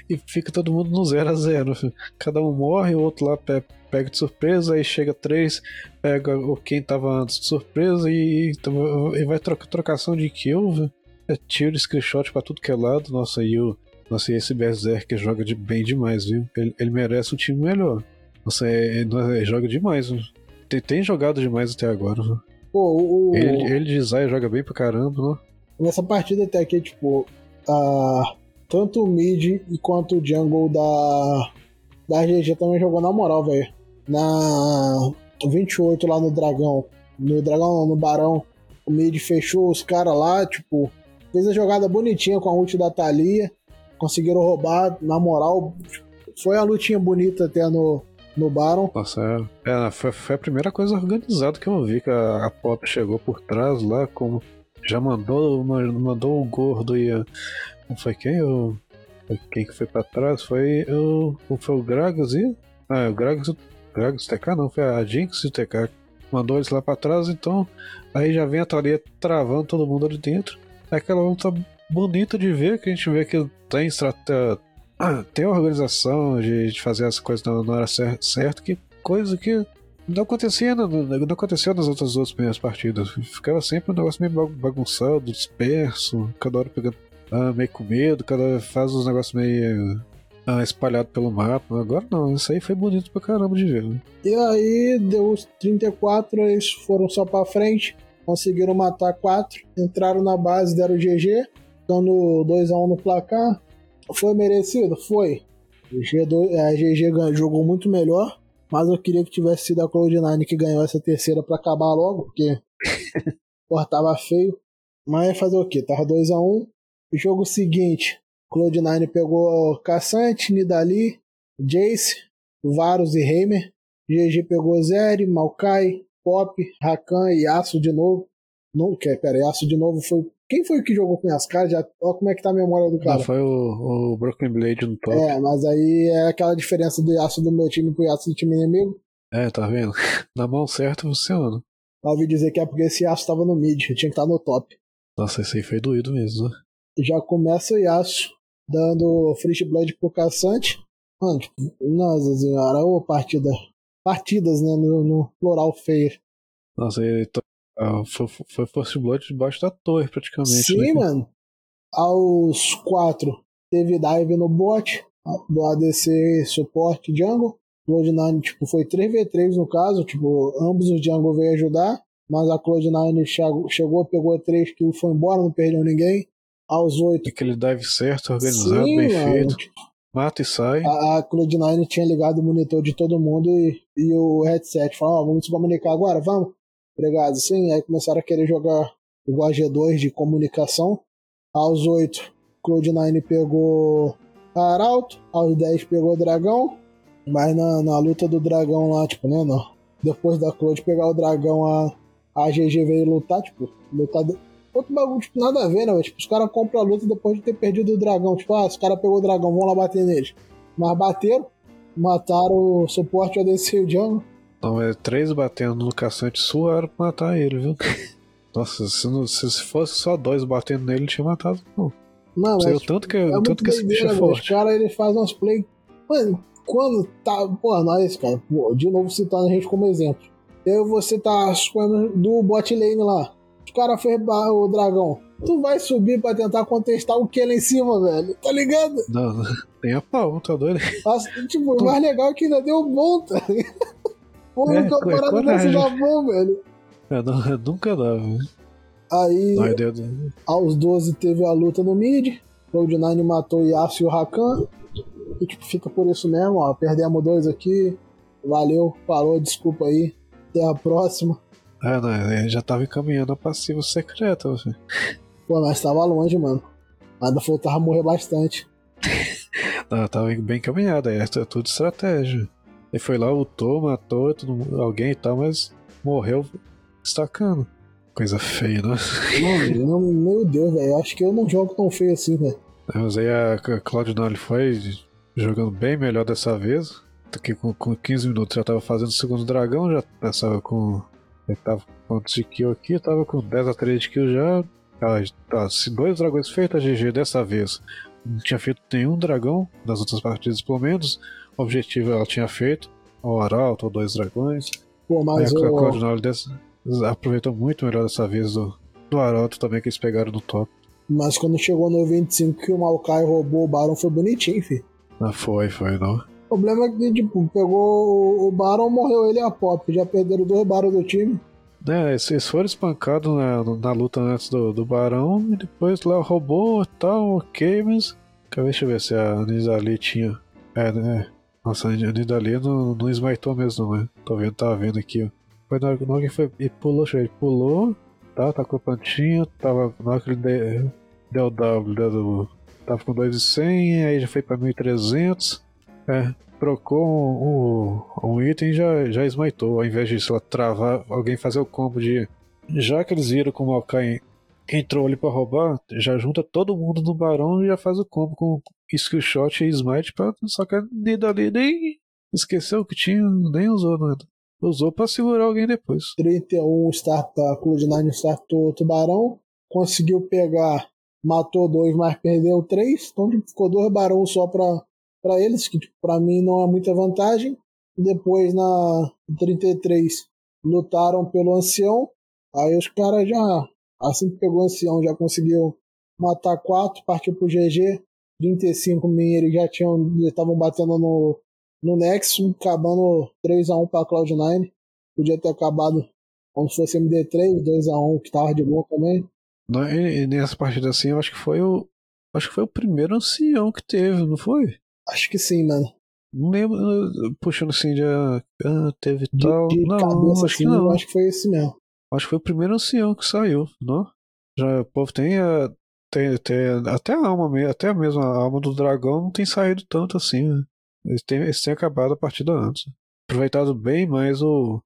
E fica todo mundo no 0 a 0 Cada um morre, o outro lá pega de surpresa, aí chega três, pega o quem tava antes de surpresa e, e vai trocar trocação de kill, viu? É tiro, screenshot pra tudo que é lado. Nossa, e o. Nossa, esse Berserk joga de, bem demais, viu? Ele, ele merece um time melhor. Nossa, é, é, joga demais, viu? Tem, tem jogado demais até agora, viu? Pô, o, ele, ele de Zay joga bem pra caramba, né? Nessa partida até aqui, tipo, a, tanto o mid quanto o jungle da, da GG também jogou na moral, velho. Na 28 lá no Dragão, no Dragão não, no Barão, o mid fechou os caras lá, tipo, fez a jogada bonitinha com a ult da Thalia, conseguiram roubar, na moral, foi a lutinha bonita até no, no Baron. É, é, foi, foi, a primeira coisa organizada que eu vi, que a, a Pop chegou por trás lá, como já mandou, mandou o gordo e não foi quem? O, quem que foi pra trás? Foi o, foi o Gragas e. Ah, o Gragas, Gragas TK não, foi a Jinx e o TK. Mandou eles lá pra trás, então aí já vem a Thalia travando todo mundo ali dentro. É aquela luta bonita de ver, que a gente vê que tem estratégia *clears throat* tem uma organização de, de fazer as coisas na, hora certa, que coisa que não acontecia, não, não aconteceu nas outras duas primeiras partidas. Ficava sempre um negócio meio bagunçado, disperso, cada hora pegando ah, meio com medo, cada hora faz os negócios meio ah, espalhado pelo mapa. Agora não, isso aí foi bonito pra caramba de ver. Né? E aí deu os 34, eles foram só pra frente, conseguiram matar 4, entraram na base, deram GG, dando 2x1 no placar. Foi merecido? Foi. G2, a GG jogou muito melhor, mas eu queria que tivesse sido a Cloud9 que ganhou essa terceira para acabar logo, porque *laughs* porra, tava feio. Mas fazer o que? Tava 2x1. Um. Jogo seguinte, Cloud9 pegou Caçante, Nidali, Jace, Varus e Heimer. GG pegou Zeri, Maokai, Pop, Rakan e Aço de novo. Não, que, pera, Aço de novo foi quem foi que jogou com as caras? Já, olha como é que tá a memória do cara. Não, foi o, o Broken Blade no top. É, mas aí é aquela diferença do aço do meu time pro aço do time inimigo. É, tá vendo? *laughs* Na mão certa funciona. Eu ouvi dizer que é porque esse aço tava no mid, tinha que estar tá no top. Nossa, esse aí foi doído mesmo, né? Já começa o Yasuo dando Fresh Blood pro caçante. Mano, tipo, nossa senhora, ô partida. Partidas, né, no, no plural feio. Nossa, ele ah, foi, foi First Blood debaixo da torre, praticamente. Sim, né? mano. Aos quatro, teve dive no bot, do ADC suporte jungle. Cloud9, tipo, foi 3v3 no caso, tipo, ambos os jungle veio ajudar, mas a Cloud9 chegou, pegou 3 kills, foi embora, não perdeu ninguém. Aos 8. Aquele dive certo, organizado, Sim, bem mano. feito. Mata e sai. A, a Cloud9 tinha ligado o monitor de todo mundo e, e o headset falou: oh, vamos se comunicar agora, vamos empregado assim, aí começaram a querer jogar o a G2 de comunicação. Aos 8, Cloud9 pegou Arauto, aos 10 pegou Dragão, Mas na, na luta do dragão lá, tipo, né? Não. Depois da Cloud pegar o dragão, a, a GG veio lutar, tipo, lutar. Outro bagulho, tipo, nada a ver, né? Tipo, os caras compram a luta depois de ter perdido o dragão. Tipo, ah, os caras pegou o dragão, vão lá bater neles. Mas bateram, mataram o suporte ADC e o. Não, é três batendo no caçante suaram pra matar ele, viu? *laughs* Nossa, se, não- se se fosse só dois batendo nele, ele tinha matado. Não. Sei é, o tanto que, é o tanto que esse bicho é forte. caras, eles fazem umas play... Mano, quando tá... Pô, nós, cara, pô, de novo citando a gente como exemplo. Eu você tá escolhendo do bot lane lá. Os caras fez o dragão. Tu vai subir pra tentar contestar o que lá em cima, velho. Tá ligado? Não, não, *laughs* nem a pau, tá doido? Mas, tipo, o mais legal é que ainda deu bom, tá ligado? Pô, É, nunca co- parada coragem. dá bom, velho. É, não, *laughs* nunca dá, velho. Aí, Deus. aos 12 teve a luta no mid. Cloud9 matou o Yasuo e o Rakan. E tipo, fica por isso mesmo, ó. Perdemos dois aqui. Valeu, parou, desculpa aí. Até a próxima. Ah, não, ele já tava encaminhando a passiva secreta, você. *laughs* Pô, mas tava longe, mano. Ainda faltava morrer bastante. *laughs* Não, tava bem encaminhado, aí é tudo estratégia. Ele foi lá, lutou, matou todo mundo- alguém e tal, mas morreu destacando. Coisa feia, né? Mano, eu- meu Deus, velho. eu Acho que eu não jogo tão feio assim, velho. Mas aí a Cloud9 foi jogando bem melhor dessa vez. Que com, com 15 minutos já tava fazendo o segundo dragão, já estava com. Ele tava com quantos de kill aqui? Tava com 10 a 3 de kill já. Ah, tá, se dois dragões feitos, a GG dessa vez. Não tinha feito nenhum dragão nas outras partidas, pelo menos. Objetivo ela tinha feito. O Arauto, ou dois dragões. Pô, Aí mas a o. Cloud9 dessa, aproveitou muito melhor dessa vez do, do Arauto também que eles pegaram no top. Mas quando chegou no 25 que o Maokai roubou o Baron foi bonitinho, filho. Ah, foi, foi, não. O problema é que, tipo, pegou o Baron, morreu ele e a Pop. Já perderam dois Baron do time. É, eles foram espancados na, na luta antes do, do Barão e depois lá roubou e tal, ok, mas. Deixa eu ver se a Nidali tinha. É, né? Nossa, a Nidali não, não smitou mesmo, né? Tô vendo, tava vendo aqui, ó. Foi na hora que foi. E pulou, ele pulou, tá? Tá com a plantinha, tava. Na hora que ele de- deu W, deu do. Tava com 2,100, aí já foi pra 1.300. É, trocou um, um, um item e já, já smitou, ao invés de, sei lá, travar, alguém fazer o combo de. Já que eles viram que o Maokai entrou ali pra roubar, já junta todo mundo no Barão e já faz o combo com skill shot e smite pra. Que a Nidali nem esqueceu que tinha, nem usou nada. Usou pra segurar alguém depois. 31 start, a Cloud9 startou o Tubarão. Conseguiu pegar, matou dois, mas perdeu três. Então ficou dois Barão só pra, pra eles, que tipo, pra mim não é muita vantagem. Depois na 33 lutaram pelo Ancião. Aí os caras já, assim que pegou o Ancião, já conseguiu matar quatro, partiu pro GG. 35 min eles já tinham, já estavam batendo no, no Nexus, acabando 3x1 pra Cloud9. Podia ter acabado como se fosse MD3, 2x1, que tava de boa também. Não, E, e nessa partida assim, eu acho que foi o. Acho que foi o primeiro ancião que teve, não foi? Acho que sim, mano. Não lembro, puxando assim de. ah, teve De, tal. de não, cabeça acho que assim, não. acho que foi esse mesmo. Acho que foi o primeiro ancião que saiu, não? Já o povo tem, a, tem, tem até a alma mesmo, até a mesma alma do dragão não tem saído tanto assim, né? Eles têm, eles têm acabado a partida antes. Aproveitado bem mais o,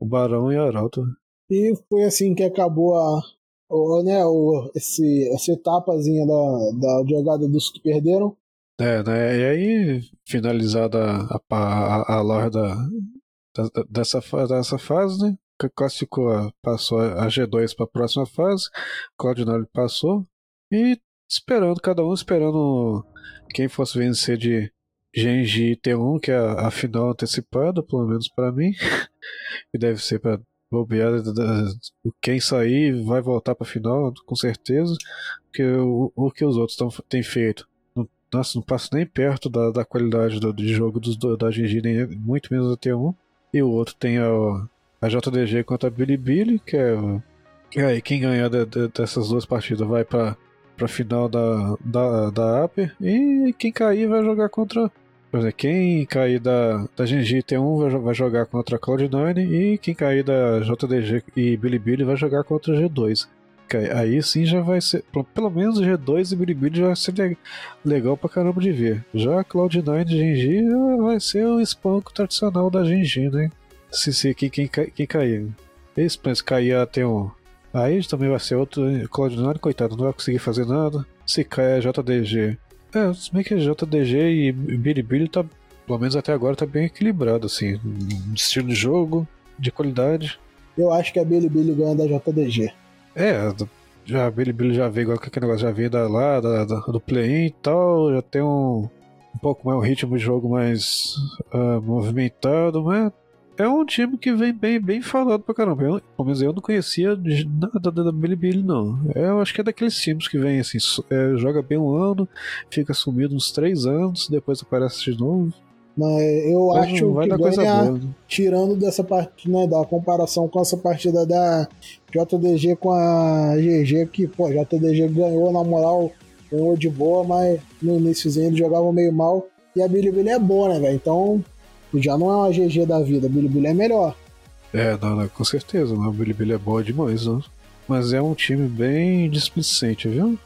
o Barão e a Arauto. E foi assim que acabou a. O, né, o, esse, essa etapazinha da, da jogada dos que perderam. É, né? E aí, finalizada a, a, a loja da, da- dessa, dessa fase, né? Classificou, a- passou a G2 para a próxima fase. Cloud9 passou. E esperando, cada um esperando quem fosse vencer de Genji e T1, que é a, final antecipada, pelo menos para mim. que *laughs* deve ser para bobear. Quem sair vai voltar para final, com certeza. Porque o, o que os outros têm feito nossa, não passa nem perto da, da qualidade do, de jogo dos, do- da GG, nem, muito menos da T1. E o outro tem a, a JDG contra a Bilibili, que é. E aí, quem ganhar de- de- dessas duas partidas vai pra, pra final da, da, da Aper. E quem cair vai jogar contra. Quem cair da, da GG T1 vai, vai jogar contra a Cloud9. E quem cair da JDG e Bilibili vai jogar contra a G2. que aí, sim já vai ser. Pelo menos G2 e Bilibili já vai ser legal pra caramba de ver. Já Cloud9 e Genji vai ser o espanco tradicional da Genji, né? Se, se quem, quem, quem cair. Mas cair tem um. Aí também vai ser outro. Cloud9, coitado, não vai conseguir fazer nada. Se cair a JDG. É, se bem que JDG e Bilibili tá. Pelo menos até agora tá bem equilibrado, assim. Estilo de jogo, de qualidade. Eu acho que a Bilibili ganha da JDG. É, já a Bilibili já veio igual que aquele negócio, já veio da, lá, da, da do play-in e tal, já tem um, um pouco mais um ritmo de jogo mais uh, movimentado, mas é um time que vem bem, bem falado pra caramba. Eu, pelo menos eu não conhecia nada da Bilibili, não. É, eu acho que é daqueles times que vem assim, é, joga bem um ano, fica sumido uns três anos, depois aparece de novo. Mas eu Mas acho que ganha, né? tirando dessa parte, né, da comparação com essa partida da JDG com a GG, que, pô, JDG ganhou, na moral, ganhou de boa, mas no iníciozinho eles jogavam meio mal. E a Bilibili é boa, né, velho? Então, já não é uma GG da vida, Bilibili é melhor. É, não, não, com certeza, a Bilibili é boa demais, não. Mas é um time bem displicente, viu?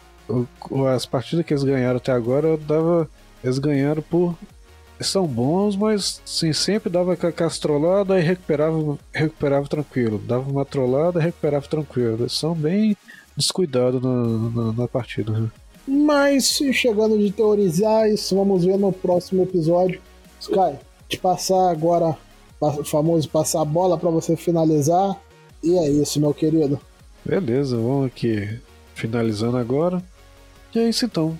As partidas que eles ganharam até agora, dava, eles ganharam por são bons, mas sim, sempre dava aquela castrolada e recuperava, recuperava tranquilo. Dava uma trollada e recuperava tranquilo. Eles são bem descuidados na, na, na partida. Né? Mas chegando de teorizar isso, vamos ver no próximo episódio. Sky, te passar agora o famoso passar a bola para você finalizar. E é isso, meu querido. Beleza, vamos aqui finalizando agora. E é isso então.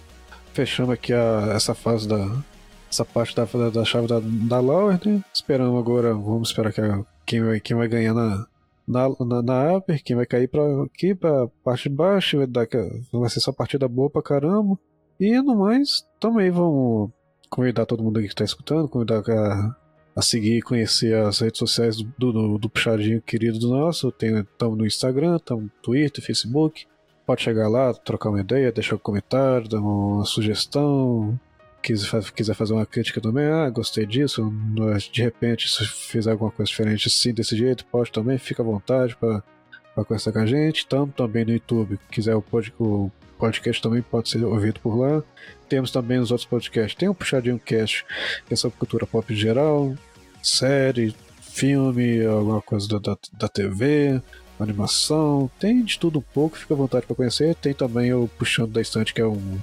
Fechando aqui a, essa fase da, essa parte da, da chave da, da Lauer, né? Esperamos agora, vamos esperar que a, quem, vai, quem vai ganhar na, na, na, na upper, quem vai cair pra, aqui pra parte de baixo, vai, dar, vai ser só partida boa pra caramba. E no mais, também vamos convidar todo mundo que tá escutando, convidar a, a seguir e conhecer as redes sociais do, do, do puxadinho querido do nosso. Estamos no Instagram, estamos no Twitter, Facebook. Pode chegar lá, trocar uma ideia, deixar um comentário, dar uma sugestão, quiser, quiser fazer uma crítica também, ah, gostei disso, de repente se fizer alguma coisa diferente assim, desse jeito, pode também, fica à vontade para conversar com a gente. Estamos também no YouTube, quiser o, pod, o podcast também pode ser ouvido por lá. Temos também os outros podcasts, tem o Puxadinho Cast, que é sobre cultura pop geral, série, filme, alguma coisa da, da, da TV, animação, tem de tudo um pouco, fica à vontade para conhecer. Tem também o Puxando da Estante, que é um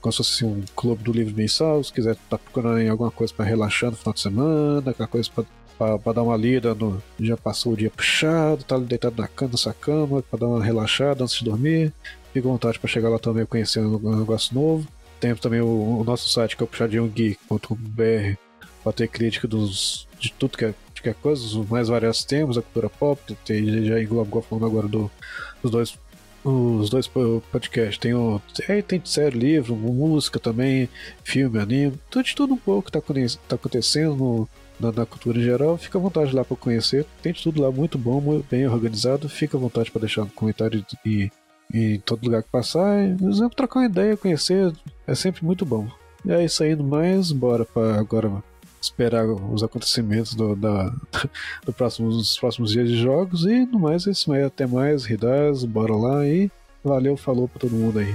como se fosse um clube do livro mensal, se quiser tá procurando alguma coisa para relaxar no final de semana, aquela coisa para dar uma lida no. Já passou o dia puxado, tá deitado na cama, na sua cama, para dar uma relaxada antes de dormir. Fica à vontade para chegar lá também conhecendo um negócio novo. Temos também o, o, nosso site que é o puxadinhogeek.br para ter crítica dos, de tudo que é, que é coisa, os mais variados temas, a cultura pop, tem, já engloba falando agora do, dos dois os dois podcasts. Tem, o, é, tem série, livro, música também, filme, anime, tudo de tudo um pouco que tá, tá acontecendo no, na, na, cultura em geral. Fica à vontade lá para conhecer. Tem de tudo lá muito bom, bem organizado. Fica à vontade para deixar um comentário e, em todo lugar que passar. E, exemplo, trocar uma ideia, conhecer, é sempre muito bom. E é isso aí, mais bora para agora esperar os acontecimentos do, da, *laughs* do próximo, dos próximos dias de jogos. E no mais, é isso aí. Até mais, Ridas, bora lá e valeu, falou pra todo mundo aí.